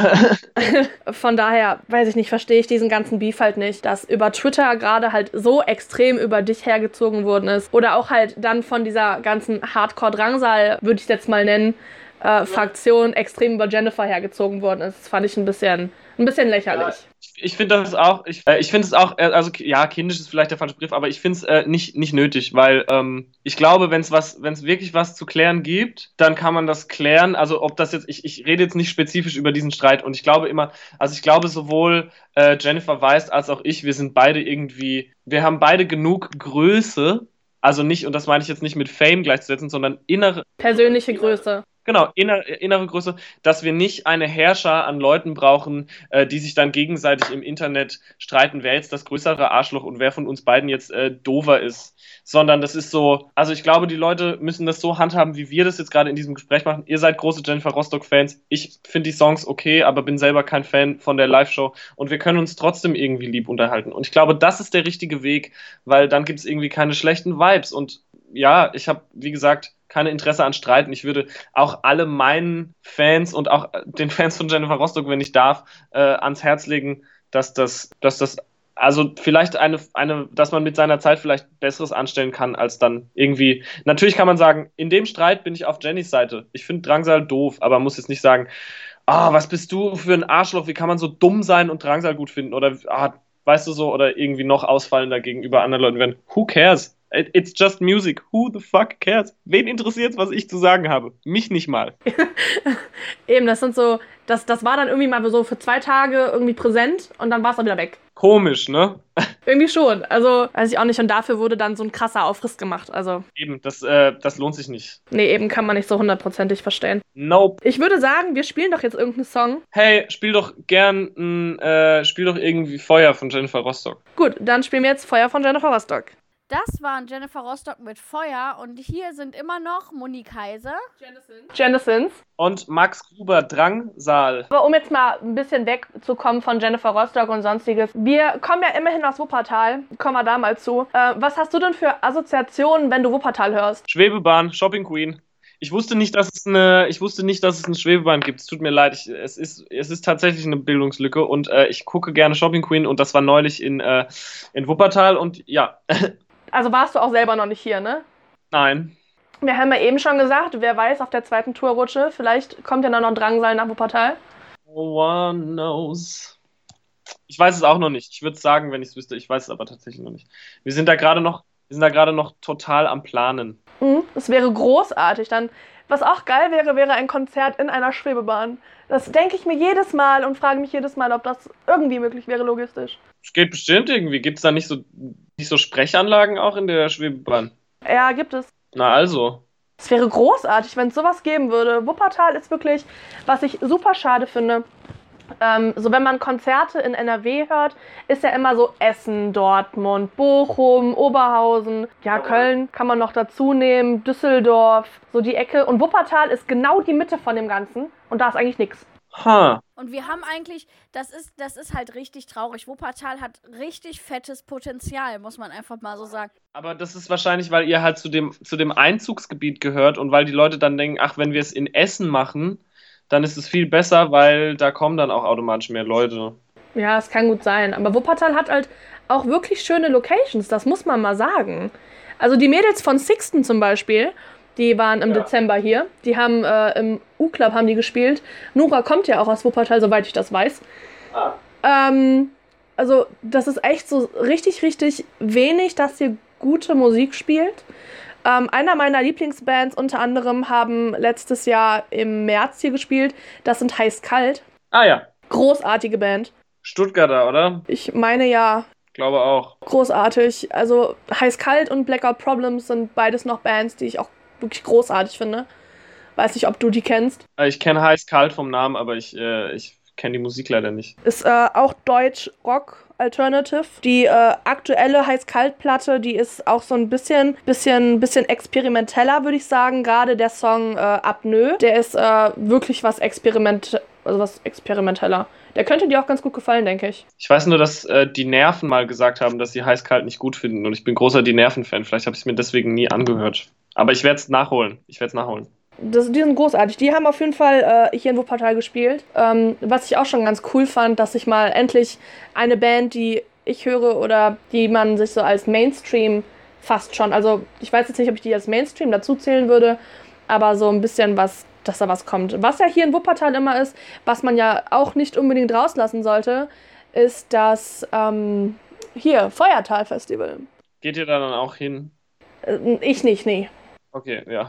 S1: Von daher, weiß ich nicht, verstehe ich diesen ganzen Beef halt nicht, dass über Twitter gerade halt so extrem über dich hergezogen worden ist. Oder auch halt dann von dieser ganzen Hardcore-Drangsal, würde ich es jetzt mal nennen, äh, Fraktion extrem über Jennifer hergezogen worden ist. Das fand ich ein bisschen ein bisschen lächerlich.
S3: Ich finde das auch, ich, äh, ich finde es auch, äh, also ja, kindisch ist vielleicht der falsche Begriff, aber ich finde es äh, nicht, nicht nötig, weil ähm, ich glaube, wenn es was, wenn es wirklich was zu klären gibt, dann kann man das klären. Also ob das jetzt, ich, ich rede jetzt nicht spezifisch über diesen Streit und ich glaube immer, also ich glaube sowohl äh, Jennifer Weist als auch ich, wir sind beide irgendwie, wir haben beide genug Größe, also nicht, und das meine ich jetzt nicht mit Fame gleichzusetzen, sondern innere.
S1: Persönliche Größe.
S3: Genau, innere, innere Größe, dass wir nicht eine Herrscher an Leuten brauchen, äh, die sich dann gegenseitig im Internet streiten, wer jetzt das größere Arschloch und wer von uns beiden jetzt äh, dover ist. Sondern das ist so, also ich glaube, die Leute müssen das so handhaben, wie wir das jetzt gerade in diesem Gespräch machen. Ihr seid große Jennifer Rostock-Fans. Ich finde die Songs okay, aber bin selber kein Fan von der Live-Show. Und wir können uns trotzdem irgendwie lieb unterhalten. Und ich glaube, das ist der richtige Weg, weil dann gibt es irgendwie keine schlechten Vibes. Und ja, ich habe, wie gesagt, keine Interesse an Streiten. Ich würde auch alle meinen Fans und auch den Fans von Jennifer Rostock, wenn ich darf, äh, ans Herz legen, dass das, dass das also vielleicht eine, eine, dass man mit seiner Zeit vielleicht Besseres anstellen kann, als dann irgendwie. Natürlich kann man sagen, in dem Streit bin ich auf Jennys Seite. Ich finde Drangsal doof, aber muss jetzt nicht sagen, ah, oh, was bist du für ein Arschloch, wie kann man so dumm sein und Drangsal gut finden? Oder ah, weißt du so, oder irgendwie noch ausfallender gegenüber anderen Leuten werden. Who cares? It's just music. Who the fuck cares? Wen interessiert was ich zu sagen habe? Mich nicht mal.
S1: Eben, das sind so, das, das war dann irgendwie mal so für zwei Tage irgendwie präsent und dann war es auch wieder weg.
S3: Komisch, ne?
S1: irgendwie schon. Also, weiß ich auch nicht. Und dafür wurde dann so ein krasser Aufriss gemacht. Also.
S3: Eben, das, äh, das lohnt sich nicht.
S1: Nee, eben kann man nicht so hundertprozentig verstehen.
S3: Nope.
S1: Ich würde sagen, wir spielen doch jetzt irgendeinen Song.
S3: Hey, spiel doch gern, äh, spiel doch irgendwie Feuer von Jennifer Rostock.
S1: Gut, dann spielen wir jetzt Feuer von Jennifer Rostock.
S2: Das waren Jennifer Rostock mit Feuer und hier sind immer noch Moni Kaiser,
S1: Janisons
S3: und Max Gruber Drangsal.
S1: Aber um jetzt mal ein bisschen wegzukommen von Jennifer Rostock und sonstiges, wir kommen ja immerhin aus Wuppertal, kommen wir da mal zu. Äh, was hast du denn für Assoziationen, wenn du Wuppertal hörst?
S3: Schwebebahn, Shopping Queen. Ich wusste nicht, dass es eine, ich wusste nicht, dass es eine Schwebebahn gibt. Es tut mir leid. Ich, es, ist, es ist tatsächlich eine Bildungslücke und äh, ich gucke gerne Shopping Queen und das war neulich in, äh, in Wuppertal und ja.
S1: Also warst du auch selber noch nicht hier, ne?
S3: Nein.
S1: Wir haben ja eben schon gesagt, wer weiß, auf der zweiten Tourrutsche, vielleicht kommt ja noch ein Drangsal nach Wuppertal.
S3: No one knows. Ich weiß es auch noch nicht. Ich würde es sagen, wenn ich es wüsste. Ich weiß es aber tatsächlich noch nicht. Wir sind da gerade noch, wir sind da gerade noch total am Planen.
S1: Mhm, das wäre großartig. Dann, was auch geil wäre, wäre ein Konzert in einer Schwebebahn. Das denke ich mir jedes Mal und frage mich jedes Mal, ob das irgendwie möglich wäre logistisch.
S3: Es geht bestimmt irgendwie. Gibt es da nicht so, nicht so Sprechanlagen auch in der Schwebebahn?
S1: Ja, gibt es.
S3: Na also.
S1: Es wäre großartig, wenn es sowas geben würde. Wuppertal ist wirklich, was ich super schade finde. Ähm, so wenn man Konzerte in NRW hört, ist ja immer so Essen, Dortmund, Bochum, Oberhausen, ja Köln kann man noch dazu nehmen, Düsseldorf, so die Ecke. Und Wuppertal ist genau die Mitte von dem Ganzen und da ist eigentlich nichts.
S3: Ha.
S2: Und wir haben eigentlich, das ist, das ist halt richtig traurig. Wuppertal hat richtig fettes Potenzial, muss man einfach mal so sagen.
S3: Aber das ist wahrscheinlich, weil ihr halt zu dem, zu dem Einzugsgebiet gehört und weil die Leute dann denken, ach, wenn wir es in Essen machen, dann ist es viel besser, weil da kommen dann auch automatisch mehr Leute.
S1: Ja, es kann gut sein. Aber Wuppertal hat halt auch wirklich schöne Locations, das muss man mal sagen. Also die Mädels von Sixten zum Beispiel, die waren im ja. Dezember hier. Die haben äh, im U-Club haben die gespielt. Nora kommt ja auch aus Wuppertal, soweit ich das weiß. Ah. Ähm, also das ist echt so richtig, richtig wenig, dass hier gute Musik spielt. Ähm, einer meiner Lieblingsbands unter anderem haben letztes Jahr im März hier gespielt. Das sind Heiß Kalt.
S3: Ah ja.
S1: Großartige Band.
S3: Stuttgarter, oder?
S1: Ich meine ja.
S3: Glaube auch.
S1: Großartig. Also Heiß Kalt und Blackout Problems sind beides noch Bands, die ich auch wirklich großartig finde. Weiß nicht, ob du die kennst.
S3: Äh, ich kenne Heiß Kalt vom Namen, aber ich, äh, ich kenne die Musik leider nicht.
S1: Ist äh, auch Deutsch Rock Alternative. Die äh, aktuelle Heiß-Kalt-Platte, die ist auch so ein bisschen, bisschen, bisschen experimenteller, würde ich sagen. Gerade der Song äh, Apnoe, der ist äh, wirklich was experiment, also was experimenteller. Der könnte dir auch ganz gut gefallen, denke ich.
S3: Ich weiß nur, dass äh, die Nerven mal gesagt haben, dass sie heiß-kalt nicht gut finden. Und ich bin großer Die Nerven-Fan. Vielleicht habe ich es mir deswegen nie angehört. Aber ich werde es nachholen. Ich werde es nachholen.
S1: Das, die sind großartig. Die haben auf jeden Fall äh, hier in Wuppertal gespielt. Ähm, was ich auch schon ganz cool fand, dass ich mal endlich eine Band, die ich höre oder die man sich so als Mainstream fast schon, also ich weiß jetzt nicht, ob ich die als Mainstream dazu zählen würde, aber so ein bisschen was dass da was kommt. Was ja hier in Wuppertal immer ist, was man ja auch nicht unbedingt rauslassen sollte, ist das ähm, hier Feuertal-Festival.
S3: Geht ihr da dann auch hin?
S1: Äh, Ich nicht, nee.
S3: Okay, ja.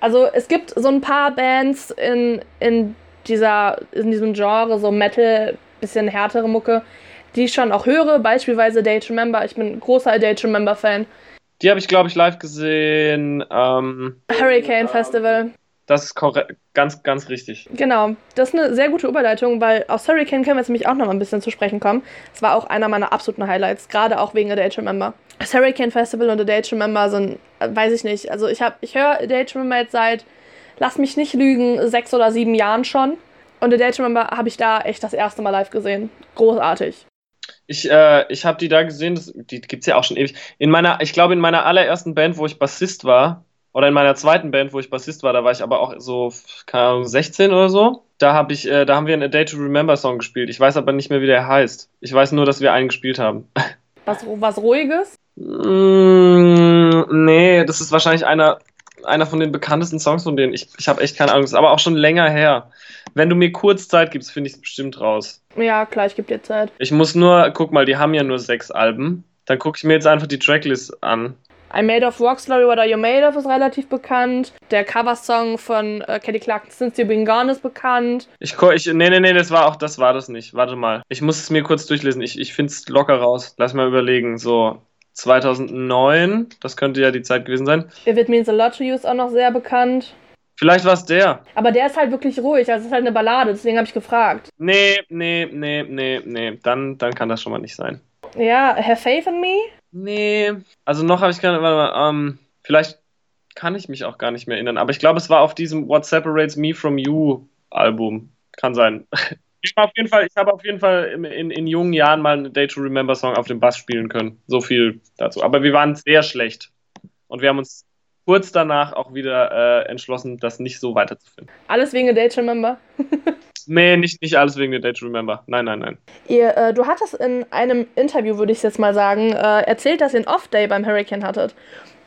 S1: Also es gibt so ein paar Bands in, in, dieser, in diesem Genre, so Metal, bisschen härtere Mucke, die ich schon auch höre, beispielsweise Day to Remember. Ich bin ein großer Day to Remember-Fan.
S3: Die habe ich, glaube ich, live gesehen. Ähm,
S1: Hurricane Festival.
S3: das ist korrekt, ganz, ganz richtig.
S1: Genau, das ist eine sehr gute Überleitung, weil aus Hurricane können wir jetzt nämlich auch noch mal ein bisschen zu sprechen kommen. Es war auch einer meiner absoluten Highlights, gerade auch wegen A Day to Remember. Das Hurricane Festival und A Day to Remember sind, äh, weiß ich nicht, also ich, hab, ich höre to Remember jetzt seit, lass mich nicht lügen, sechs oder sieben Jahren schon. Und A Day to Remember habe ich da echt das erste Mal live gesehen. Großartig.
S3: Ich, äh, ich habe die da gesehen, das, die gibt's ja auch schon ewig. In meiner, ich glaube, in meiner allerersten Band, wo ich Bassist war, oder in meiner zweiten Band, wo ich Bassist war, da war ich aber auch so, keine Ahnung, 16 oder so. Da, hab ich, äh, da haben wir einen A Day to Remember Song gespielt. Ich weiß aber nicht mehr, wie der heißt. Ich weiß nur, dass wir einen gespielt haben.
S1: Was, was Ruhiges?
S3: Mm, nee, das ist wahrscheinlich einer, einer von den bekanntesten Songs von denen. Ich, ich habe echt keine Ahnung. Ist aber auch schon länger her. Wenn du mir kurz Zeit gibst, finde ich es bestimmt raus.
S1: Ja, klar, ich gebe dir Zeit.
S3: Ich muss nur, guck mal, die haben ja nur sechs Alben. Dann gucke ich mir jetzt einfach die Tracklist an.
S1: I Made of Rock Story What Are You Made of ist relativ bekannt. Der Coversong von äh, Kelly Clarkson Since You've Been Gone ist bekannt.
S3: Ich, ich, nee, nee, nee, das war auch, das war das nicht. Warte mal. Ich muss es mir kurz durchlesen. Ich, ich finde es locker raus. Lass mal überlegen. So, 2009, das könnte ja die Zeit gewesen sein.
S1: It Means a Lot to You ist auch noch sehr bekannt.
S3: Vielleicht war es der.
S1: Aber der ist halt wirklich ruhig, also es ist halt eine Ballade, deswegen habe ich gefragt.
S3: Nee, nee, nee, nee, nee. Dann, dann kann das schon mal nicht sein.
S1: Ja, Have Faith in Me?
S3: Nee, also noch habe ich keine, warte mal, ähm, vielleicht kann ich mich auch gar nicht mehr erinnern, aber ich glaube, es war auf diesem What Separates Me From You Album. Kann sein. Ich habe auf jeden Fall, ich habe auf jeden Fall in, in, in jungen Jahren mal einen Day to Remember Song auf dem Bass spielen können. So viel dazu. Aber wir waren sehr schlecht. Und wir haben uns kurz danach auch wieder äh, entschlossen, das nicht so weiterzuführen.
S1: Alles wegen A Day to Remember.
S3: Nee, nicht, nicht alles wegen der Day to Remember. Nein, nein, nein.
S1: Ihr, äh, du hattest in einem Interview, würde ich es jetzt mal sagen, äh, erzählt, dass ihr einen Off-Day beim Hurricane hattet.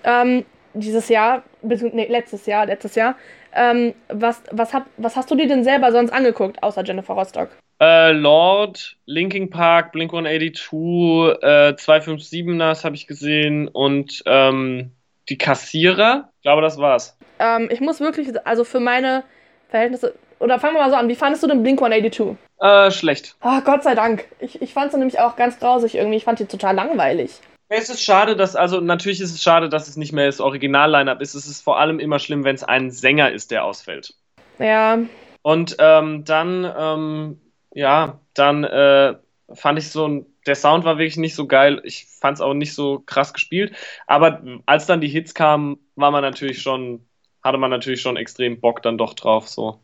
S1: Ähm, dieses Jahr, nee, letztes Jahr, letztes Jahr. Ähm, was, was, hab, was hast du dir denn selber sonst angeguckt, außer Jennifer Rostock?
S3: Äh, Lord, Linkin Park, Blink 182, äh, 257ers habe ich gesehen und ähm, die Kassierer. Ich glaube, das war's.
S1: Ähm, ich muss wirklich, also für meine Verhältnisse, oder fangen wir mal so an, wie fandest du den Blink 182?
S3: Äh, schlecht.
S1: Ah, Gott sei Dank. Ich, ich fand sie nämlich auch ganz grausig irgendwie. Ich fand die total langweilig.
S3: Es ist schade, dass, also natürlich ist es schade, dass es nicht mehr das Original-Line-Up ist. Es ist vor allem immer schlimm, wenn es ein Sänger ist, der ausfällt.
S1: Ja,
S3: Und ähm, dann, ähm, ja, dann äh, fand ich so, ein- der Sound war wirklich nicht so geil. Ich fand es auch nicht so krass gespielt. Aber als dann die Hits kamen, war man natürlich schon, hatte man natürlich schon extrem Bock dann doch drauf. So.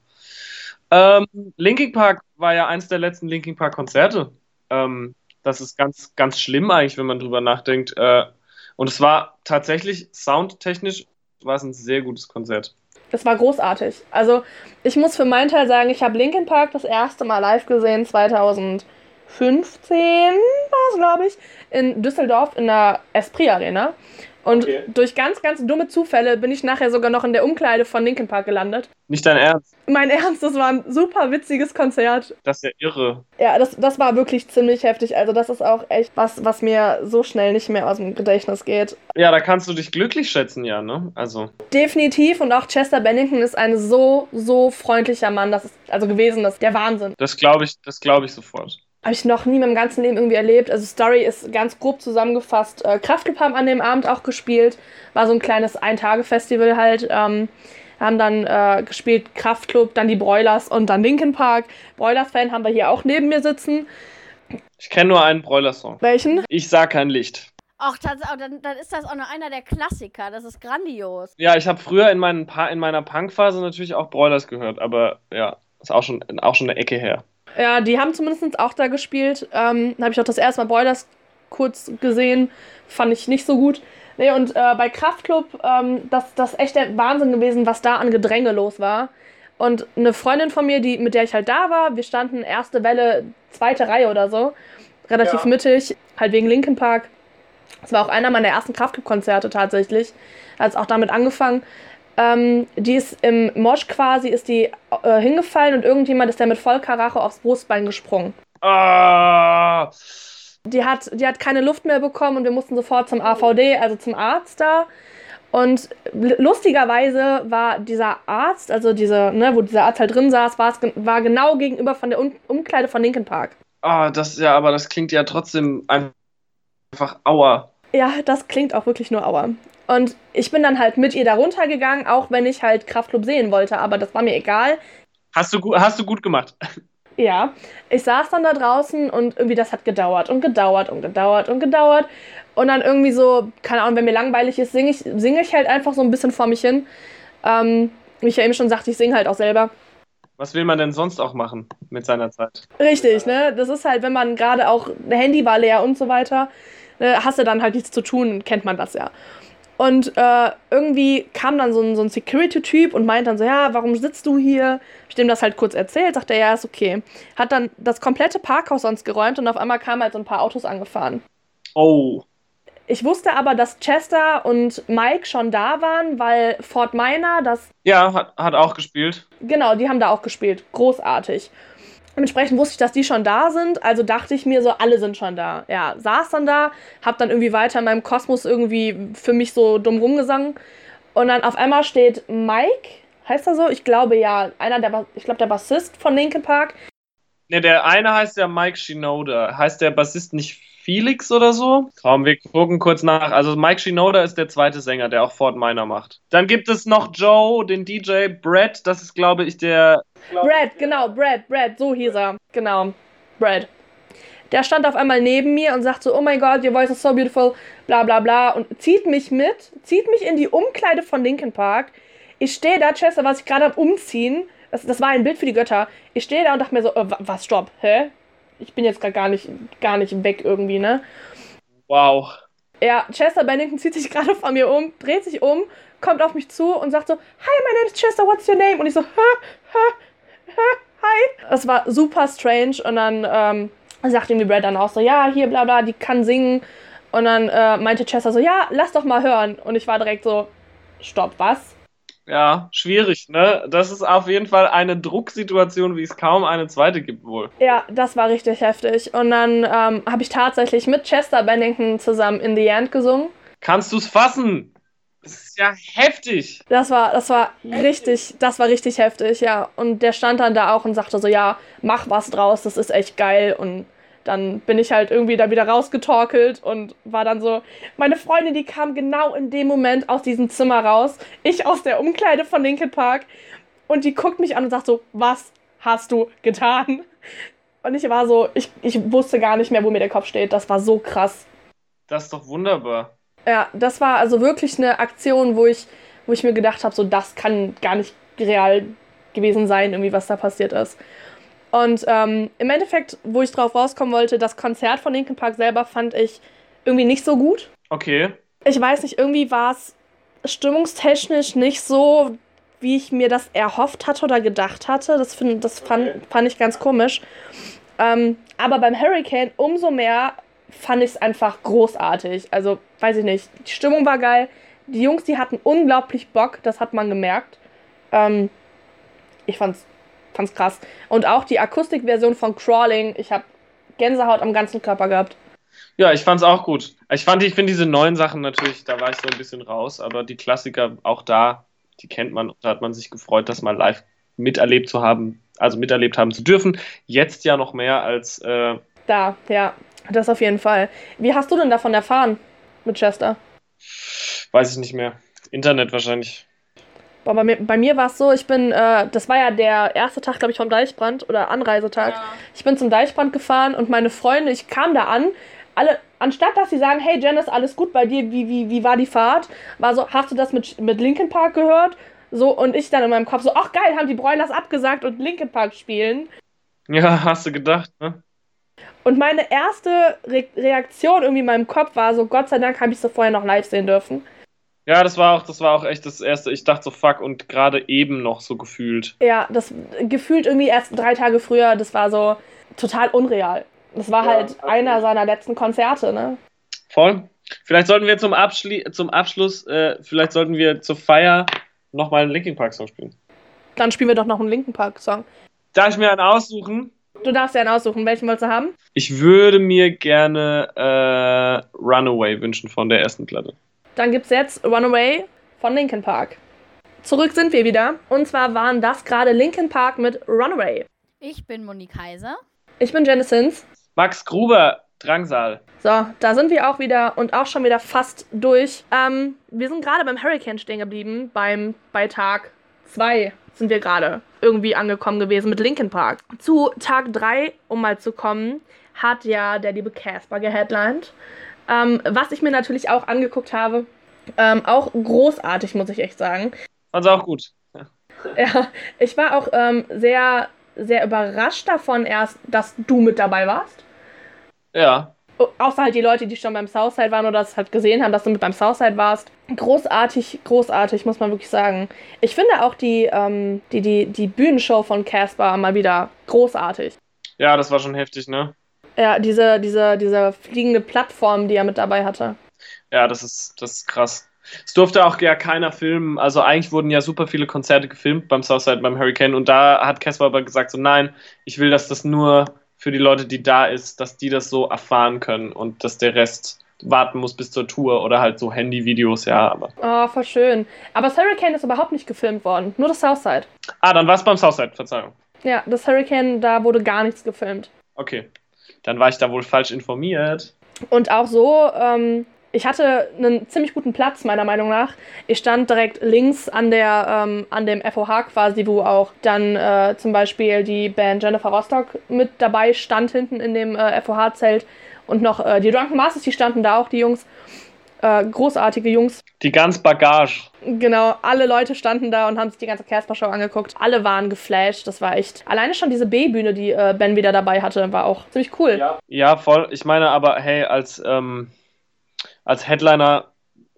S3: Ähm, Linkin Park war ja eins der letzten Linkin Park Konzerte. Ähm, das ist ganz, ganz schlimm eigentlich, wenn man drüber nachdenkt. Äh, und es war tatsächlich soundtechnisch war es ein sehr gutes Konzert.
S1: das war großartig. Also, ich muss für meinen Teil sagen, ich habe Linkin Park das erste Mal live gesehen 2015 war es, glaube ich, in Düsseldorf in der Esprit Arena. Und
S3: Okay.
S1: durch ganz, ganz dumme Zufälle bin ich nachher sogar noch in der Umkleide von Linkin Park gelandet.
S3: Nicht dein Ernst?
S1: Mein Ernst, das war ein super witziges Konzert.
S3: Das ist ja irre.
S1: Ja, das, das war wirklich ziemlich heftig. Also, das ist auch echt was, was mir so schnell nicht mehr aus dem Gedächtnis geht.
S3: Ja, da kannst du dich glücklich schätzen, ja, ne? Also.
S1: Definitiv. Und auch Chester Bennington ist ein so, so freundlicher Mann. Das ist also gewesen, das ist der Wahnsinn.
S3: Das glaube ich, das glaube ich sofort.
S1: Habe ich noch nie in meinem ganzen Leben irgendwie erlebt. Also Story ist ganz grob zusammengefasst. Äh, Kraftclub haben an dem Abend auch gespielt. War so ein kleines Ein-Tage-Festival halt. Ähm, haben dann äh, gespielt Kraftclub, dann die Broilers und dann Linkin Park. Broilers-Fan haben wir hier auch neben mir sitzen.
S3: Ich kenne nur einen Broiler-Song.
S1: Welchen?
S3: Ich sah kein Licht.
S2: Ach, oh, dann, dann ist das auch noch einer der Klassiker. Das ist grandios.
S3: Ja, ich habe früher in, meinen pa in meiner Punk-Phase natürlich auch Broilers gehört, aber ja, ist auch schon, auch schon eine Ecke her.
S1: Ja, die haben zumindest auch da gespielt. Ähm, da habe ich auch das erste Mal Broilers kurz gesehen. Fand ich nicht so gut. Nee, und äh, bei Kraftclub, ähm, das, das ist echt der Wahnsinn gewesen, was da an Gedränge los war. Und eine Freundin von mir, die, mit der ich halt da war, wir standen erste Welle, zweite Reihe oder so, relativ
S3: Ja.
S1: mittig, halt wegen Linkin Park. Das war auch einer meiner ersten Kraftclub-Konzerte tatsächlich. Hat es auch damit angefangen. Ähm, die ist im Mosch quasi, ist die äh, hingefallen und irgendjemand ist da mit Vollkarache aufs Brustbein gesprungen.
S3: Ah!
S1: Die hat, die hat keine Luft mehr bekommen und wir mussten sofort zum AVD, also zum Arzt da. Und lustigerweise war dieser Arzt, also diese, ne, wo dieser Arzt halt drin saß, war, war genau gegenüber von der um Umkleide von Linkin Park.
S3: Ah, das ja, aber das klingt ja trotzdem einfach Aua.
S1: Ja, das klingt auch wirklich nur Aua. Und ich bin dann halt mit ihr da runtergegangen, auch wenn ich halt Kraftclub sehen wollte, aber das war mir egal.
S3: Hast du, hast du gut gemacht.
S1: Ja, ich saß dann da draußen und irgendwie das hat gedauert und gedauert und gedauert und gedauert. Und dann irgendwie so, keine Ahnung, wenn mir langweilig ist, singe ich, sing ich halt einfach so ein bisschen vor mich hin. Ähm, wie ich ja eben schon sagte, ich singe halt auch selber.
S3: Was will man denn sonst auch machen mit seiner Zeit?
S1: Richtig, ne? Das ist halt, wenn man gerade auch, Handy war leer und so weiter, ne, hast du dann halt nichts zu tun, kennt man das ja. Und äh, irgendwie kam dann so ein, so ein Security-Typ und meint dann so, ja, warum sitzt du hier? Ich dem das halt kurz erzählt, sagt er, ja, ist okay. Hat dann das komplette Parkhaus sonst geräumt und auf einmal kamen halt so ein paar Autos angefahren.
S3: Oh.
S1: Ich wusste aber, dass Chester und Mike schon da waren, weil Fort Minor, das.
S3: Ja, hat, hat auch gespielt.
S1: Genau, die haben da auch gespielt. Großartig. Dementsprechend wusste ich, dass die schon da sind, also dachte ich mir so, alle sind schon da. Ja, saß dann da, hab dann irgendwie weiter in meinem Kosmos irgendwie für mich so dumm rumgesungen. Und dann auf einmal steht Mike, heißt er so? Ich glaube ja, einer der, ich glaube der Bassist von Linkin Park.
S3: Ne, der eine heißt ja Mike Shinoda. Heißt der Bassist nicht Felix oder so. Komm, wir gucken kurz nach. Also Mike Shinoda ist der zweite Sänger, der auch Fort Minor macht. Dann gibt es noch Joe, den DJ Brad. Das ist, glaube ich, der.
S1: Brad, genau, Brad, Brad, so hieß er. Genau, Brad. Der stand auf einmal neben mir und sagt so, oh mein Gott, your voice is so beautiful, bla bla bla. Und zieht mich mit, zieht mich in die Umkleide von Linkin Park. Ich stehe da, Chester, was ich gerade am Umziehen. Das, das war ein Bild für die Götter. Ich stehe da und dachte mir so, äh, was, stopp, hä? Ich bin jetzt gerade gar nicht, gar nicht weg irgendwie, ne?
S3: Wow.
S1: Ja, Chester Bennington zieht sich gerade von mir um, dreht sich um, kommt auf mich zu und sagt so, Hi, my name is Chester, what's your name? Und ich so, hä, hä, hä, hi. Das war super strange und dann ähm, sagt ihm die Brad dann auch so, ja, hier, bla bla, die kann singen. Und dann äh, meinte Chester so, ja, lass doch mal hören. Und ich war direkt so, stopp, was?
S3: Ja, schwierig, ne? Das ist auf jeden Fall eine Drucksituation, wie es kaum eine zweite gibt wohl.
S1: Ja, das war richtig heftig. Und dann ähm, habe ich tatsächlich mit Chester Bennington zusammen In the End gesungen.
S3: Kannst du es fassen? Das ist ja heftig.
S1: Das war, das war heftig. richtig, das war richtig heftig, ja. Und der stand dann da auch und sagte so, ja, mach was draus, das ist echt geil. Und dann bin ich halt irgendwie da wieder rausgetorkelt und war dann so, meine Freundin, die kam genau in dem Moment aus diesem Zimmer raus, ich aus der Umkleide von Linkin Park und die guckt mich an und sagt so, was hast du getan? Und ich war so, ich, ich wusste gar nicht mehr, wo mir der Kopf steht. Das war so krass.
S3: Das ist doch wunderbar.
S1: Ja, das war also wirklich eine Aktion, wo ich, wo ich mir gedacht habe, so das kann gar nicht real gewesen sein, irgendwie was da passiert ist. Und ähm, im Endeffekt, wo ich drauf rauskommen wollte, das Konzert von Linkin Park selber fand ich irgendwie nicht so gut.
S3: Okay.
S1: Ich weiß nicht, irgendwie war es stimmungstechnisch nicht so, wie ich mir das erhofft hatte oder gedacht hatte. Das, find, das fand, fand ich ganz komisch. Ähm, aber beim Hurricane umso mehr fand ich es einfach großartig. Also, weiß ich nicht, die Stimmung war geil. Die Jungs, die hatten unglaublich Bock, das hat man gemerkt. Ähm, ich fand's fand's krass. Und auch die Akustikversion von Crawling, ich habe Gänsehaut am ganzen Körper gehabt.
S3: Ja, ich fand's auch gut. Ich fand, ich finde diese neuen Sachen natürlich, da war ich so ein bisschen raus, aber die Klassiker auch da, die kennt man. Da hat man sich gefreut, das mal live miterlebt zu haben, also miterlebt haben zu dürfen. Jetzt ja noch mehr als. Äh
S1: da, ja, das auf jeden Fall. Wie hast du denn davon erfahren mit Chester?
S3: Weiß ich nicht mehr. Internet wahrscheinlich.
S1: Boah, bei mir, bei mir war es so, ich bin, äh, das war ja der erste Tag, glaube ich, vom Deichbrand oder Anreisetag. Ja. Ich bin zum Deichbrand gefahren und meine Freunde, ich kam da an, alle, anstatt dass sie sagen, hey Janice, alles gut bei dir, wie, wie, wie war die Fahrt? War so, hast du das mit, mit Linkin Park gehört? So, und ich dann in meinem Kopf so, ach geil, haben die Broilers abgesagt und Linkin Park spielen.
S3: Ja, hast du gedacht, ne?
S1: Und meine erste Re Reaktion irgendwie in meinem Kopf war so, Gott sei Dank habe ich sie vorher noch live sehen dürfen.
S3: Ja, das war auch, das war auch echt das erste. Ich dachte so, fuck, und gerade eben noch so gefühlt.
S1: Ja, das gefühlt irgendwie erst drei Tage früher, das war so total unreal. Das war ja, halt einer seiner letzten Konzerte, ne?
S3: Voll. Vielleicht sollten wir zum, Abschli zum Abschluss, äh, vielleicht sollten wir zur Feier nochmal einen Linkin Park Song spielen.
S1: Dann spielen wir doch noch einen Linkin Park Song.
S3: Darf ich mir einen aussuchen?
S1: Du darfst dir einen aussuchen. Welchen wolltest du haben?
S3: Ich würde mir gerne äh, Runaway wünschen von der ersten Platte.
S1: Dann gibt's jetzt Runaway von Linkin Park. Zurück sind wir wieder. Und zwar waren das gerade Linkin Park mit Runaway.
S2: Ich bin Monique Kaiser.
S1: Ich bin Jennison.
S3: Max Gruber, Drangsal.
S1: So, da sind wir auch wieder und auch schon wieder fast durch. Ähm, wir sind gerade beim Hurricane stehen geblieben. Beim, bei Tag 2 sind wir gerade irgendwie angekommen gewesen mit Linkin Park. Zu Tag 3, um mal zu kommen, hat ja der liebe Casper geheadlined. Ähm, was ich mir natürlich auch angeguckt habe. Ähm, auch großartig, muss ich echt sagen.
S3: Fand's auch gut. Ja,
S1: Ja, ich war auch ähm, sehr, sehr überrascht davon erst, dass du mit dabei warst.
S3: ja.
S1: Außer halt die Leute, die schon beim Southside waren oder das halt gesehen haben, dass du mit beim Southside warst. Großartig, großartig, muss man wirklich sagen. Ich finde auch die, ähm, die, die, die Bühnenshow von Casper mal wieder großartig.
S3: Ja, das war schon heftig, ne?
S1: Ja, diese, diese, diese fliegende Plattform, die er mit dabei hatte.
S3: Ja, das ist, das ist krass. Es durfte auch ja keiner filmen. Also eigentlich wurden ja super viele Konzerte gefilmt beim Southside, beim Hurricane. Und da hat Casper aber gesagt, so nein, ich will, dass das nur für die Leute, die da ist, dass die das so erfahren können und dass der Rest warten muss bis zur Tour oder halt so Handyvideos, ja, aber.
S1: Oh, voll schön. Aber das Hurricane ist überhaupt nicht gefilmt worden. Nur das Southside.
S3: Ah, dann war es beim Southside, Verzeihung.
S1: Ja, das Hurricane, da wurde gar nichts gefilmt.
S3: Okay. Dann war ich da wohl falsch informiert.
S1: Und auch so, ähm, ich hatte einen ziemlich guten Platz, meiner Meinung nach. Ich stand direkt links an, der, ähm, an dem FOH quasi, wo auch dann äh, zum Beispiel die Band Jennifer Rostock mit dabei stand, hinten in dem äh, FOH-Zelt. Und noch äh, die Drunken Masters, die standen da auch, die Jungs. Äh, großartige Jungs.
S3: Die ganz Bagage.
S1: Genau, alle Leute standen da und haben sich die ganze Casper-Show angeguckt. Alle waren geflasht, das war echt. Alleine schon diese B-Bühne, die äh, Ben wieder dabei hatte, war auch ziemlich cool.
S3: Ja. ja, voll. Ich meine aber, hey, als, ähm, als Headliner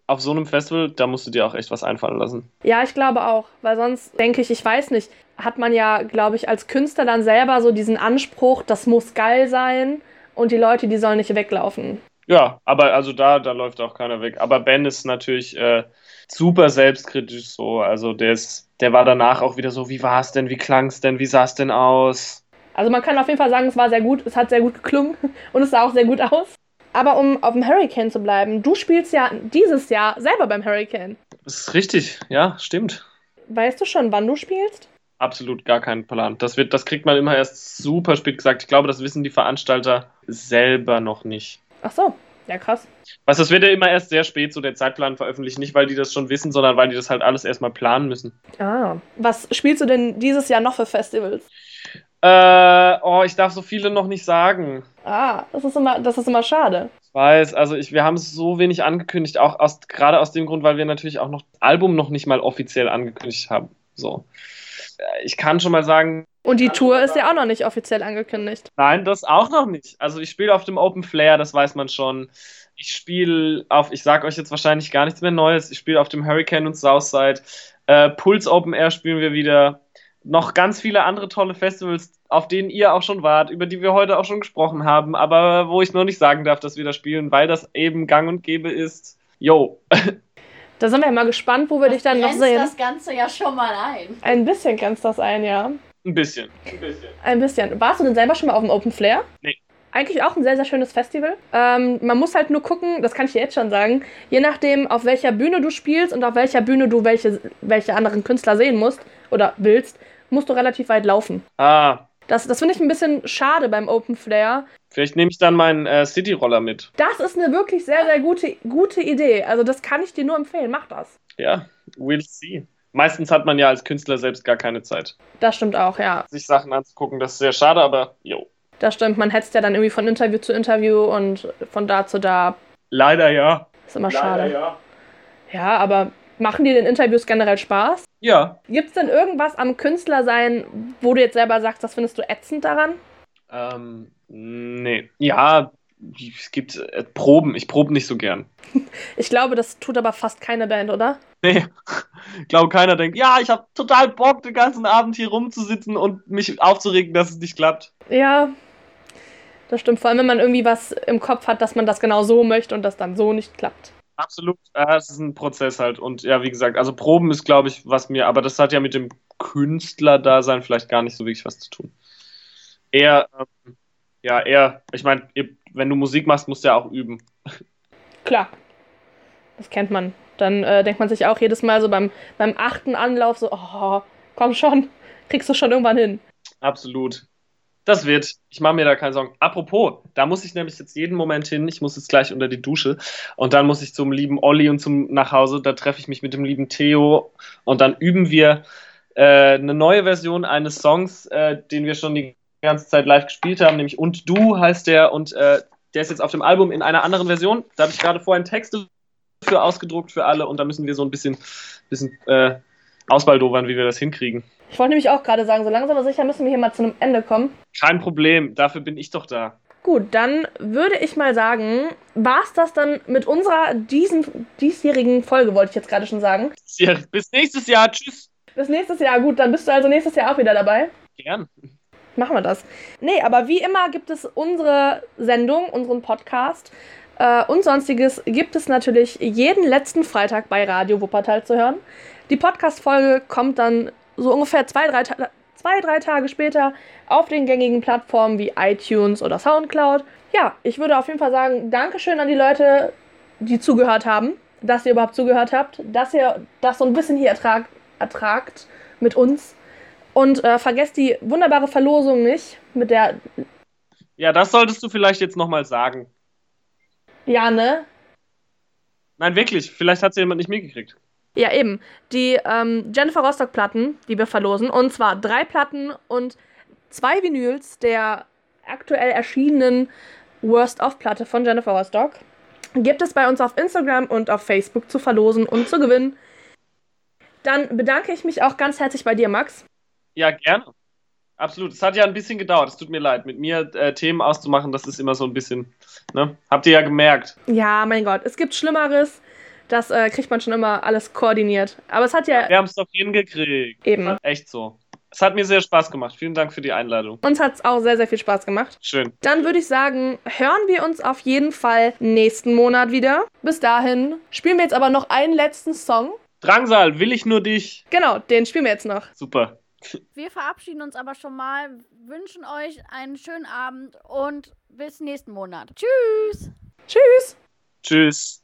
S3: auf so einem Festival, da musst du dir auch echt was einfallen lassen.
S1: Ja, ich glaube auch, weil sonst denke ich, ich weiß nicht, hat man ja, glaube ich, als Künstler dann selber so diesen Anspruch, das muss geil sein und die Leute, die sollen nicht weglaufen.
S3: Ja, aber also da, da läuft auch keiner weg. Aber Ben ist natürlich äh, super selbstkritisch so. Also der ist, der war danach auch wieder so, wie war es denn, wie klang es denn, wie sah es denn aus?
S1: Also man kann auf jeden Fall sagen, es war sehr gut, es hat sehr gut geklungen und es sah auch sehr gut aus. Aber um auf dem Hurricane zu bleiben, du spielst ja dieses Jahr selber beim Hurricane.
S3: Das ist richtig, ja, stimmt.
S1: Weißt du schon, wann du spielst?
S3: Absolut gar keinen Plan. Das, wird, das kriegt man immer erst super spät gesagt. Ich glaube, das wissen die Veranstalter selber noch nicht.
S1: Ach so, ja krass.
S3: Was, das wird ja immer erst sehr spät so der Zeitplan veröffentlicht. Nicht, weil die das schon wissen, sondern weil die das halt alles erstmal planen müssen.
S1: Ah, was spielst du denn dieses Jahr noch für Festivals?
S3: Äh, oh, ich darf so viele noch nicht sagen.
S1: Ah, das ist immer, das ist immer schade.
S3: Ich weiß, also ich, wir haben es so wenig angekündigt, auch aus, gerade aus dem Grund, weil wir natürlich auch noch das Album noch nicht mal offiziell angekündigt haben. So. Äh, Ich kann schon mal sagen,
S1: Und die Tour ist ja auch noch nicht offiziell angekündigt.
S3: nein, das auch noch nicht. Also ich spiele auf dem Open Flair, das weiß man schon. Ich spiele auf, ich sag euch jetzt wahrscheinlich gar nichts mehr Neues. Ich spiele auf dem Hurricane und Southside. Äh, Pulse Open Air spielen wir wieder. Noch ganz viele andere tolle Festivals, auf denen ihr auch schon wart, über die wir heute auch schon gesprochen haben, aber wo ich noch nicht sagen darf, dass wir da spielen, weil das eben gang und gäbe ist. Yo.
S1: Da sind wir ja mal gespannt, wo wir dich dann noch sehen.
S2: das Ganze ja schon mal ein.
S1: Ein bisschen grenzt das ein, ja.
S3: Ein bisschen. Ein bisschen.
S1: Ein bisschen. Warst du denn selber schon mal auf dem Open Flair?
S3: Nee.
S1: Eigentlich auch ein sehr, sehr schönes Festival. Ähm, man muss halt nur gucken, das kann ich dir jetzt schon sagen, je nachdem, auf welcher Bühne du spielst und auf welcher Bühne du welche, welche anderen Künstler sehen musst oder willst, musst du relativ weit laufen.
S3: Ah,
S1: Das, das finde ich ein bisschen schade beim Open Flair.
S3: vielleicht nehme ich dann meinen äh, City-Roller mit.
S1: Das ist eine wirklich sehr, sehr gute, gute Idee. Also das kann ich dir nur empfehlen. Mach das.
S3: Ja, we'll see. Meistens hat man ja als Künstler selbst gar keine Zeit,
S1: Das stimmt auch, ja.
S3: sich Sachen anzugucken. Das ist sehr schade, aber yo.
S1: Das stimmt. Man hetzt ja dann irgendwie von Interview zu Interview und von da zu da.
S3: Leider ja.
S1: Ist immer schade.
S3: ja.
S1: Ja, aber machen dir den Interviews generell Spaß?
S3: Ja.
S1: Gibt es denn irgendwas am Künstlersein, wo du jetzt selber sagst, das findest du ätzend daran?
S3: Ähm, nee. Ja, es gibt äh, Proben. Ich probe nicht so gern.
S1: Ich glaube, das tut aber fast keine Band, oder?
S3: Nee. Ich glaube, keiner denkt, ja, ich habe total Bock, den ganzen Abend hier rumzusitzen und mich aufzuregen, dass es nicht klappt.
S1: Ja, das stimmt. Vor allem, wenn man irgendwie was im Kopf hat, dass man das genau so möchte und das dann so nicht klappt.
S3: Absolut. Ja, es ist ein Prozess halt. Und ja, wie gesagt, also Proben ist, glaube ich, was mir, aber das hat ja mit dem Künstler-Dasein vielleicht gar nicht so wirklich was zu tun. Eher, ähm, ja, eher, ich meine, wenn du Musik machst, musst du ja auch üben.
S1: Klar. Das kennt man. Dann äh, denkt man sich auch jedes Mal so beim, beim achten Anlauf so, oh, komm schon, kriegst du schon irgendwann hin.
S3: Absolut. Das wird. Ich mache mir da keine Sorgen. Apropos, da muss ich nämlich jetzt jeden Moment hin. Ich muss jetzt gleich unter die Dusche. Und dann muss ich zum lieben Olli und zum nach Hause. Da treffe ich mich mit dem lieben Theo. Und dann üben wir äh, eine neue Version eines Songs, äh, den wir schon die ganze Zeit live gespielt haben. Nämlich Und Du heißt der. Und äh, der ist jetzt auf dem Album in einer anderen Version. Da habe ich gerade vorhin Texte für ausgedruckt für alle. Und da müssen wir so ein bisschen, bisschen äh, ausbaldowern, wie wir das hinkriegen.
S1: Ich wollte nämlich auch gerade sagen, so langsam aber sicher müssen wir hier mal zu einem Ende kommen.
S3: Kein Problem, dafür bin ich doch da.
S1: Gut, dann würde ich mal sagen, war es das dann mit unserer diesen, diesjährigen Folge, wollte ich jetzt gerade schon sagen.
S3: Ja, bis nächstes Jahr, tschüss.
S1: Bis nächstes Jahr, gut, dann bist du also nächstes Jahr auch wieder dabei.
S3: Gern.
S1: Machen wir das. Nee, aber wie immer gibt es unsere Sendung, unseren Podcast äh, und sonstiges gibt es natürlich jeden letzten Freitag bei Radio Wuppertal zu hören. Die Podcast-Folge kommt dann so ungefähr zwei drei, zwei, drei Tage später auf den gängigen Plattformen wie iTunes oder Soundcloud. Ja, ich würde auf jeden Fall sagen, Dankeschön an die Leute, die zugehört haben, dass ihr überhaupt zugehört habt, dass ihr das so ein bisschen hier ertragt, ertragt mit uns. Und äh, vergesst die wunderbare Verlosung nicht, mit der.
S3: Ja, das solltest du vielleicht jetzt nochmal sagen.
S1: Ja, ne?
S3: Nein, wirklich. Vielleicht hat es jemand nicht mitgekriegt.
S1: Ja, eben. Die ähm, Jennifer Rostock-Platten, die wir verlosen. Und zwar drei Platten und zwei Vinyls der aktuell erschienenen Worst-of-Platte von Jennifer Rostock. Gibt es bei uns auf Instagram und auf Facebook zu verlosen und zu gewinnen. Dann bedanke ich mich auch ganz herzlich bei dir, Max.
S3: Ja, gerne. Absolut. Es hat ja ein bisschen gedauert. Es tut mir leid. Mit mir äh, Themen auszumachen, das ist immer so ein bisschen. Ne? Habt ihr ja gemerkt.
S1: Ja, mein Gott. Es gibt Schlimmeres. Das äh, kriegt man schon immer alles koordiniert. Aber es hat ja.
S3: Wir haben es doch hingekriegt.
S1: Eben.
S3: Echt so. Es hat mir sehr Spaß gemacht. Vielen Dank für die Einladung.
S1: Uns hat es auch sehr, sehr viel Spaß gemacht.
S3: Schön.
S1: Dann würde ich sagen, hören wir uns auf jeden Fall nächsten Monat wieder. Bis dahin spielen wir jetzt aber noch einen letzten Song.
S3: Drangsal, will ich nur dich.
S1: Genau, den spielen wir jetzt noch.
S3: Super.
S2: Wir verabschieden uns aber schon mal, wünschen euch einen schönen Abend und bis nächsten Monat. Tschüss.
S1: Tschüss.
S3: Tschüss.